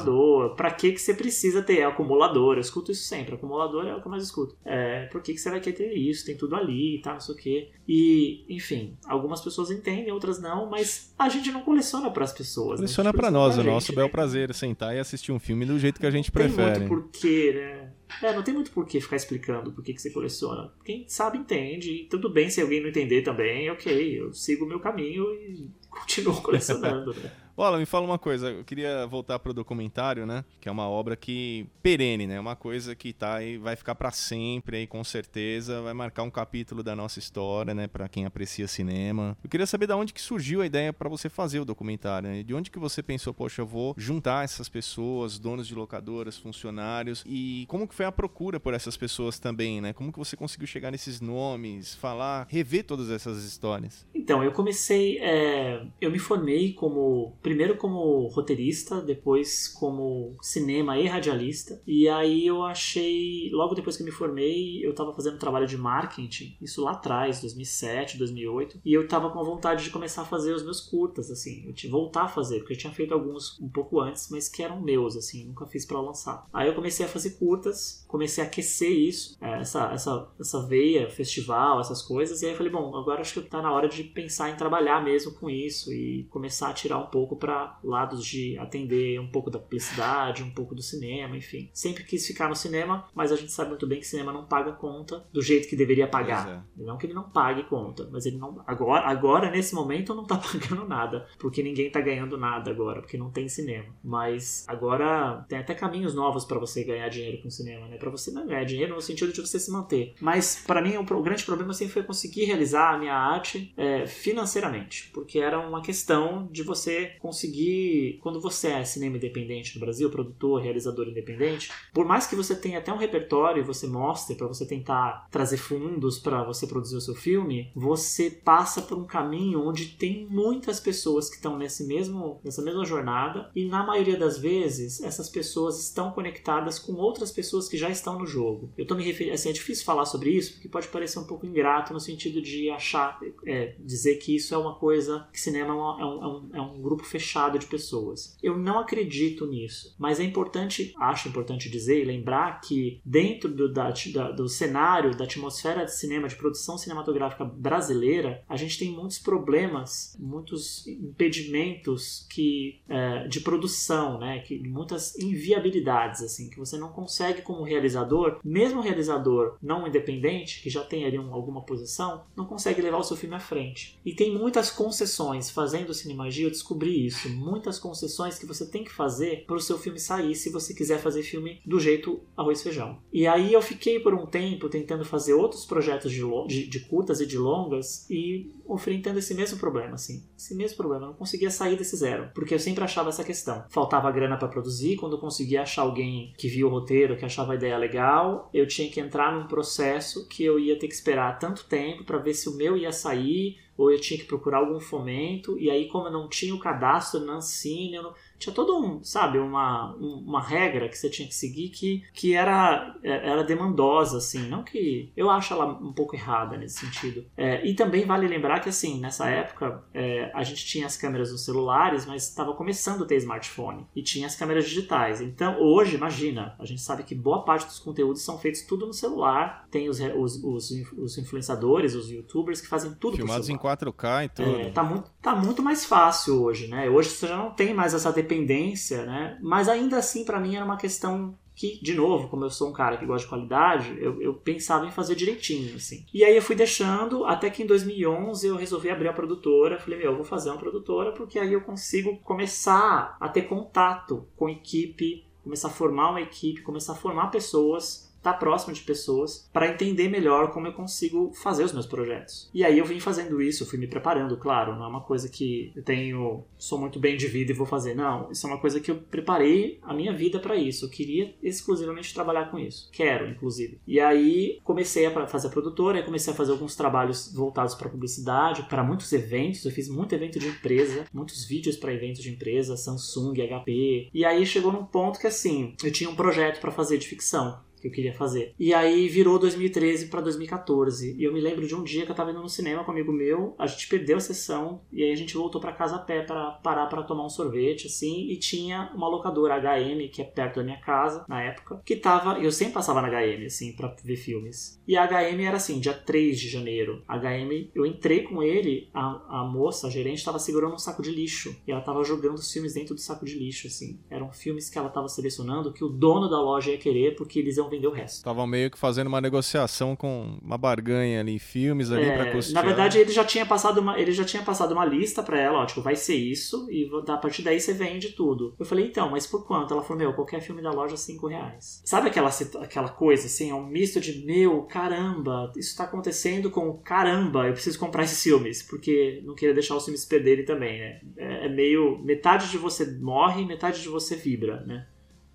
Speaker 2: Pra que que você precisa ter acumulador? Eu escuto isso sempre. Acumulador é o que eu mais escuto. É, por que que você vai querer ter isso? Tem tudo ali, tá? Não sei o quê. E, enfim, algumas pessoas entendem, outras não, mas a gente não coleciona para as pessoas.
Speaker 1: Né? Coleciona né? para nós, o nosso bel prazer sentar e assistir um filme do jeito que a gente
Speaker 2: não
Speaker 1: prefere.
Speaker 2: Tem muito porquê, né? É, não tem muito porquê ficar explicando por que, que você coleciona. Quem sabe entende, e tudo bem se alguém não entender também, ok, eu sigo o meu caminho e <laughs> continuo colecionando, né?
Speaker 1: Bola, me fala uma coisa, eu queria voltar pro documentário, né? Que é uma obra que perene, né? Uma coisa que tá aí, vai ficar para sempre aí, com certeza, vai marcar um capítulo da nossa história, né? Para quem aprecia cinema. Eu queria saber de onde que surgiu a ideia para você fazer o documentário, né? De onde que você pensou, poxa, eu vou juntar essas pessoas, donos de locadoras, funcionários, e como que foi a procura por essas pessoas também, né? Como que você conseguiu chegar nesses nomes, falar, rever todas essas histórias?
Speaker 2: Então, eu comecei, é... eu me formei como primeiro como roteirista, depois como cinema e radialista. E aí eu achei, logo depois que me formei, eu estava fazendo trabalho de marketing, isso lá atrás, 2007, 2008, e eu estava com vontade de começar a fazer os meus curtas, assim, eu voltar a fazer, porque eu tinha feito alguns um pouco antes, mas que eram meus, assim, nunca fiz para lançar. Aí eu comecei a fazer curtas, comecei a aquecer isso, é, essa, essa, essa veia, festival, essas coisas, e aí eu falei, bom, agora acho que tá na hora de pensar em trabalhar mesmo com isso e começar a tirar um pouco pouco para lados de atender um pouco da publicidade, um pouco do cinema, enfim. Sempre quis ficar no cinema, mas a gente sabe muito bem que cinema não paga conta do jeito que deveria pagar. É. Não que ele não pague conta, mas ele não agora, agora nesse momento não tá <laughs> pagando nada, porque ninguém tá ganhando nada agora, porque não tem cinema. Mas agora tem até caminhos novos para você ganhar dinheiro com cinema, né? Para você não ganhar dinheiro no sentido de você se manter. Mas para mim o, o, grande problema sempre foi conseguir realizar a minha arte é, financeiramente, porque era uma questão de você conseguir quando você é cinema independente no Brasil, produtor, realizador independente, por mais que você tenha até um repertório e você mostre para você tentar trazer fundos para você produzir o seu filme, você passa por um caminho onde tem muitas pessoas que estão nesse mesmo nessa mesma jornada e na maioria das vezes essas pessoas estão conectadas com outras pessoas que já estão no jogo. Eu tô me referindo, assim, é difícil falar sobre isso porque pode parecer um pouco ingrato no sentido de achar, é, dizer que isso é uma coisa, que cinema é, uma, é, um, é um grupo fechado de pessoas. Eu não acredito nisso, mas é importante, acho importante dizer e lembrar que dentro do, da, da, do cenário, da atmosfera de cinema, de produção cinematográfica brasileira, a gente tem muitos problemas, muitos impedimentos que, é, de produção, né? Que muitas inviabilidades, assim, que você não consegue como realizador, mesmo realizador não independente, que já tem ali um, alguma posição, não consegue levar o seu filme à frente. E tem muitas concessões, fazendo Cinemagia eu descobri isso, muitas concessões que você tem que fazer para o seu filme sair se você quiser fazer filme do jeito arroz e feijão. E aí eu fiquei por um tempo tentando fazer outros projetos de, de, de curtas e de longas e enfrentando esse mesmo problema, assim, esse mesmo problema, eu não conseguia sair desse zero, porque eu sempre achava essa questão. Faltava grana para produzir, quando eu conseguia achar alguém que via o roteiro, que achava a ideia legal, eu tinha que entrar num processo que eu ia ter que esperar tanto tempo para ver se o meu ia sair, ou eu tinha que procurar algum fomento, e aí como eu não tinha o cadastro na Ancine, não tinha todo um, sabe, uma, uma regra que você tinha que seguir que, que era, é, era demandosa, assim. Não que. Eu acho ela um pouco errada nesse sentido. É, e também vale lembrar que, assim, nessa época, é, a gente tinha as câmeras nos celulares, mas estava começando a ter smartphone. E tinha as câmeras digitais. Então, hoje, imagina, a gente sabe que boa parte dos conteúdos são feitos tudo no celular. Tem os, os, os, os influenciadores, os youtubers que fazem tudo
Speaker 1: Filmados em 4K e tudo.
Speaker 2: É, tá, muito, tá muito mais fácil hoje, né? Hoje você já não tem mais essa dependência, né? Mas ainda assim, para mim, era uma questão que, de novo, como eu sou um cara que gosta de qualidade, eu, eu, pensava em fazer direitinho, assim. E aí eu fui deixando, até que em 2011 eu resolvi abrir a produtora. Falei, meu, eu vou fazer uma produtora porque aí eu consigo começar a ter contato com equipe, começar a formar uma equipe, começar a formar pessoas estar tá próximo de pessoas para entender melhor como eu consigo fazer os meus projetos. E aí eu vim fazendo isso, fui me preparando, claro, não é uma coisa que eu tenho, sou muito bem de vida e vou fazer, não, isso é uma coisa que eu preparei a minha vida para isso. Eu queria exclusivamente trabalhar com isso. Quero, inclusive. E aí comecei a fazer a produtora, comecei a fazer alguns trabalhos voltados para publicidade, para muitos eventos, eu fiz muito evento de empresa, muitos vídeos para eventos de empresa, Samsung, HP. E aí chegou num ponto que assim, eu tinha um projeto para fazer de ficção que eu queria fazer. E aí virou 2013 para 2014. E eu me lembro de um dia que eu tava indo no cinema com um amigo meu, a gente perdeu a sessão e aí a gente voltou para casa a pé para parar para tomar um sorvete assim, e tinha uma locadora HM que é perto da minha casa na época, que tava, eu sempre passava na HM assim para ver filmes. E a HM era assim, dia 3 de janeiro. A HM, eu entrei com ele, a, a moça, a gerente estava segurando um saco de lixo e ela tava jogando os filmes dentro do saco de lixo assim. Eram filmes que ela tava selecionando que o dono da loja ia querer porque eles iam vender o resto.
Speaker 1: Estavam meio que fazendo uma negociação com uma barganha ali, filmes ali é, para custear.
Speaker 2: Na verdade, ele já tinha passado uma, ele já tinha passado uma lista para ela, ó, tipo, vai ser isso e a partir daí você vende tudo. Eu falei, então, mas por quanto? Ela falou, meu, qualquer filme da loja, cinco reais. Sabe aquela, aquela coisa, assim, é um misto de, meu, caramba, isso tá acontecendo com, caramba, eu preciso comprar esses filmes, porque não queria deixar os filmes perderem também, né? É, é meio, metade de você morre, metade de você vibra, né?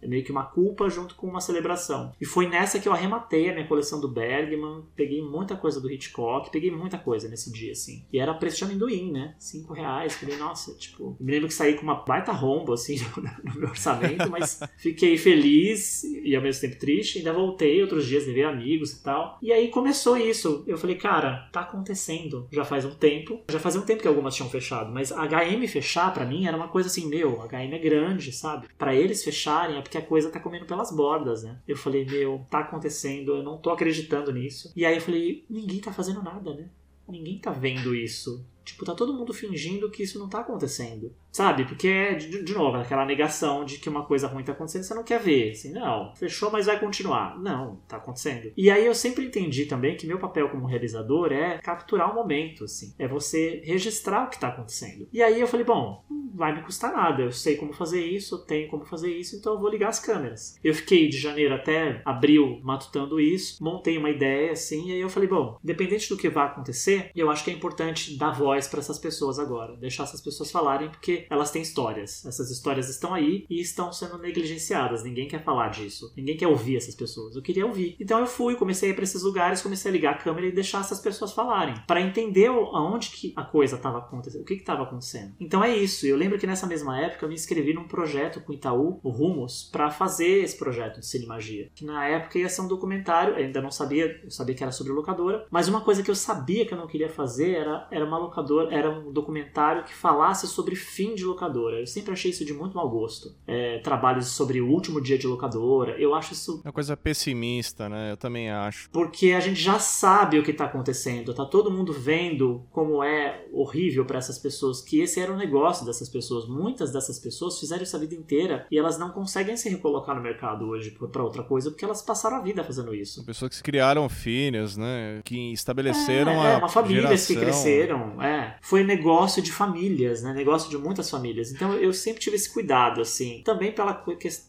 Speaker 2: É meio que uma culpa junto com uma celebração. E foi nessa que eu arrematei a minha coleção do Bergman, peguei muita coisa do Hitchcock, peguei muita coisa nesse dia, assim. E era preço de amendoim, né? Cinco reais. Falei, nossa, tipo... Eu me lembro que saí com uma baita romba, assim, <laughs> no meu orçamento, mas <laughs> fiquei feliz e ao mesmo tempo triste. Ainda voltei outros dias, levei amigos e tal. E aí começou isso. Eu falei, cara, tá acontecendo. Já faz um tempo. Já fazia um tempo que algumas tinham fechado, mas a HM fechar para mim era uma coisa assim, meu, a HM é grande, sabe? Para eles fecharem é porque a coisa tá comendo pelas bordas, né? Eu falei, meu, tá acontecendo, eu não tô acreditando nisso. E aí eu falei, ninguém tá fazendo nada, né? Ninguém tá vendo isso. Tipo, tá todo mundo fingindo que isso não tá acontecendo. Sabe? Porque, é, de, de novo, aquela negação de que uma coisa ruim tá acontecendo, você não quer ver. Assim, não, fechou, mas vai continuar. Não, tá acontecendo. E aí eu sempre entendi também que meu papel como realizador é capturar o momento, assim. É você registrar o que tá acontecendo. E aí eu falei, bom, não vai me custar nada. Eu sei como fazer isso, eu tenho como fazer isso, então eu vou ligar as câmeras. Eu fiquei de janeiro até abril matutando isso, montei uma ideia, assim, e aí eu falei, bom, independente do que vai acontecer, eu acho que é importante dar voz para essas pessoas agora. Deixar essas pessoas falarem, porque elas têm histórias. Essas histórias estão aí e estão sendo negligenciadas. Ninguém quer falar disso. Ninguém quer ouvir essas pessoas. Eu queria ouvir. Então eu fui, comecei a ir para esses lugares, comecei a ligar a câmera e deixar essas pessoas falarem, para entender aonde que a coisa estava acontecendo, o que estava acontecendo. Então é isso. Eu lembro que nessa mesma época eu me inscrevi num projeto com o Itaú, o Rumos, para fazer esse projeto de Cinemagia. Que na época ia ser um documentário, ainda não sabia, eu sabia que era sobre locadora, mas uma coisa que eu sabia que eu não queria fazer era, era uma locadora, era um documentário que falasse sobre fim de locadora. Eu sempre achei isso de muito mau gosto. É, trabalhos sobre o último dia de locadora, eu acho isso.
Speaker 1: Uma coisa pessimista, né? Eu também acho.
Speaker 2: Porque a gente já sabe o que está acontecendo, tá todo mundo vendo como é horrível para essas pessoas, que esse era o negócio dessas pessoas. Muitas dessas pessoas fizeram isso a vida inteira e elas não conseguem se recolocar no mercado hoje para outra coisa porque elas passaram a vida fazendo isso.
Speaker 1: Pessoas que criaram filhos, né? Que estabeleceram
Speaker 2: é,
Speaker 1: a.
Speaker 2: É, uma família
Speaker 1: geração.
Speaker 2: que cresceram, é. Foi negócio de famílias, né? Negócio de muitas famílias. Então eu sempre tive esse cuidado, assim. Também pela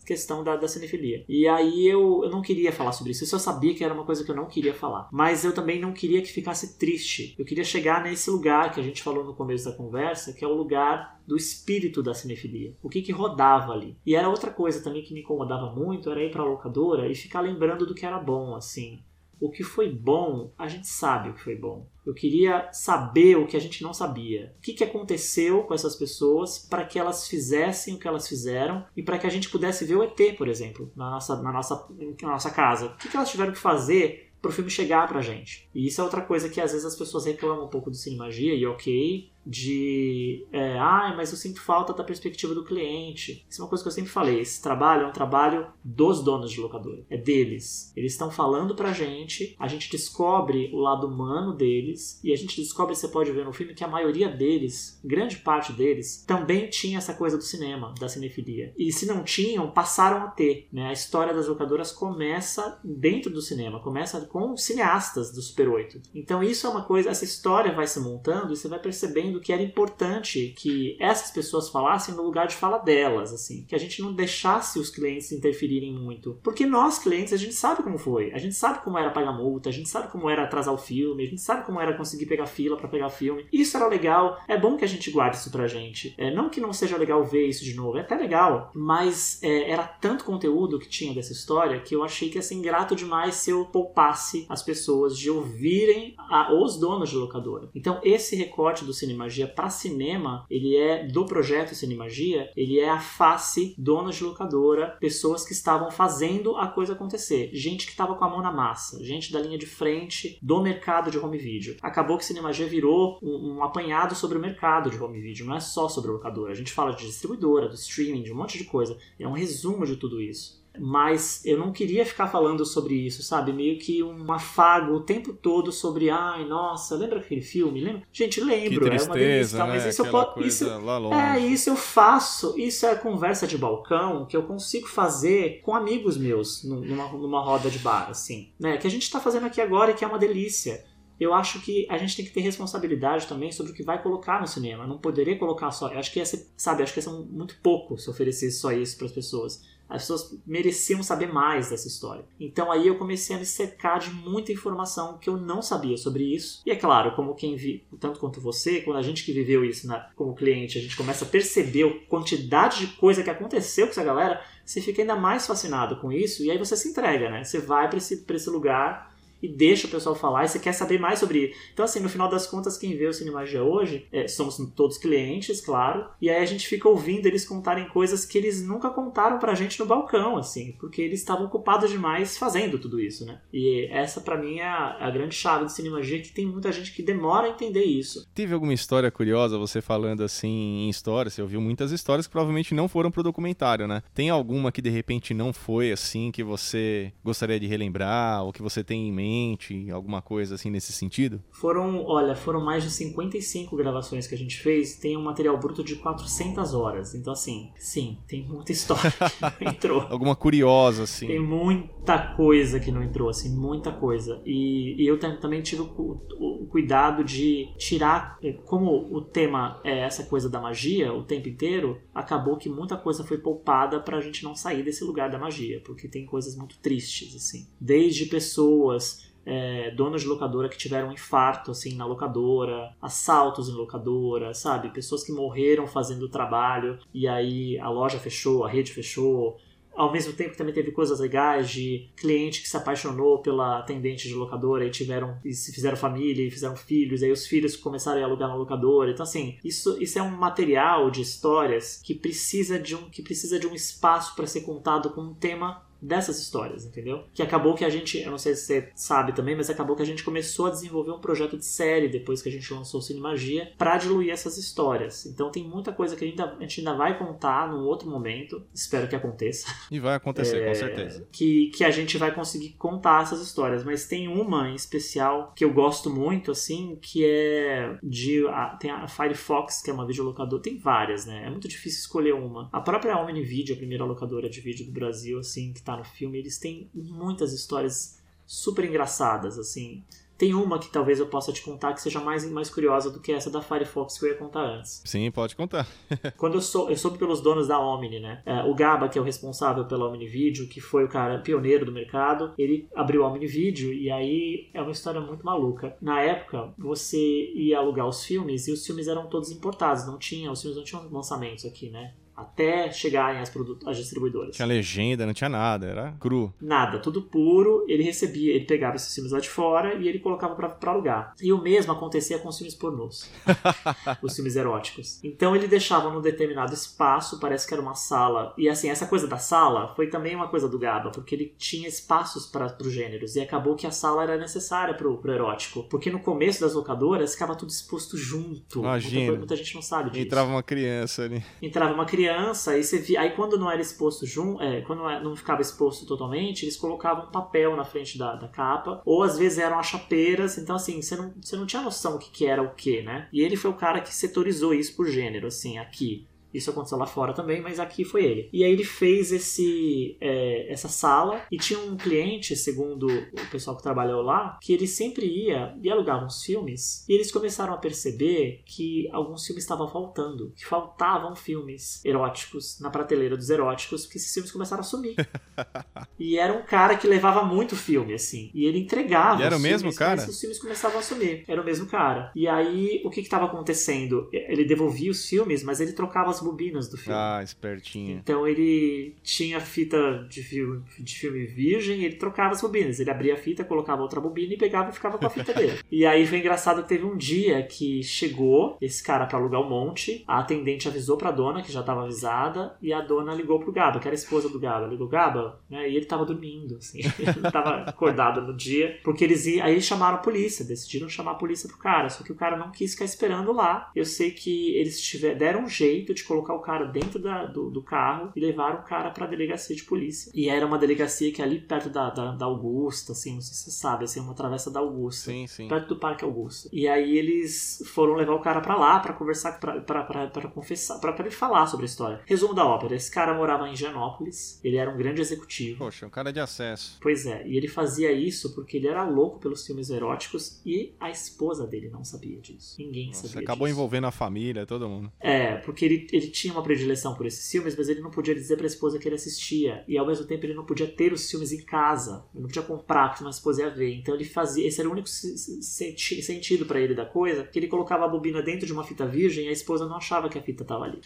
Speaker 2: questão da, da cinefilia. E aí eu, eu não queria falar sobre isso. Eu sabia que era uma coisa que eu não queria falar. Mas eu também não queria que ficasse triste. Eu queria chegar nesse lugar que a gente falou no começo da conversa, que é o lugar do espírito da cinefilia. O que que rodava ali. E era outra coisa também que me incomodava muito, era ir pra locadora e ficar lembrando do que era bom, assim. O que foi bom, a gente sabe o que foi bom. Eu queria saber o que a gente não sabia. O que, que aconteceu com essas pessoas para que elas fizessem o que elas fizeram e para que a gente pudesse ver o ET, por exemplo, na nossa, na nossa, na nossa casa. O que, que elas tiveram que fazer para o filme chegar para a gente? E isso é outra coisa que às vezes as pessoas reclamam um pouco do Cinemagia, e ok, de é, ah, mas eu sinto falta da perspectiva do cliente. Isso é uma coisa que eu sempre falei. Esse trabalho é um trabalho dos donos de locadora, é deles. Eles estão falando pra gente, a gente descobre o lado humano deles e a gente descobre, você pode ver no filme, que a maioria deles, grande parte deles, também tinha essa coisa do cinema, da cinefilia. E se não tinham, passaram a ter. Né? A história das locadoras começa dentro do cinema, começa com cineastas do Super 8. Então isso é uma coisa, essa história vai se montando e você vai percebendo que era importante que essas pessoas falassem no lugar de fala delas, assim, que a gente não deixasse os clientes interferirem muito, porque nós clientes a gente sabe como foi, a gente sabe como era pagar multa, a gente sabe como era atrasar o filme, a gente sabe como era conseguir pegar fila para pegar filme. Isso era legal, é bom que a gente guarde isso pra gente. É, não que não seja legal ver isso de novo, é até legal, mas é, era tanto conteúdo que tinha dessa história que eu achei que ia ser ingrato demais se eu poupasse as pessoas de ouvirem a, os donos de locadora. Então esse recorte do cinema Cinemagia para cinema, ele é do projeto Cinemagia, ele é a face donas de locadora, pessoas que estavam fazendo a coisa acontecer, gente que estava com a mão na massa, gente da linha de frente do mercado de home video. Acabou que Cinemagia virou um, um apanhado sobre o mercado de home video, não é só sobre locadora. A gente fala de distribuidora, do streaming, de um monte de coisa. É um resumo de tudo isso mas eu não queria ficar falando sobre isso, sabe? Meio que um afago o tempo todo sobre, ai, nossa, lembra aquele filme? Lembra? Gente, lembro,
Speaker 1: que tristeza,
Speaker 2: é uma delícia,
Speaker 1: né?
Speaker 2: mas isso
Speaker 1: Aquela
Speaker 2: eu posso. Isso, é, isso eu faço, isso é conversa de balcão que eu consigo fazer com amigos meus numa, numa roda de bar, assim, né? Que a gente tá fazendo aqui agora e que é uma delícia eu acho que a gente tem que ter responsabilidade também sobre o que vai colocar no cinema. Não poderia colocar só. Eu acho que ia ser, sabe, acho que ia ser muito pouco se oferecesse só isso para as pessoas. As pessoas mereciam saber mais dessa história. Então aí eu comecei a me cercar de muita informação que eu não sabia sobre isso. E é claro, como quem vi, tanto quanto você, quando a gente que viveu isso né, como cliente, a gente começa a perceber a quantidade de coisa que aconteceu com essa galera, você fica ainda mais fascinado com isso e aí você se entrega, né? Você vai para esse, esse lugar e deixa o pessoal falar e você quer saber mais sobre. Então, assim, no final das contas, quem vê o Cinemagia hoje, é, somos todos clientes, claro, e aí a gente fica ouvindo eles contarem coisas que eles nunca contaram pra gente no balcão, assim, porque eles estavam ocupados demais fazendo tudo isso, né? E essa para mim é a, a, grande chave do Cinemagia, que tem muita gente que demora a entender isso.
Speaker 1: Teve alguma história curiosa, você falando assim em histórias, você ouviu muitas histórias que provavelmente não foram pro documentário, né? Tem alguma que de repente não foi assim, que você gostaria de relembrar, ou que você tem em mente? Alguma coisa assim nesse sentido?
Speaker 2: Foram, olha, foram mais de 55 gravações que a gente fez, tem um material bruto de 400 horas. Então, assim, sim, tem muita história que <laughs> não entrou.
Speaker 1: Alguma curiosa, assim.
Speaker 2: Tem muita coisa que não entrou, assim, muita coisa. E, e eu também tive o, o, o, cuidado de tirar, é, como o tema é essa coisa da magia o tempo inteiro, acabou que muita coisa foi poupada pra gente não sair desse lugar da magia, porque tem coisas muito tristes, assim. Desde pessoas é, donos de locadora que tiveram um infarto assim na locadora, assaltos em locadora, sabe? Pessoas que morreram fazendo o trabalho e aí a loja fechou, a rede fechou. Ao mesmo tempo também teve coisas legais de cliente que se apaixonou pela atendente de locadora e tiveram e se fizeram família e fizeram filhos, e aí os filhos começaram a alugar na locadora. Então assim, isso, isso é um material de histórias que precisa de um que precisa de um espaço para ser contado com um tema dessas histórias, entendeu? Que acabou que a gente, eu não sei se você sabe também, mas acabou que a gente começou a desenvolver um projeto de série depois que a gente lançou o Cinemagia para diluir essas histórias. Então tem muita coisa que a gente, ainda, a gente ainda vai contar num outro momento, espero que aconteça.
Speaker 1: E vai acontecer, é, com certeza.
Speaker 2: Que, que a gente vai conseguir contar essas histórias, mas tem uma em especial que eu gosto muito, assim, que é de. A, tem a Firefox, que é uma videolocadora, tem várias, né? É muito difícil escolher uma. A própria Omnivideo, a primeira locadora de vídeo do Brasil, assim, que tá no filme, eles têm muitas histórias super engraçadas, assim. Tem uma que talvez eu possa te contar que seja mais, mais curiosa do que essa da Firefox que eu ia contar antes.
Speaker 1: Sim, pode contar. <laughs>
Speaker 2: Quando eu, sou, eu soube pelos donos da Omni, né? É, o Gaba, que é o responsável pela Omni Video, que foi o cara pioneiro do mercado, ele abriu a Omni Video e aí é uma história muito maluca. Na época, você ia alugar os filmes e os filmes eram todos importados, não tinha, os filmes não tinham lançamentos aqui, né? Até chegarem às, às distribuidoras.
Speaker 1: Tinha legenda, não tinha nada, era cru.
Speaker 2: Nada, tudo puro. Ele recebia, ele pegava esses filmes lá de fora e ele colocava para alugar. E o mesmo acontecia com os filmes pornôs, <laughs> os filmes eróticos. Então ele deixava num determinado espaço, parece que era uma sala. E assim, essa coisa da sala foi também uma coisa do Gaba, porque ele tinha espaços para os gêneros. E acabou que a sala era necessária pro, pro erótico. Porque no começo das locadoras ficava tudo exposto junto.
Speaker 1: Imagina.
Speaker 2: Muita, muita gente não sabe disso.
Speaker 1: Entrava uma criança ali.
Speaker 2: Entrava uma criança criança, aí você via, aí quando não era exposto junto, é, quando não ficava exposto totalmente, eles colocavam papel na frente da, da capa, ou às vezes eram as chapeiras, então assim, você não, você não tinha noção o que, que era o que, né? E ele foi o cara que setorizou isso por gênero, assim, aqui. Isso aconteceu lá fora também, mas aqui foi ele. E aí ele fez esse, é, essa sala e tinha um cliente, segundo o pessoal que trabalhou lá, que ele sempre ia e alugava uns filmes e eles começaram a perceber que alguns filmes estavam faltando, que faltavam filmes eróticos na prateleira dos eróticos, porque esses filmes começaram a sumir. <laughs> e era um cara que levava muito filme, assim, e ele entregava.
Speaker 1: E era o mesmo
Speaker 2: filmes,
Speaker 1: cara?
Speaker 2: Os filmes começavam a sumir. Era o mesmo cara. E aí o que estava acontecendo? Ele devolvia os filmes, mas ele trocava as bobinas do filme.
Speaker 1: Ah, espertinho.
Speaker 2: Então ele tinha fita de filme, de filme virgem e ele trocava as bobinas. Ele abria a fita, colocava outra bobina e pegava e ficava com a fita <laughs> dele. e aí foi engraçado que teve um dia que chegou esse cara para alugar o um monte, a atendente avisou pra dona, que já tava avisada, e a dona ligou pro Gaba, que era a esposa do Gaba. Ligou, Gaba, né? E ele tava dormindo, assim. <laughs> ele tava acordado no dia, porque eles iam, aí chamaram a polícia, decidiram chamar a polícia pro cara, só que o cara não quis ficar esperando lá. Eu sei que eles tiver, deram um jeito de colocar o cara dentro da, do, do, carro e levaram o cara pra delegacia de polícia. E era uma delegacia que é ali perto da, da, da Augusta, assim, não sei se você sabe, assim, uma travessa da Augusta.
Speaker 1: Sim, sim.
Speaker 2: Perto do Parque Augusta. E aí eles foram levar o cara pra lá pra conversar, pra confessar, pra ele falar sobre a história. Resumo da ópera: esse cara morava em Genópolis, ele era um grande executivo.
Speaker 1: Poxa, um cara de acesso.
Speaker 2: Pois é, e ele fazia isso porque ele era louco pelos filmes eróticos e a esposa dele não sabia disso. Ninguém
Speaker 1: Nossa,
Speaker 2: sabia
Speaker 1: acabou
Speaker 2: disso.
Speaker 1: envolvendo a família, todo mundo.
Speaker 2: É, porque ele, ele tinha uma predileção por esses filmes, mas ele não podia dizer pra esposa que ele assistia. E ao mesmo tempo ele não podia ter os filmes em casa. Ele não podia comprar porque uma esposa ia ver. Então ele fazia. Esse era o único senti sentido para ele da coisa, que ele colocava a bobina dentro de uma fita virgem e a esposa não achava que a fita tava ali.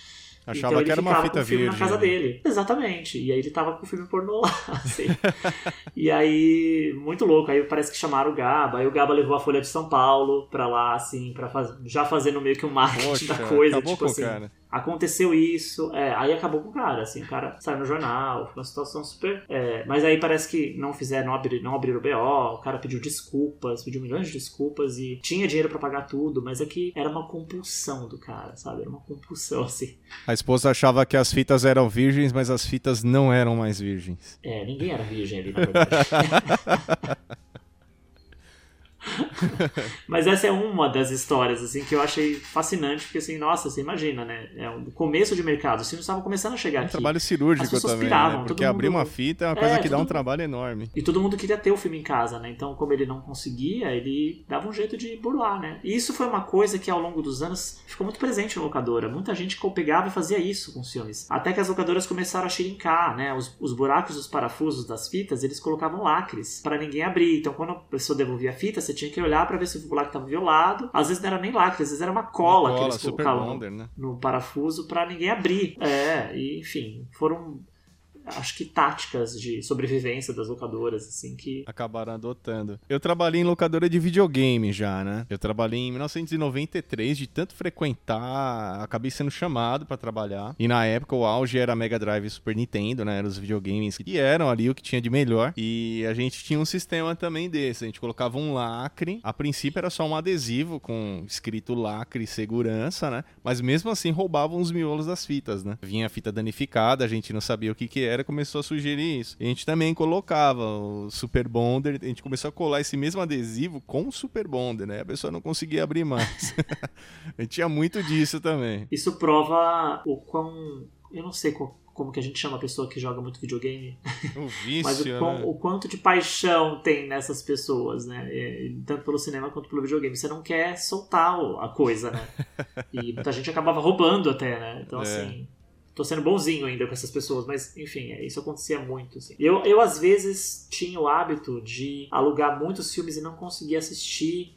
Speaker 1: Achava
Speaker 2: então,
Speaker 1: que era uma fita virgem.
Speaker 2: na casa dele. Exatamente. E aí ele tava com o filme pornô lá, <laughs> assim. <laughs> e aí, muito louco. Aí parece que chamaram o Gaba. Aí o Gaba levou a Folha de São Paulo pra lá, assim, pra faz... já fazendo meio que um marketing
Speaker 1: Poxa,
Speaker 2: da coisa.
Speaker 1: Acabou
Speaker 2: tipo
Speaker 1: com
Speaker 2: assim.
Speaker 1: o cara.
Speaker 2: Aconteceu isso, é, aí acabou com o cara, assim, o cara saiu no jornal, foi uma situação super. É, mas aí parece que não fizeram, não, abrir, não abriram o BO, o cara pediu desculpas, pediu milhões de desculpas e tinha dinheiro para pagar tudo, mas é que era uma compulsão do cara, sabe? Era uma compulsão, <laughs> assim.
Speaker 1: A esposa achava que as fitas eram virgens, mas as fitas não eram mais virgens.
Speaker 2: É, ninguém era virgem ali, na verdade. <laughs> Mas essa é uma das histórias, assim, que eu achei fascinante, porque assim, nossa, você imagina, né? É o começo de mercado, os filmes estavam começando a chegar
Speaker 1: um
Speaker 2: aqui.
Speaker 1: trabalho cirúrgico também,
Speaker 2: piravam,
Speaker 1: né? Porque
Speaker 2: mundo...
Speaker 1: abrir uma fita é uma coisa é, que dá um mundo... trabalho enorme.
Speaker 2: E todo mundo queria ter o filme em casa, né? Então, como ele não conseguia, ele dava um jeito de burlar, né? E isso foi uma coisa que ao longo dos anos ficou muito presente na locadora. Muita gente pegava e fazia isso com os filmes. Até que as locadoras começaram a xirincar, né? Os, os buracos dos parafusos das fitas, eles colocavam lacres para ninguém abrir. Então, quando a pessoa devolvia a fita, você tinha que olhar para ver se o buraco estava violado. Às vezes não era nem lacre, às vezes era uma cola, uma cola que eles colocavam bonder, né? no parafuso para ninguém abrir. É, e, enfim, foram acho que táticas de sobrevivência das locadoras, assim, que.
Speaker 1: Acabaram adotando. Eu trabalhei em locadora de videogame já, né? Eu trabalhei em 1993, de tanto frequentar, acabei sendo chamado para trabalhar. E na época o auge era Mega Drive e Super Nintendo, né? Eram os videogames que eram ali o que tinha de melhor. E a gente tinha um sistema também desse. A gente colocava um lacre. A princípio era só um adesivo com escrito lacre segurança, né? Mas mesmo assim roubavam os miolos das fitas, né? Vinha a fita danificada, a gente não sabia o que que era galera começou a sugerir isso. E a gente também colocava o Super Bonder, a gente começou a colar esse mesmo adesivo com o Super Bonder, né? A pessoa não conseguia abrir mais. <laughs> a gente tinha muito disso também.
Speaker 2: Isso prova o quão. Eu não sei qual como que a gente chama a pessoa que joga muito videogame.
Speaker 1: O <laughs> vício,
Speaker 2: Mas o,
Speaker 1: né?
Speaker 2: o, quanto de paixão tem nessas pessoas, né? tanto pelo cinema quanto pelo videogame. Você não quer soltar a coisa, né? <laughs> E muita gente acabava roubando até, né? Então, é. assim, tô sendo bonzinho ainda com essas pessoas, mas enfim, é, isso acontecia muito. Assim. Eu, eu, às vezes, tinha o hábito de alugar muitos filmes e não conseguir assistir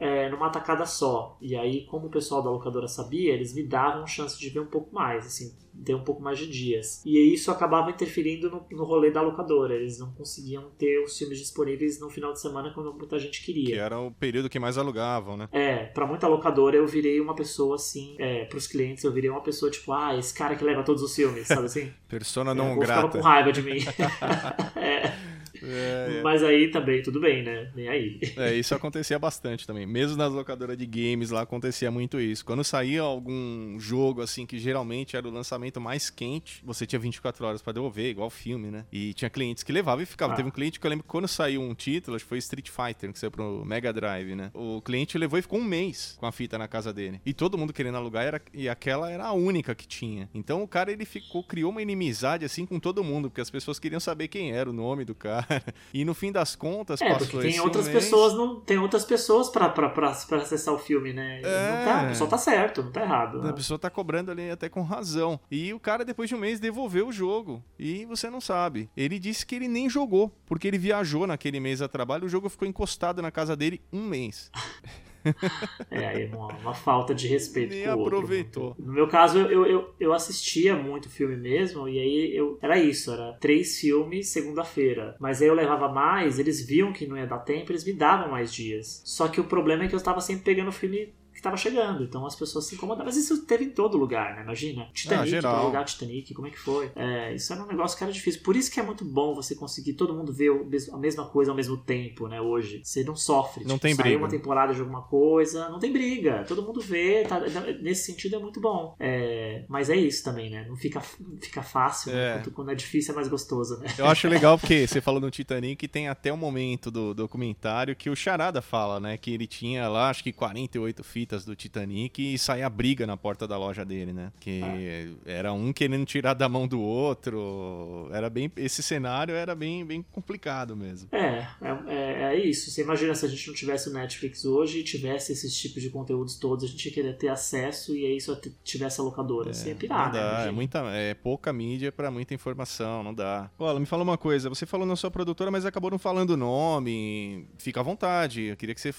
Speaker 2: é, numa tacada só. E aí, como o pessoal da locadora sabia, eles me davam chance de ver um pouco mais, assim, ter um pouco mais de dias. E isso acabava interferindo no, no rolê da locadora. Eles não conseguiam ter os filmes disponíveis no final de semana quando muita gente queria.
Speaker 1: Que era o período que mais alugavam, né?
Speaker 2: É, pra muita locadora eu virei uma pessoa assim, é, pros clientes eu virei uma pessoa tipo, ah, esse cara que leva todos os filmes, sabe assim? <laughs>
Speaker 1: Persona não é, grata.
Speaker 2: Ficava com raiva de mim. <laughs> <laughs> é. É, é. Mas aí também, tudo bem, né? Nem aí.
Speaker 1: É, isso acontecia bastante também. Mesmo nas locadoras de games lá acontecia muito isso. Quando saía algum jogo, assim, que geralmente era o lançamento mais quente, você tinha 24 horas para devolver, igual filme, né? E tinha clientes que levavam e ficavam. Ah. Teve um cliente que eu lembro que quando saiu um título, acho que foi Street Fighter, que saiu pro Mega Drive, né? O cliente levou e ficou um mês com a fita na casa dele. E todo mundo querendo alugar, era, e aquela era a única que tinha. Então o cara, ele ficou, criou uma inimizade, assim, com todo mundo, porque as pessoas queriam saber quem era o nome do cara. <laughs> E no fim das contas,
Speaker 2: é,
Speaker 1: passou
Speaker 2: tem outras mês... pessoas não Tem outras pessoas pra, pra, pra, pra acessar o filme, né? É... Tá, a pessoa tá certo, não tá errado. Né?
Speaker 1: A pessoa tá cobrando ali até com razão. E o cara, depois de um mês, devolveu o jogo. E você não sabe. Ele disse que ele nem jogou, porque ele viajou naquele mês a trabalho, o jogo ficou encostado na casa dele um mês. <laughs> <laughs>
Speaker 2: é, aí uma, uma, falta de respeito
Speaker 1: Nem
Speaker 2: com o
Speaker 1: aproveitou.
Speaker 2: Outro. No meu caso, eu, eu, eu assistia muito filme mesmo, e aí eu era isso, era três filmes segunda-feira. Mas aí eu levava mais, eles viam que não ia dar tempo, eles me davam mais dias. Só que o problema é que eu estava sempre pegando filme estava chegando. Então as pessoas se incomodavam. Mas isso teve em todo lugar, né? Imagina. Titanic, ah, para lugar Titanic, como é que foi? É, isso era um negócio que era difícil. Por isso que é muito bom você conseguir todo mundo ver a mesma coisa ao mesmo tempo, né? Hoje. Você não sofre.
Speaker 1: Não
Speaker 2: tipo,
Speaker 1: tem briga.
Speaker 2: uma temporada de alguma coisa, não tem briga. Todo mundo vê. Tá, nesse sentido é muito bom. É, mas é isso também, né? Não fica, fica fácil. Né? É. Né? Quando é difícil é mais gostoso, né?
Speaker 1: Eu acho legal <laughs> porque você falou no Titanic tem até o um momento do documentário que o Charada fala, né? Que ele tinha lá, acho que 48 fitas do Titanic que saía briga na porta da loja dele, né? Que ah. era um querendo tirar da mão do outro. Era bem. Esse cenário era bem, bem complicado mesmo.
Speaker 2: É, é, é isso. Você imagina se a gente não tivesse o Netflix hoje e tivesse esses tipos de conteúdos todos, a gente ia querer ter acesso e aí só tivesse a locadora. É, Você ia pirar,
Speaker 1: não dá, né? É, muita, é pouca mídia para muita informação, não dá. Olha, me fala uma coisa. Você falou na sua produtora, mas acabou não falando o nome. Fica à vontade. Eu queria que, você,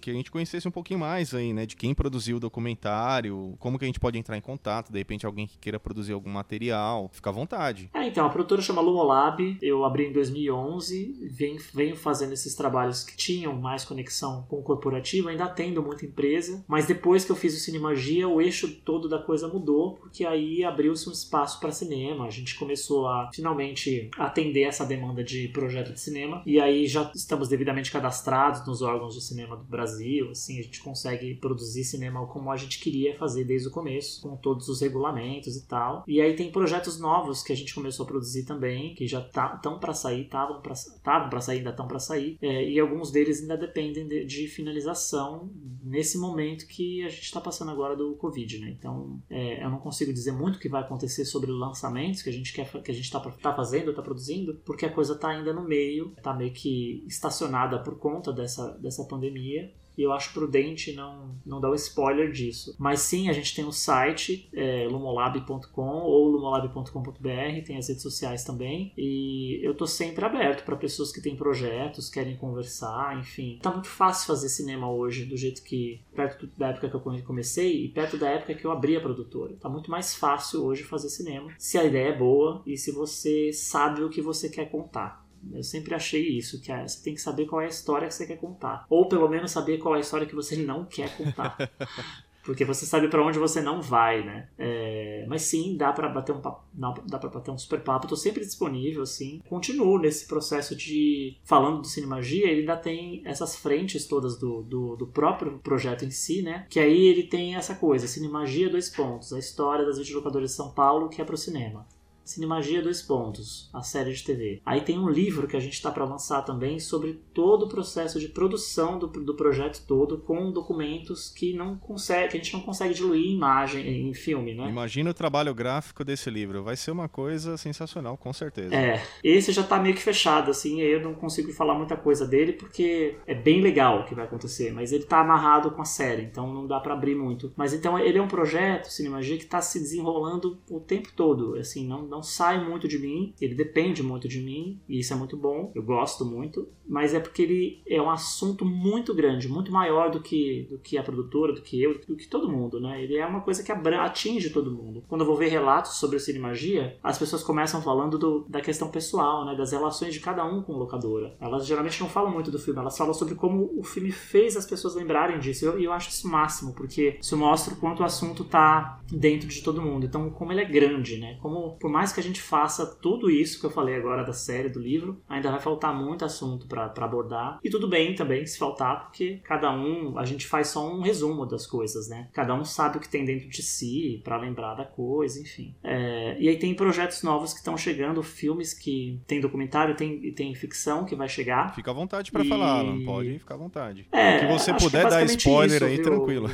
Speaker 1: que a gente conhecesse um pouquinho mais aí, né? De quem produziu o documentário, como que a gente pode entrar em contato, de repente alguém que queira produzir algum material, fica à vontade.
Speaker 2: É, então, a produtora chama Lumolab, eu abri em 2011, venho, venho fazendo esses trabalhos que tinham mais conexão com o corporativo, ainda tendo muita empresa, mas depois que eu fiz o Cinemagia, o eixo todo da coisa mudou, porque aí abriu-se um espaço para cinema, a gente começou a finalmente atender essa demanda de projeto de cinema, e aí já estamos devidamente cadastrados nos órgãos de cinema do Brasil, assim, a gente consegue produzir cinema como a gente queria fazer desde o começo, com todos os regulamentos e tal. E aí tem projetos novos que a gente começou a produzir também, que já estão tá, para sair, estavam para sair, ainda estão para sair. É, e alguns deles ainda dependem de, de, finalização nesse momento que a gente está passando agora do Covid, né? Então, é, eu não consigo dizer muito o que vai acontecer sobre lançamentos que a gente quer, que a gente está tá fazendo, está produzindo, porque a coisa está ainda no meio, está meio que estacionada por conta dessa, dessa pandemia e eu acho prudente não, não dar o spoiler disso. Mas sim, a gente tem o um site, é, lumolab.com ou lumolab.com.br, tem as redes sociais também, e eu tô sempre aberto para pessoas que têm projetos, querem conversar, enfim. Tá muito fácil fazer cinema hoje, do jeito que, perto da época que eu comecei e perto da época que eu abri a produtora. Tá muito mais fácil hoje fazer cinema, se a ideia é boa e se você sabe o que você quer contar. Eu sempre achei isso, que é, você tem que saber qual é a história que você quer contar. Ou pelo menos saber qual é a história que você não quer contar. <laughs> Porque você sabe para onde você não vai, né? É, mas sim, dá para bater um papo, dá para bater um super papo. Tô sempre disponível, assim. Continuo nesse processo de falando do Cinemagia, ele ainda tem essas frentes todas do, do, do, próprio projeto em si, né? Que aí ele tem essa coisa, Cinemagia dois pontos, a história das videolocadoras de São Paulo que é pro cinema. Cinemagia Dois Pontos, a série de TV. Aí tem um livro que a gente está para lançar também sobre todo o processo de produção do, do projeto todo, com documentos que não consegue, que a gente não consegue diluir em imagem, em filme, né?
Speaker 1: Imagina o trabalho gráfico desse livro, vai ser uma coisa sensacional, com certeza.
Speaker 2: É, esse já está meio que fechado, assim, eu não consigo falar muita coisa dele porque é bem legal o que vai acontecer, mas ele está amarrado com a série, então não dá para abrir muito. Mas então ele é um projeto, Cinemagia, que está se desenrolando o tempo todo, assim, não não sai muito de mim, ele depende muito de mim, e isso é muito bom, eu gosto muito, mas é porque ele é um assunto muito grande, muito maior do que, do que a produtora, do que eu, do que todo mundo, né? Ele é uma coisa que atinge todo mundo. Quando eu vou ver relatos sobre o Cinemagia, as pessoas começam falando do, da questão pessoal, né? Das relações de cada um com locadora. Elas geralmente não falam muito do filme, elas falam sobre como o filme fez as pessoas lembrarem disso. E eu, eu acho isso máximo, porque isso mostra o quanto o assunto tá dentro de todo mundo. Então, como ele é grande, né? Como, por mais mais que a gente faça tudo isso que eu falei agora da série, do livro, ainda vai faltar muito assunto para abordar. E tudo bem também se faltar, porque cada um, a gente faz só um resumo das coisas, né? Cada um sabe o que tem dentro de si para lembrar da coisa, enfim. É, e aí tem projetos novos que estão chegando, filmes que tem documentário, tem, tem ficção que vai chegar.
Speaker 1: Fica à vontade para e... falar, Alan. Pode ficar à vontade. É, que você puder dar spoiler isso, aí, viu? tranquilo.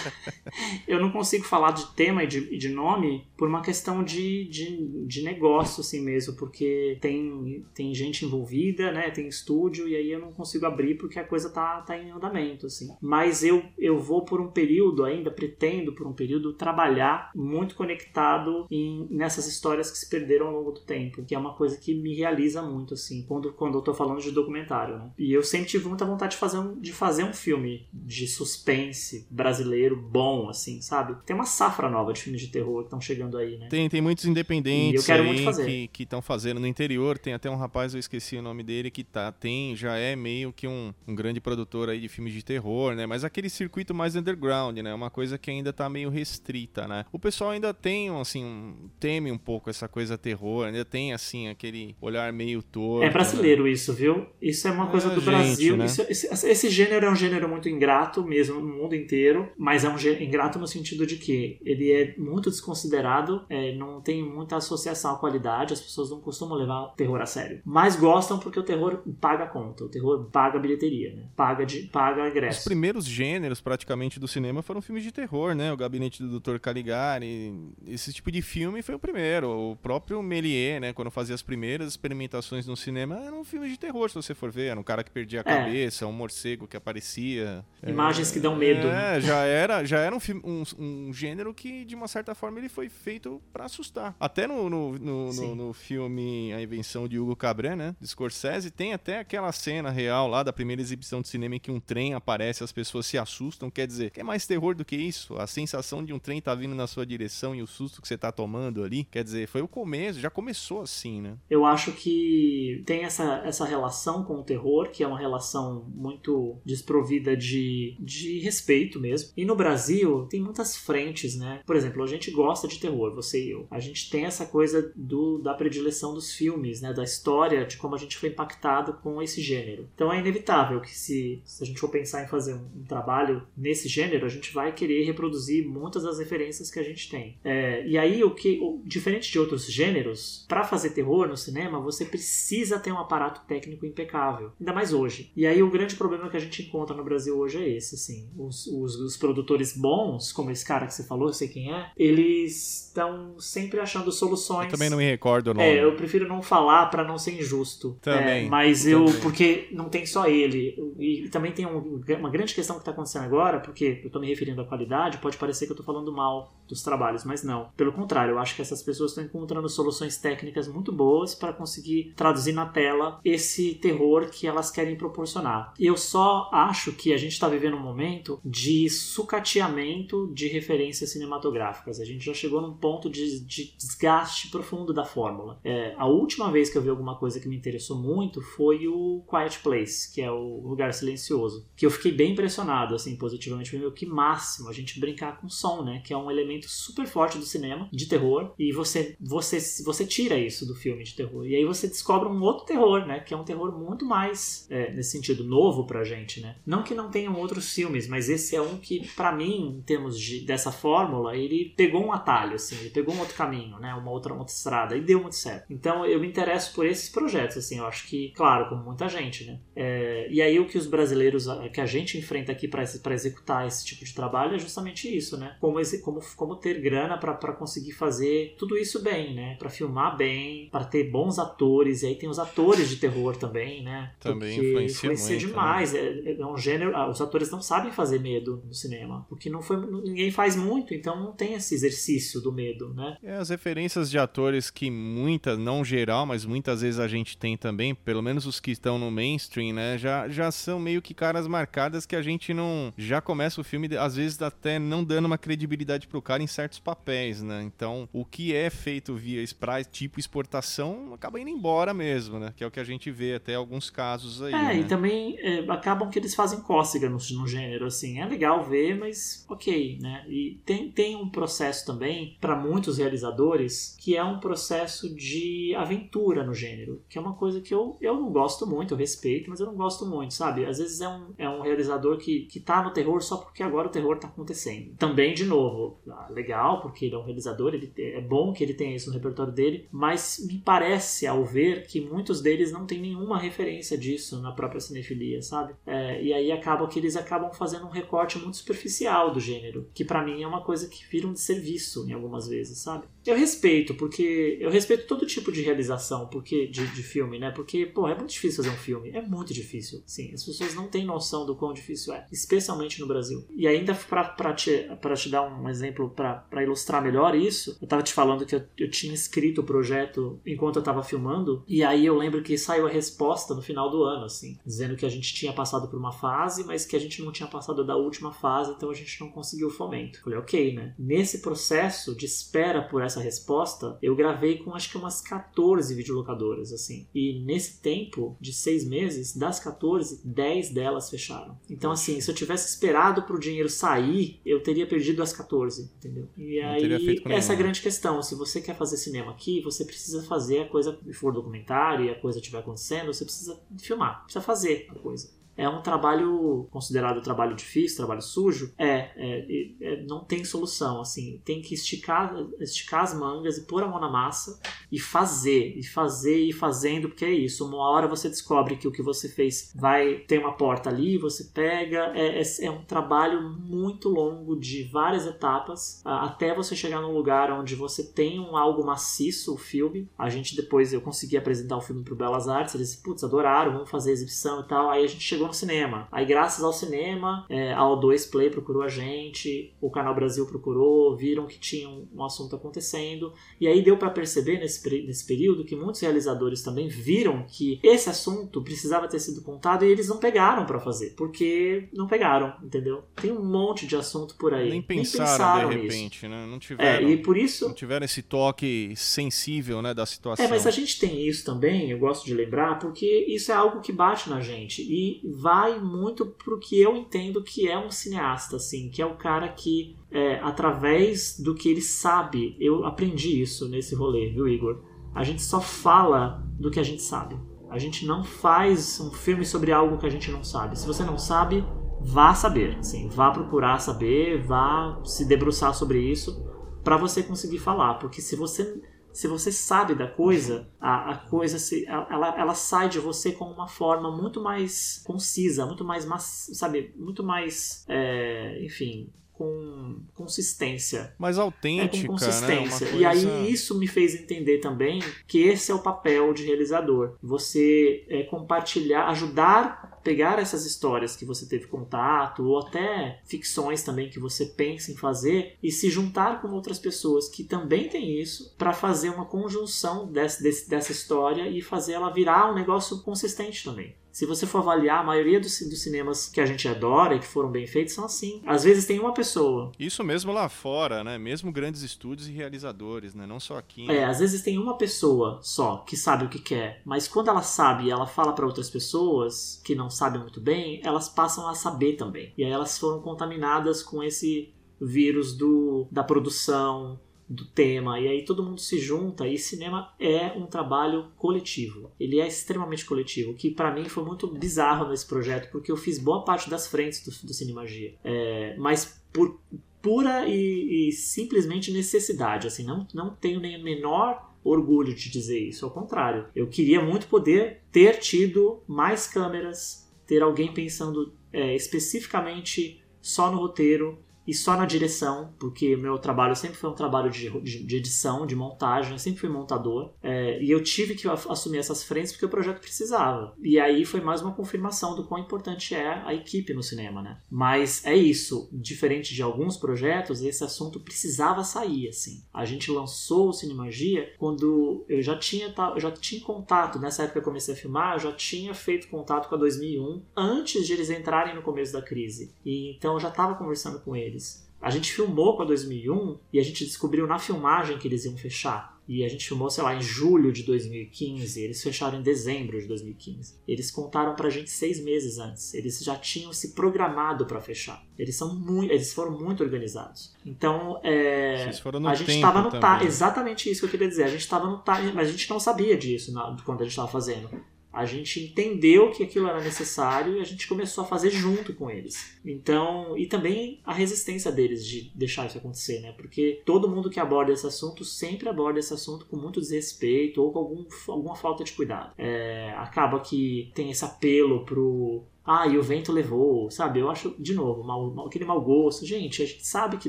Speaker 1: <laughs>
Speaker 2: eu não consigo falar de tema e de, de nome por uma questão de, de de, de negócio assim mesmo, porque tem, tem gente envolvida, né? Tem estúdio e aí eu não consigo abrir porque a coisa tá, tá em andamento, assim. Mas eu, eu vou por um período ainda, pretendo por um período trabalhar muito conectado em, nessas histórias que se perderam ao longo do tempo, que é uma coisa que me realiza muito, assim, quando, quando eu tô falando de documentário, né? E eu sempre tive muita vontade de fazer um, de fazer um filme de suspense brasileiro bom, assim, sabe? Tem uma safra nova de filmes de terror que estão chegando aí, né?
Speaker 1: Tem, tem muitos independentes independentes aí que estão fazendo no interior. Tem até um rapaz, eu esqueci o nome dele, que tá, tem, já é meio que um, um grande produtor aí de filmes de terror, né? Mas aquele circuito mais underground, né? Uma coisa que ainda tá meio restrita, né? O pessoal ainda tem, assim, um, teme um pouco essa coisa terror, ainda tem, assim, aquele olhar meio torto.
Speaker 2: É brasileiro né? isso, viu? Isso é uma coisa é, do gente, Brasil. Né? Isso, esse, esse, gênero é um gênero muito ingrato mesmo no mundo inteiro, mas é um gênero ingrato no sentido de que ele é muito desconsiderado, é, não tem muito muita associação à qualidade, as pessoas não costumam levar o terror a sério. Mas gostam porque o terror paga a conta, o terror paga a bilheteria, né? Paga, de, paga ingresso.
Speaker 1: Os primeiros gêneros, praticamente, do cinema foram filmes de terror, né? O Gabinete do Dr. Caligari, esse tipo de filme foi o primeiro. O próprio Méliès, né? Quando fazia as primeiras experimentações no cinema, era um filme de terror, se você for ver. Era um cara que perdia a é. cabeça, um morcego que aparecia.
Speaker 2: Imagens é, que dão medo.
Speaker 1: É, né? já era, já era um, um, um gênero que, de uma certa forma, ele foi feito para assustar. Até no, no, no, no, no filme A Invenção de Hugo Cabret, né? De Scorsese, tem até aquela cena real lá da primeira exibição de cinema em que um trem aparece, as pessoas se assustam. Quer dizer, que é mais terror do que isso? A sensação de um trem tá vindo na sua direção e o susto que você tá tomando ali. Quer dizer, foi o começo, já começou assim, né?
Speaker 2: Eu acho que tem essa, essa relação com o terror, que é uma relação muito desprovida de, de respeito mesmo. E no Brasil tem muitas frentes, né? Por exemplo, a gente gosta de terror, você e eu. A gente tem essa coisa do, da predileção dos filmes, né? Da história, de como a gente foi impactado com esse gênero. Então é inevitável que se, se a gente for pensar em fazer um, um trabalho nesse gênero, a gente vai querer reproduzir muitas das referências que a gente tem. É, e aí, o que, o, diferente de outros gêneros, para fazer terror no cinema, você precisa ter um aparato técnico impecável. Ainda mais hoje. E aí, o grande problema que a gente encontra no Brasil hoje é esse, assim. Os, os, os produtores bons, como esse cara que você falou, eu sei quem é, eles estão sempre achando soluções.
Speaker 1: Eu também não me recordo o nome.
Speaker 2: É, eu prefiro não falar para não ser injusto.
Speaker 1: Também.
Speaker 2: É, mas eu,
Speaker 1: também.
Speaker 2: porque não tem só ele. E também tem um, uma grande questão que está acontecendo agora, porque eu estou me referindo à qualidade, pode parecer que eu estou falando mal dos trabalhos, mas não. Pelo contrário, eu acho que essas pessoas estão encontrando soluções técnicas muito boas para conseguir traduzir na tela esse terror que elas querem proporcionar. Eu só acho que a gente está vivendo um momento de sucateamento de referências cinematográficas. A gente já chegou num ponto de, de desgaste profundo da fórmula. É, a última vez que eu vi alguma coisa que me interessou muito foi o Quiet Place, que é o Lugar Silencioso, que eu fiquei bem impressionado, assim, positivamente. Meu, que máximo a gente brincar com som, né? Que é um elemento super forte do cinema, de terror, e você, você, você tira isso do filme de terror. E aí você descobre um outro terror, né? Que é um terror muito mais, é, nesse sentido, novo pra gente, né? Não que não tenham outros filmes, mas esse é um que, para mim, em termos de, dessa fórmula, ele pegou um atalho, assim, ele pegou um outro caminho, né? Uma outra, estrada, e deu muito certo. Então eu me interesso por esses projetos, assim, eu acho que, claro, como muita gente, né? É, e aí o que os brasileiros, que a gente enfrenta aqui para executar esse tipo de trabalho é justamente isso, né? Como, como, como ter grana para conseguir fazer tudo isso bem, né? Para filmar bem, para ter bons atores, e aí tem os atores de terror também, né?
Speaker 1: Também
Speaker 2: Porque
Speaker 1: influencia,
Speaker 2: influencia
Speaker 1: muito,
Speaker 2: demais. É, é um gênero. ah, Os atores não sabem fazer medo no cinema, porque não foi ninguém faz muito, então não tem esse exercício do medo, né?
Speaker 1: É, as referências de atores que muitas, não geral, mas muitas vezes a gente tem também, pelo menos os que estão no mainstream, né, já, já são meio que caras marcadas que a gente não. Já começa o filme, às vezes até não dando uma credibilidade pro cara em certos papéis, né? Então, o que é feito via spray, tipo exportação, acaba indo embora mesmo, né? Que é o que a gente vê até alguns casos aí.
Speaker 2: É,
Speaker 1: né?
Speaker 2: e também é, acabam que eles fazem cócega no, no gênero, assim. É legal ver, mas ok, né? E tem, tem um processo também, para muitos realizadores, que é um processo de aventura no gênero, que é uma coisa que eu, eu não gosto muito, eu respeito, mas eu não gosto muito, sabe? Às vezes é um, é um realizador que, que tá no terror só porque agora o terror tá acontecendo. Também, de novo, ah, legal, porque ele é um realizador, ele, é bom que ele tenha isso no repertório dele, mas me parece, ao ver, que muitos deles não tem nenhuma referência disso na própria cinefilia, sabe? É, e aí acaba que eles acabam fazendo um recorte muito superficial do gênero, que para mim é uma coisa que vira um desserviço em algumas vezes, sabe? Eu respeito, porque eu respeito todo tipo de realização porque de, de filme, né? Porque, pô, é muito difícil fazer um filme. É muito difícil. Sim, as pessoas não têm noção do quão difícil é, especialmente no Brasil. E ainda pra, te, pra te dar um exemplo pra ilustrar melhor isso, eu tava te falando que eu, eu tinha escrito o projeto enquanto eu tava filmando, e aí eu lembro que saiu a resposta no final do ano, assim, dizendo que a gente tinha passado por uma fase, mas que a gente não tinha passado da última fase, então a gente não conseguiu o fomento. Falei, ok, né? Nesse processo de espera por essa resposta, eu gravei com acho que umas 14 videolocadoras, assim. E nesse tempo de seis meses, das 14, 10 delas fecharam. Então, assim, se eu tivesse esperado pro dinheiro sair, eu teria perdido as 14, entendeu? E
Speaker 1: Não
Speaker 2: aí, essa é a grande questão. Se você quer fazer cinema aqui, você precisa fazer a coisa, se for documentário e a coisa estiver acontecendo, você precisa filmar, precisa fazer a coisa. É um trabalho considerado trabalho difícil, trabalho sujo. É, é, é, não tem solução. Assim, tem que esticar, esticar as mangas e pôr a mão na massa e fazer, e fazer e fazendo, porque é isso. Uma hora você descobre que o que você fez vai ter uma porta ali, você pega. É, é, é um trabalho muito longo de várias etapas a- até você chegar num lugar onde você tem um algo maciço, o filme. A gente depois eu consegui apresentar o filme pro Belas Artes, eles, putz, adoraram, vamos fazer exibição e tal. Aí a gente chegou no cinema. Aí, graças ao cinema, é, a O2 Play procurou a gente, o Canal Brasil procurou, viram que tinha um, um assunto acontecendo. E aí deu para perceber nesse, nesse período que muitos realizadores também viram que esse assunto precisava ter sido contado e eles não pegaram para fazer, porque não pegaram, entendeu? Tem um monte de assunto por aí.
Speaker 1: Nem pensaram, de
Speaker 2: nisso.
Speaker 1: repente, né? Não
Speaker 2: É,
Speaker 1: tiveram,
Speaker 2: e por isso
Speaker 1: não tiveram esse toque sensível, né, da situação.
Speaker 2: É, mas a gente tem isso também, eu gosto de lembrar, porque isso é algo que bate na gente. E vai muito pro que eu entendo que é um cineasta, assim, que é o cara que, é, através do que ele sabe, eu aprendi isso nesse rolê, viu, Igor? A gente só fala do que a gente sabe. A gente não faz um filme sobre algo que a gente não sabe. Se você não sabe, vá saber, assim, vá procurar saber, vá se debruçar sobre isso para você conseguir falar, porque se você se você sabe da coisa, a, a coisa se, ela, ela sai de você com uma forma muito mais concisa, muito mais, sabe, muito mais, é, enfim, com consistência.
Speaker 1: Mais autêntica,
Speaker 2: é, com consistência.
Speaker 1: Né?
Speaker 2: Coisa... E aí isso me fez entender também que esse é o papel de realizador. Você é, compartilhar, ajudar pegar essas histórias que você teve contato, ou até ficções também que você pensa em fazer, e se juntar com outras pessoas que também têm isso, para fazer uma conjunção desse, desse, dessa história e fazer ela virar um negócio consistente também. Se você for avaliar, a maioria dos, dos, cinemas que a gente adora e que foram bem feitos são assim. Às vezes tem uma pessoa.
Speaker 1: Isso mesmo lá fora, né? Mesmo grandes estúdios e realizadores, né? Não só aqui. Né?
Speaker 2: É, às vezes tem uma pessoa só que sabe o que quer, mas quando ela sabe e ela fala para outras pessoas que não sabem muito bem, elas passam a saber também. E aí elas foram contaminadas com esse vírus do, da produção, do tema, e aí todo mundo se junta, e cinema é um trabalho coletivo. Ele é extremamente coletivo, que para mim foi muito bizarro nesse projeto, porque eu fiz boa parte das frentes do, do Cinemagia. É, mas por pura e, e, simplesmente necessidade, assim, não, não tenho nem o menor orgulho de dizer isso, ao contrário. Eu queria muito poder ter tido mais câmeras, ter alguém pensando é, especificamente só no roteiro, e só na direção, porque meu trabalho sempre foi um trabalho de, de, de edição, de montagem, eu sempre fui montador, é, e eu tive que assumir essas frentes porque o projeto precisava. E aí foi mais uma confirmação do quão importante é a equipe no cinema, né? Mas é isso, diferente de alguns projetos, esse assunto precisava sair, assim. A gente lançou o Cinemagia quando eu já tinha, eu já tinha contato, nessa época que eu comecei a filmar, eu já tinha feito contato com a 2001, antes de eles entrarem no começo da crise. E então eu já estava conversando com eles A gente filmou com a 2001 e a gente descobriu na filmagem que eles iam fechar. E a gente filmou, sei lá, em julho de 2015. Eles fecharam em dezembro de 2015. Eles contaram pra gente seis meses antes. Eles já tinham se programado para fechar. Eles são muito, eles foram muito organizados. Então, é, a gente estava no time. Exatamente isso que eu queria dizer. A gente estava no time, mas a gente não sabia disso na, quando a gente estava fazendo a gente entendeu que aquilo era necessário e a gente começou a fazer junto com eles. Então, e também a resistência deles de deixar isso acontecer, né? Porque todo mundo que aborda esse assunto sempre aborda esse assunto com muito desrespeito ou com algum, alguma falta de cuidado. É, acaba que tem esse apelo pro ah, e o vento levou, sabe? Eu acho, de novo, mal, aquele mau gosto. Gente, a gente sabe que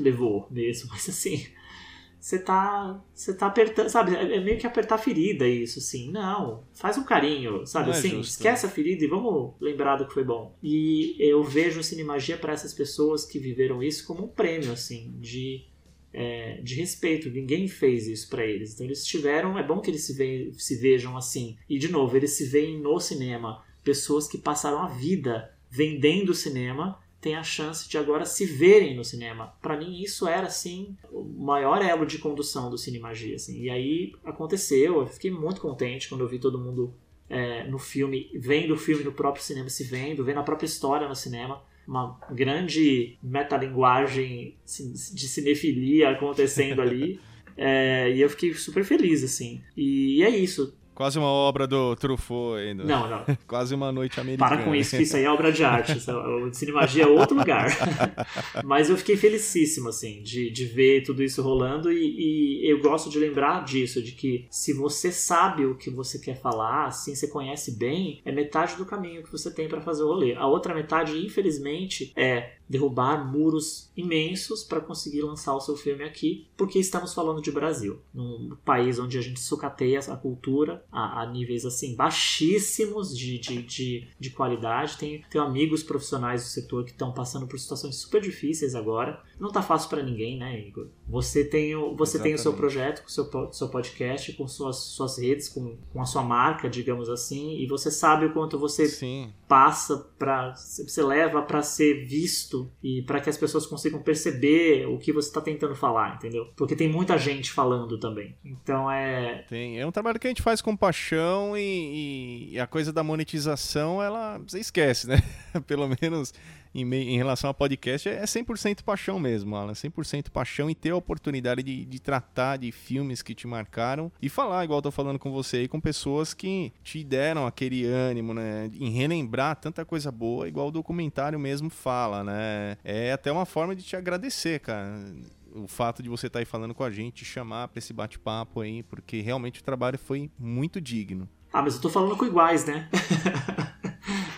Speaker 2: levou mesmo, <laughs> mas assim, você tá, você tá apertando, sabe? É, é meio que apertar a ferida isso, assim. Não, faz um carinho, sabe? Não é assim, é esquece a ferida e vamos lembrar do que foi bom. E eu vejo o Cinemagia para essas pessoas que viveram isso como um prêmio, assim, de, é, de respeito. Ninguém fez isso para eles. Então eles tiveram, é bom que eles se, ve, se vejam assim. E de novo, eles se veem no cinema. Pessoas que passaram a vida vendendo cinema tem a chance de agora se verem no cinema. Para mim isso era assim o maior elo de condução do Cinemagia, assim. E aí aconteceu, eu fiquei muito contente quando eu vi todo mundo é, no filme, vendo o filme no próprio cinema se vendo, vendo a própria história no cinema. Uma grande metalinguagem de cinefilia acontecendo ali. <laughs> É, e eu fiquei super feliz, assim. E é isso.
Speaker 1: Quase uma obra do Truffaut ainda.
Speaker 2: Não, não. <laughs>
Speaker 1: Quase uma noite americana.
Speaker 2: Para com isso, que isso aí é obra de arte. O Cinemagia é outro lugar. <laughs> Mas eu fiquei felicíssimo, assim, de, de ver tudo isso rolando e, e, eu gosto de lembrar disso, de que se você sabe o que você quer falar, assim, você conhece bem, é metade do caminho que você tem para fazer o rolê. A outra metade, infelizmente, é derrubar muros imensos para conseguir lançar o seu filme aqui, porque estamos falando de Brasil, num país onde a gente sucateia a cultura a, a níveis assim baixíssimos de, de, de, de qualidade. Tenho, tenho amigos profissionais do setor que estão passando por situações super difíceis agora. Não tá fácil para ninguém, né, Igor? Você tem o, você tem o seu projeto, com o seu, seu podcast, com suas, suas redes, com, com a sua marca, digamos assim, e você sabe o quanto você
Speaker 1: Sim.
Speaker 2: passa para você leva para ser visto e para que as pessoas consigam perceber o que você está tentando falar, entendeu? Porque tem muita gente falando também. Então é.
Speaker 1: Tem. É um trabalho que a gente faz com paixão e, e a coisa da monetização, ela. Você esquece, né? <laughs> Pelo menos em, em relação a podcast é 100% paixão mesmo, Alan. 100% paixão e ter a oportunidade de, de tratar de filmes que te marcaram e falar, igual eu tô falando com você aí, com pessoas que te deram aquele ânimo, né? Em relembrar tanta coisa boa, igual o documentário mesmo fala, né? É até uma forma de te agradecer, cara o fato de você estar tá aí falando com a gente, te chamar para esse bate-papo aí, porque realmente o trabalho foi muito digno.
Speaker 2: Ah, mas eu tô falando com iguais, né? <laughs>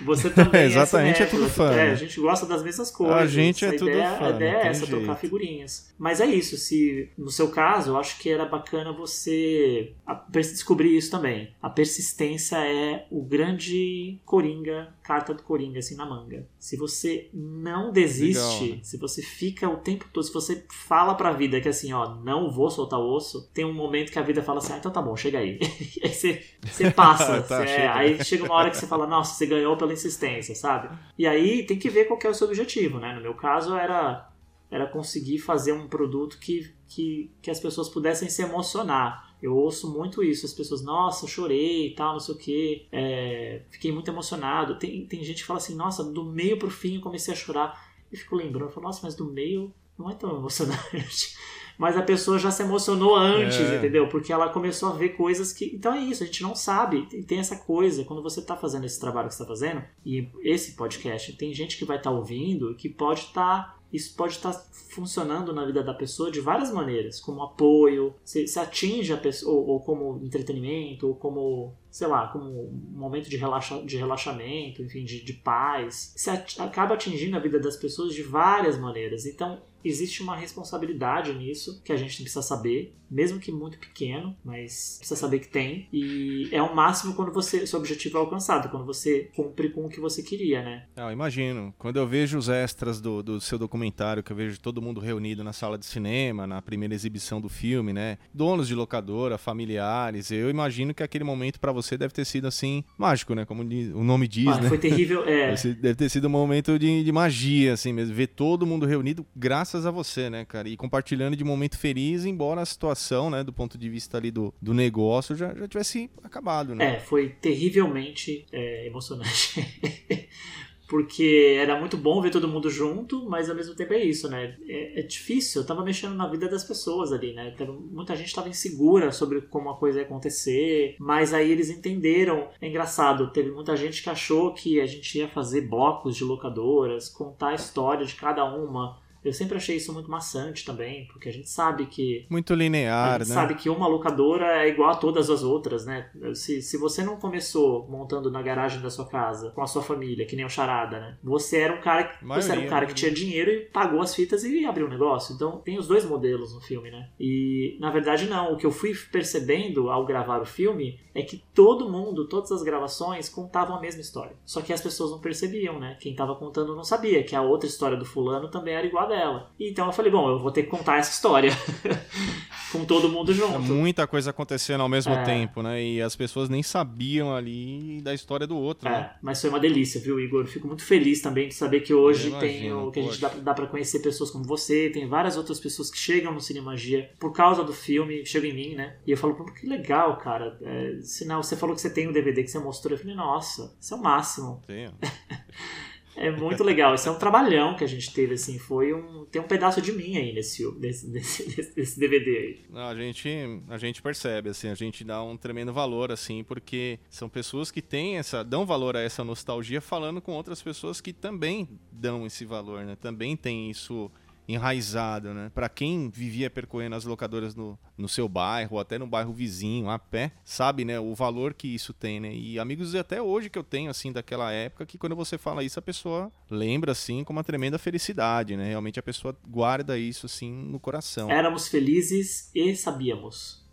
Speaker 2: Você também <laughs>
Speaker 1: é, Exatamente, é, tudo fã.
Speaker 2: É,
Speaker 1: né?
Speaker 2: a gente gosta das mesmas coisas.
Speaker 1: A gente é a tudo
Speaker 2: ideia,
Speaker 1: fã.
Speaker 2: A ideia é essa,
Speaker 1: jeito.
Speaker 2: trocar figurinhas. Mas é isso, se no seu caso, eu acho que era bacana você descobrir isso também. A persistência é o grande coringa, carta do coringa assim na manga. Se você não desiste, Legal, né? se você fica o tempo todo, se você fala pra vida que assim, ó, não vou soltar o osso, tem um momento que a vida fala assim, ah, então tá bom, chega aí. <laughs> e aí você, você <laughs> passa. tá, você, é, aí chega uma hora que você fala, nossa, você ganhou pela insistência, sabe? E aí tem que ver qual é o seu objetivo, né? No meu caso era era conseguir fazer um produto que, que, que as pessoas pudessem se emocionar. Eu ouço muito isso, as pessoas, nossa, chorei e tal, não sei o que, é, fiquei muito emocionado. Tem, tem gente que fala assim, nossa, do meio pro fim eu comecei a chorar. E fico lembrando, eu falo, nossa, mas do meio não é tão emocionante. Mas a pessoa já se emocionou antes, é. entendeu? Porque ela começou a ver coisas que. Então é isso, a gente não sabe. E tem essa coisa, quando você está fazendo esse trabalho que você está fazendo, e esse podcast, tem gente que vai estar tá ouvindo que pode estar. Tá isso pode estar funcionando na vida da pessoa de várias maneiras, como apoio, se, se atinge a pessoa, ou, ou, como entretenimento, ou como, sei lá, como um momento de, relaxa, de relaxamento, enfim, de, de paz. Se acaba atingindo a vida das pessoas de várias maneiras. Então, existe uma responsabilidade nisso que a gente precisa saber, mesmo que muito pequeno, mas precisa saber que tem. E é o máximo quando você seu objetivo é alcançado, quando você cumpre com o que você queria, né?
Speaker 1: Ah, eu imagino. Quando eu vejo os extras do, do seu documentário, que eu vejo todo mundo reunido na sala de cinema, na primeira exibição do filme, né? Donos de locadora, familiares, eu imagino que aquele momento para você deve ter sido assim, mágico, né? Como o nome diz, ah, né?
Speaker 2: Foi terrível, é. <laughs>
Speaker 1: Deve ter sido um momento de, de magia, assim mesmo. Ver todo mundo reunido, graças graças a você, né, cara? E compartilhando de momento feliz, embora a situação, né, do ponto de vista ali do, do negócio já, já tivesse acabado, né?
Speaker 2: É, foi terrivelmente é, emocionante. <laughs> porque era muito bom ver todo mundo junto, mas ao mesmo tempo é isso, né? É, é difícil, eu tava mexendo na vida das pessoas ali, né? Muita gente estava insegura sobre como a coisa ia acontecer, mas aí eles entenderam. É engraçado, teve muita gente que achou que a gente ia fazer blocos de locadoras, contar a história de cada uma eu sempre achei isso muito maçante também, porque a gente sabe que.
Speaker 1: Muito linear,
Speaker 2: a gente
Speaker 1: né?
Speaker 2: sabe que uma locadora é igual a todas as outras, né? Se, se você não começou montando na garagem da sua casa com a sua família, que nem o Charada, né? Você era um cara, Maioria, você era um cara que tinha dinheiro e pagou as fitas e abriu um negócio. Então tem os dois modelos no filme, né? E na verdade não. O que eu fui percebendo ao gravar o filme é que todo mundo, todas as gravações contavam a mesma história. Só que as pessoas não percebiam, né? Quem estava contando não sabia que a outra história do fulano também era igual a dela. Então eu falei, bom, eu vou ter que contar essa história <laughs> com todo mundo junto. É
Speaker 1: muita coisa acontecendo ao mesmo é. tempo, né? E as pessoas nem sabiam ali da história do outro.
Speaker 2: É,
Speaker 1: né?
Speaker 2: mas foi uma delícia, viu, Igor? Eu fico muito feliz também de saber que hoje tem o que a gente dá, dá para conhecer pessoas como você, tem várias outras pessoas que chegam no Cinemagia por causa do filme, chegam em mim, né? E eu falo, que legal, cara. É, sinal, você falou que você tem o um DVD que você mostrou. Eu falei, nossa, isso é o máximo.
Speaker 1: Tenho. <laughs>
Speaker 2: É muito legal. Esse é um trabalhão que a gente teve, assim. Foi um. Tem um pedaço de mim aí nesse, nesse, nesse, nesse DVD aí.
Speaker 1: A gente, a gente percebe, assim, a gente dá um tremendo valor, assim, porque são pessoas que têm essa. dão valor a essa nostalgia falando com outras pessoas que também dão esse valor, né? Também tem isso enraizado, né? Para quem vivia percorrendo as locadoras no, no seu bairro, ou até no bairro vizinho, a pé, sabe, né, o valor que isso tem, né? E amigos até hoje que eu tenho, assim, daquela época, que quando você fala isso, a pessoa lembra, assim, com uma tremenda felicidade, né? Realmente a pessoa guarda isso, assim, no coração.
Speaker 2: Éramos felizes e sabíamos.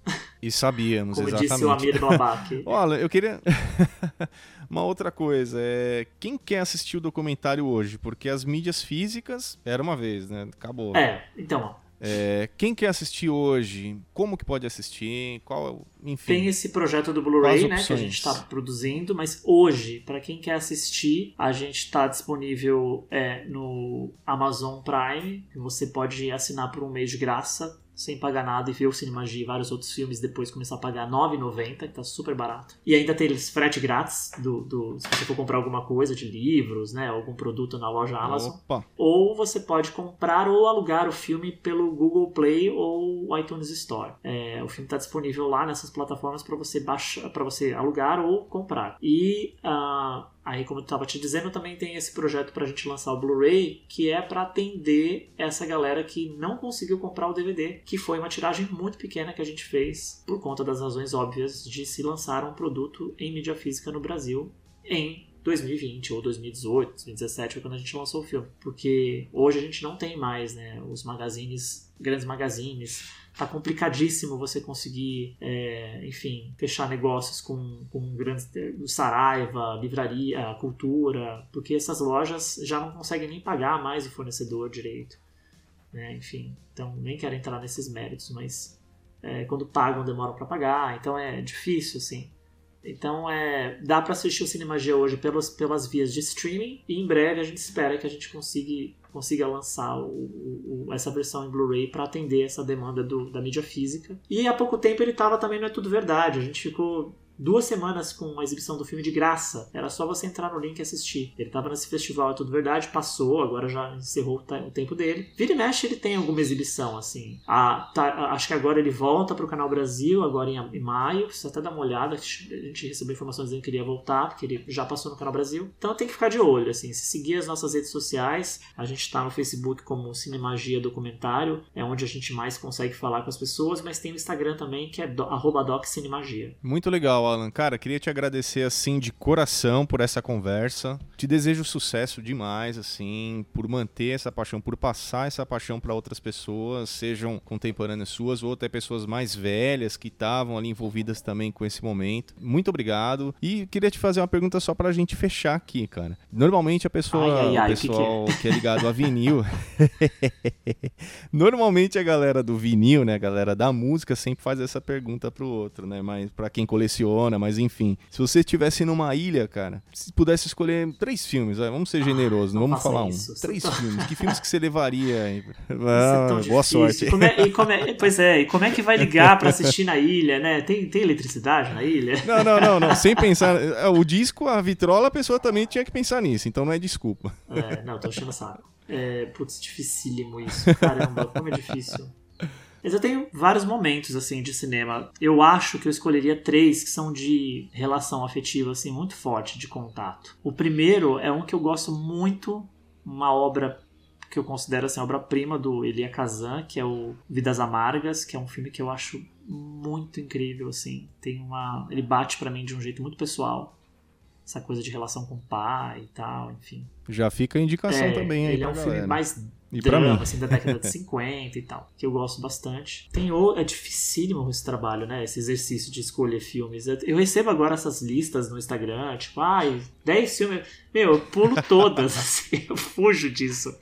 Speaker 1: E sabíamos,
Speaker 2: Como
Speaker 1: exatamente.
Speaker 2: Como disse o Amir. <laughs>
Speaker 1: Olha, eu queria... <laughs> Uma outra coisa, é quem quer assistir o documentário hoje? Porque as mídias físicas era uma vez, né? Acabou.
Speaker 2: É, então,
Speaker 1: É, quem quer assistir hoje? Como que pode assistir? Qual, enfim.
Speaker 2: Tem esse projeto do Blu-ray, né, que a gente está produzindo, mas hoje, para quem quer assistir, a gente está disponível é, no Amazon Prime. Você pode assinar por um mês de graça sem pagar nada e ver o Cinemagia e vários outros filmes depois começar a pagar R$ 9,90, que tá super barato. E ainda tem eles frete grátis do, do, se você for comprar alguma coisa de livros, né, algum produto na loja Amazon. Opa. Ou você pode comprar ou alugar o filme pelo Google Play ou iTunes Store. É, o filme está disponível lá nessas plataformas para você baixar, para você alugar ou comprar. E uh, Aí, como eu estava te dizendo, também tem esse projeto para a gente lançar o Blu-ray, que é para atender essa galera que não conseguiu comprar o DVD, que foi uma tiragem muito pequena que a gente fez por conta das razões óbvias de se lançar um produto em mídia física no Brasil em 2020 ou 2018, 2017 foi quando a gente lançou o filme. Porque hoje a gente não tem mais, né, os magazines, grandes magazines tá complicadíssimo você conseguir, é, enfim, fechar negócios com, com grandes. Saraiva, livraria, cultura, porque essas lojas já não conseguem nem pagar mais o fornecedor direito. Né? Enfim, então nem quero entrar nesses méritos, mas é, quando pagam demoram para pagar, então é difícil, assim. Então é, dá para assistir o Cinemagia hoje pelas, pelas vias de streaming e em breve a gente espera que a gente consiga consiga lançar o, o, essa versão em Blu-ray para atender essa demanda do, da mídia física. E há pouco tempo ele estava também Não É Tudo Verdade. A gente ficou duas semanas com a exibição do filme de graça. Era só você entrar no link e assistir. Ele estava nesse festival, é tudo verdade, passou, agora já encerrou o tempo dele. Vira e mexe, ele tem alguma exibição, assim. A, tá, acho que agora ele volta para o Canal Brasil, agora em, em maio. Você até dá uma olhada, a gente recebeu informações dizendo que ele ia voltar, porque ele já passou no Canal Brasil. Então tem que ficar de olho, assim. Se seguir as nossas redes sociais, a gente está no Facebook como Cinemagia Documentário, é onde a gente mais consegue falar com as pessoas, mas tem o Instagram também, que é do, DocCinemagia.
Speaker 1: Muito legal legal, Alan. Cara, queria te agradecer assim de coração por essa conversa. Te desejo sucesso demais, assim, por manter essa paixão, por passar essa paixão para outras pessoas, sejam contemporâneas suas ou até pessoas mais velhas que estavam ali envolvidas também com esse momento. Muito obrigado. E queria te fazer uma pergunta só pra gente fechar aqui, cara. Normalmente a pessoa, ai, ai, ai, o pessoal que, que, é? que é ligado a vinil, <laughs> normalmente a galera do vinil, né, a galera da música sempre faz essa pergunta pro outro, né? Mas para quem coleciona mas enfim. Se você estivesse numa ilha, cara, se pudesse escolher três filmes, vamos ser generosos, ah, não, não vamos falar isso. um. Três filmes. Que filmes que você levaria aí? <laughs> Ah, é boa sorte.
Speaker 2: Como é, como é, pois é, e como é que vai ligar para assistir na ilha, né? Tem, tem eletricidade na ilha?
Speaker 1: Não, não, não, não. Sem pensar. É, o disco, a vitrola, a pessoa também tinha que pensar nisso, então não é desculpa.
Speaker 2: É, não, tô achando saco. É, putz, dificílimo isso. Caramba, como é difícil. <laughs> Mas eu tenho vários momentos assim de cinema. Eu acho que eu escolheria três que são de relação afetiva assim muito forte, de contato. O primeiro é um que eu gosto muito, uma obra que eu considero assim obra-prima do Elia Kazan, que é o Vidas Amargas, que é um filme que eu acho muito incrível assim. Tem uma, ele bate para mim de um jeito muito pessoal. Essa coisa de relação com o pai e tal, enfim.
Speaker 1: Já fica a indicação é, também aí
Speaker 2: Ele é um
Speaker 1: galera.
Speaker 2: filme mais e drama, assim, da década de 50 e tal, que eu gosto bastante. Tem o, é dificílimo esse trabalho, né? Esse exercício de escolher filmes. Eu recebo agora essas listas no Instagram, tipo, ai, 10 filmes. Meu, eu pulo todas, <laughs> assim, eu fujo disso.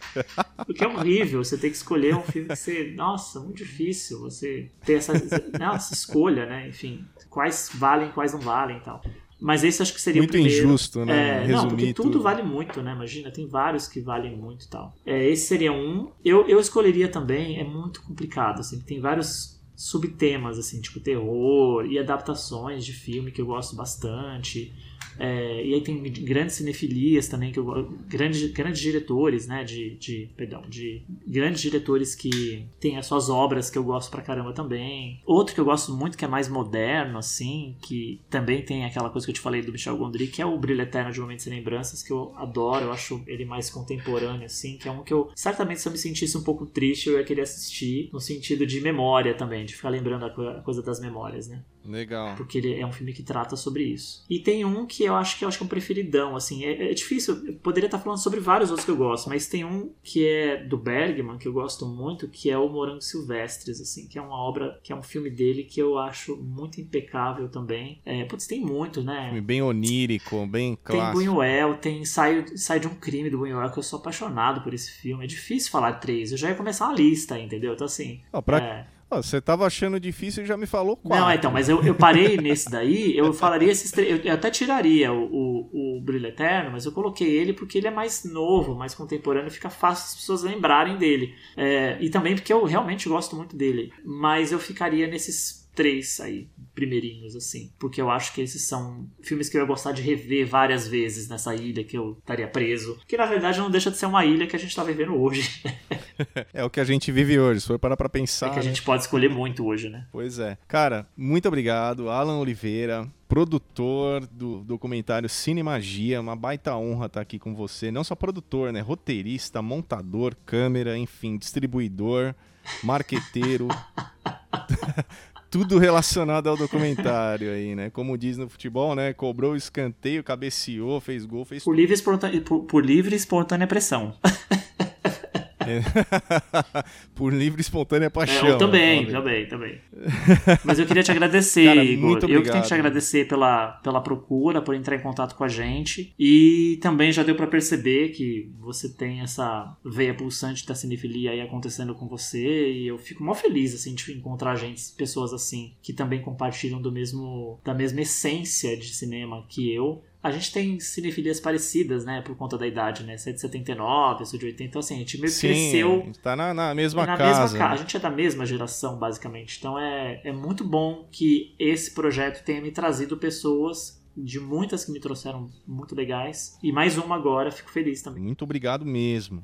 Speaker 2: Porque é horrível você ter que escolher um filme que você. Nossa, muito difícil você ter essa, essa escolha, né? Enfim, quais valem, quais não valem e tal. Mas esse acho que seria
Speaker 1: muito
Speaker 2: o primeiro.
Speaker 1: injusto, né?
Speaker 2: É, não, porque tudo, tudo, vale muito, né? Imagina, tem vários que valem muito e tal. É, esse seria um. Eu, eu escolheria também, é muito complicado, assim, tem vários subtemas, assim, tipo terror e adaptações de filme que eu gosto bastante. É, e aí tem grandes cinefilias também, que eu, grandes, grandes diretores, né? De, de, perdão, de grandes diretores que têm as suas obras que eu gosto pra caramba também. Outro que eu gosto muito, que é mais moderno, assim, que também tem aquela coisa que eu te falei do Michel Gondry, que é o Brilho Eterno de Momentos e Lembranças, que eu adoro, eu acho ele mais contemporâneo, assim, que é um que eu, certamente, se eu me sentisse um pouco triste, eu ia querer assistir, no sentido de memória também, de ficar lembrando a coisa das memórias, né?
Speaker 1: Legal.
Speaker 2: Porque ele é um filme que trata sobre isso. E tem um que eu acho que eu acho que é um preferidão, assim. É, é difícil, eu poderia estar falando sobre vários outros que eu gosto, mas tem um que é do Bergman, que eu gosto muito, que é o Morangos Silvestres, assim, que é uma obra, que é um filme dele que eu acho muito impecável também. É, putz, tem muito, né?
Speaker 1: Filme bem onírico, bem clássico.
Speaker 2: Tem Buñuel, tem Sai, Sai de um Crime do Buñuel, que eu sou apaixonado por esse filme. É difícil falar três, eu já ia começar uma lista, entendeu? Então, assim...
Speaker 1: Oh, pra...
Speaker 2: é...
Speaker 1: Você tava achando difícil e já me falou quatro.
Speaker 2: Não, então, mas eu, eu parei nesse daí, eu falaria esses três. Eu até tiraria o, o, o, Brilho Eterno, mas eu coloquei ele porque ele é mais novo, mais contemporâneo, fica fácil as pessoas lembrarem dele. É, e também porque eu realmente gosto muito dele. Mas eu ficaria nesses três aí, primeirinhos, assim. Porque eu acho que esses são filmes que eu ia gostar de rever várias vezes nessa ilha que eu estaria preso. Que na verdade não deixa de ser uma ilha que a gente tá vivendo hoje. <laughs>
Speaker 1: é o que a gente vive hoje, se for parar pra pensar. É
Speaker 2: que a
Speaker 1: né?
Speaker 2: gente pode escolher muito hoje, né?
Speaker 1: Pois é. Cara, muito obrigado, Alan Oliveira produtor do documentário Cine Magia, uma baita honra estar aqui com você. Não só produtor, né? Roteirista, montador, câmera, enfim, distribuidor, marqueteiro. <laughs> tudo relacionado ao documentário aí, né? Como diz no futebol, né? Cobrou escanteio, cabeceou, fez gol, fez
Speaker 2: por livre, por, por livre e espontânea pressão. <laughs> <laughs>
Speaker 1: Por livre e espontânea paixão.
Speaker 2: É, eu também, né? também, também. Mas eu queria te agradecer, Cara, Igor. Muito obrigado. Eu que tenho que te agradecer pela, pela procura, por entrar em contato com a gente. E também já deu para perceber que você tem essa veia pulsante da cinefilia aí acontecendo com você. E eu fico mó feliz, assim, de encontrar gente, pessoas assim, que também compartilham do mesmo, da mesma essência de cinema que eu. A gente tem cinefilias parecidas, né? Por conta da idade, né? Você é de 79, eu sou de 80. Então, assim, a gente meio que cresceu.
Speaker 1: Tá na, na mesma na casa. Mesma
Speaker 2: ca... A gente é da mesma geração, basicamente. Então é, é muito bom que esse projeto tenha me trazido pessoas de muitas que me trouxeram muito legais. E mais uma agora, fico feliz também.
Speaker 1: Muito obrigado mesmo.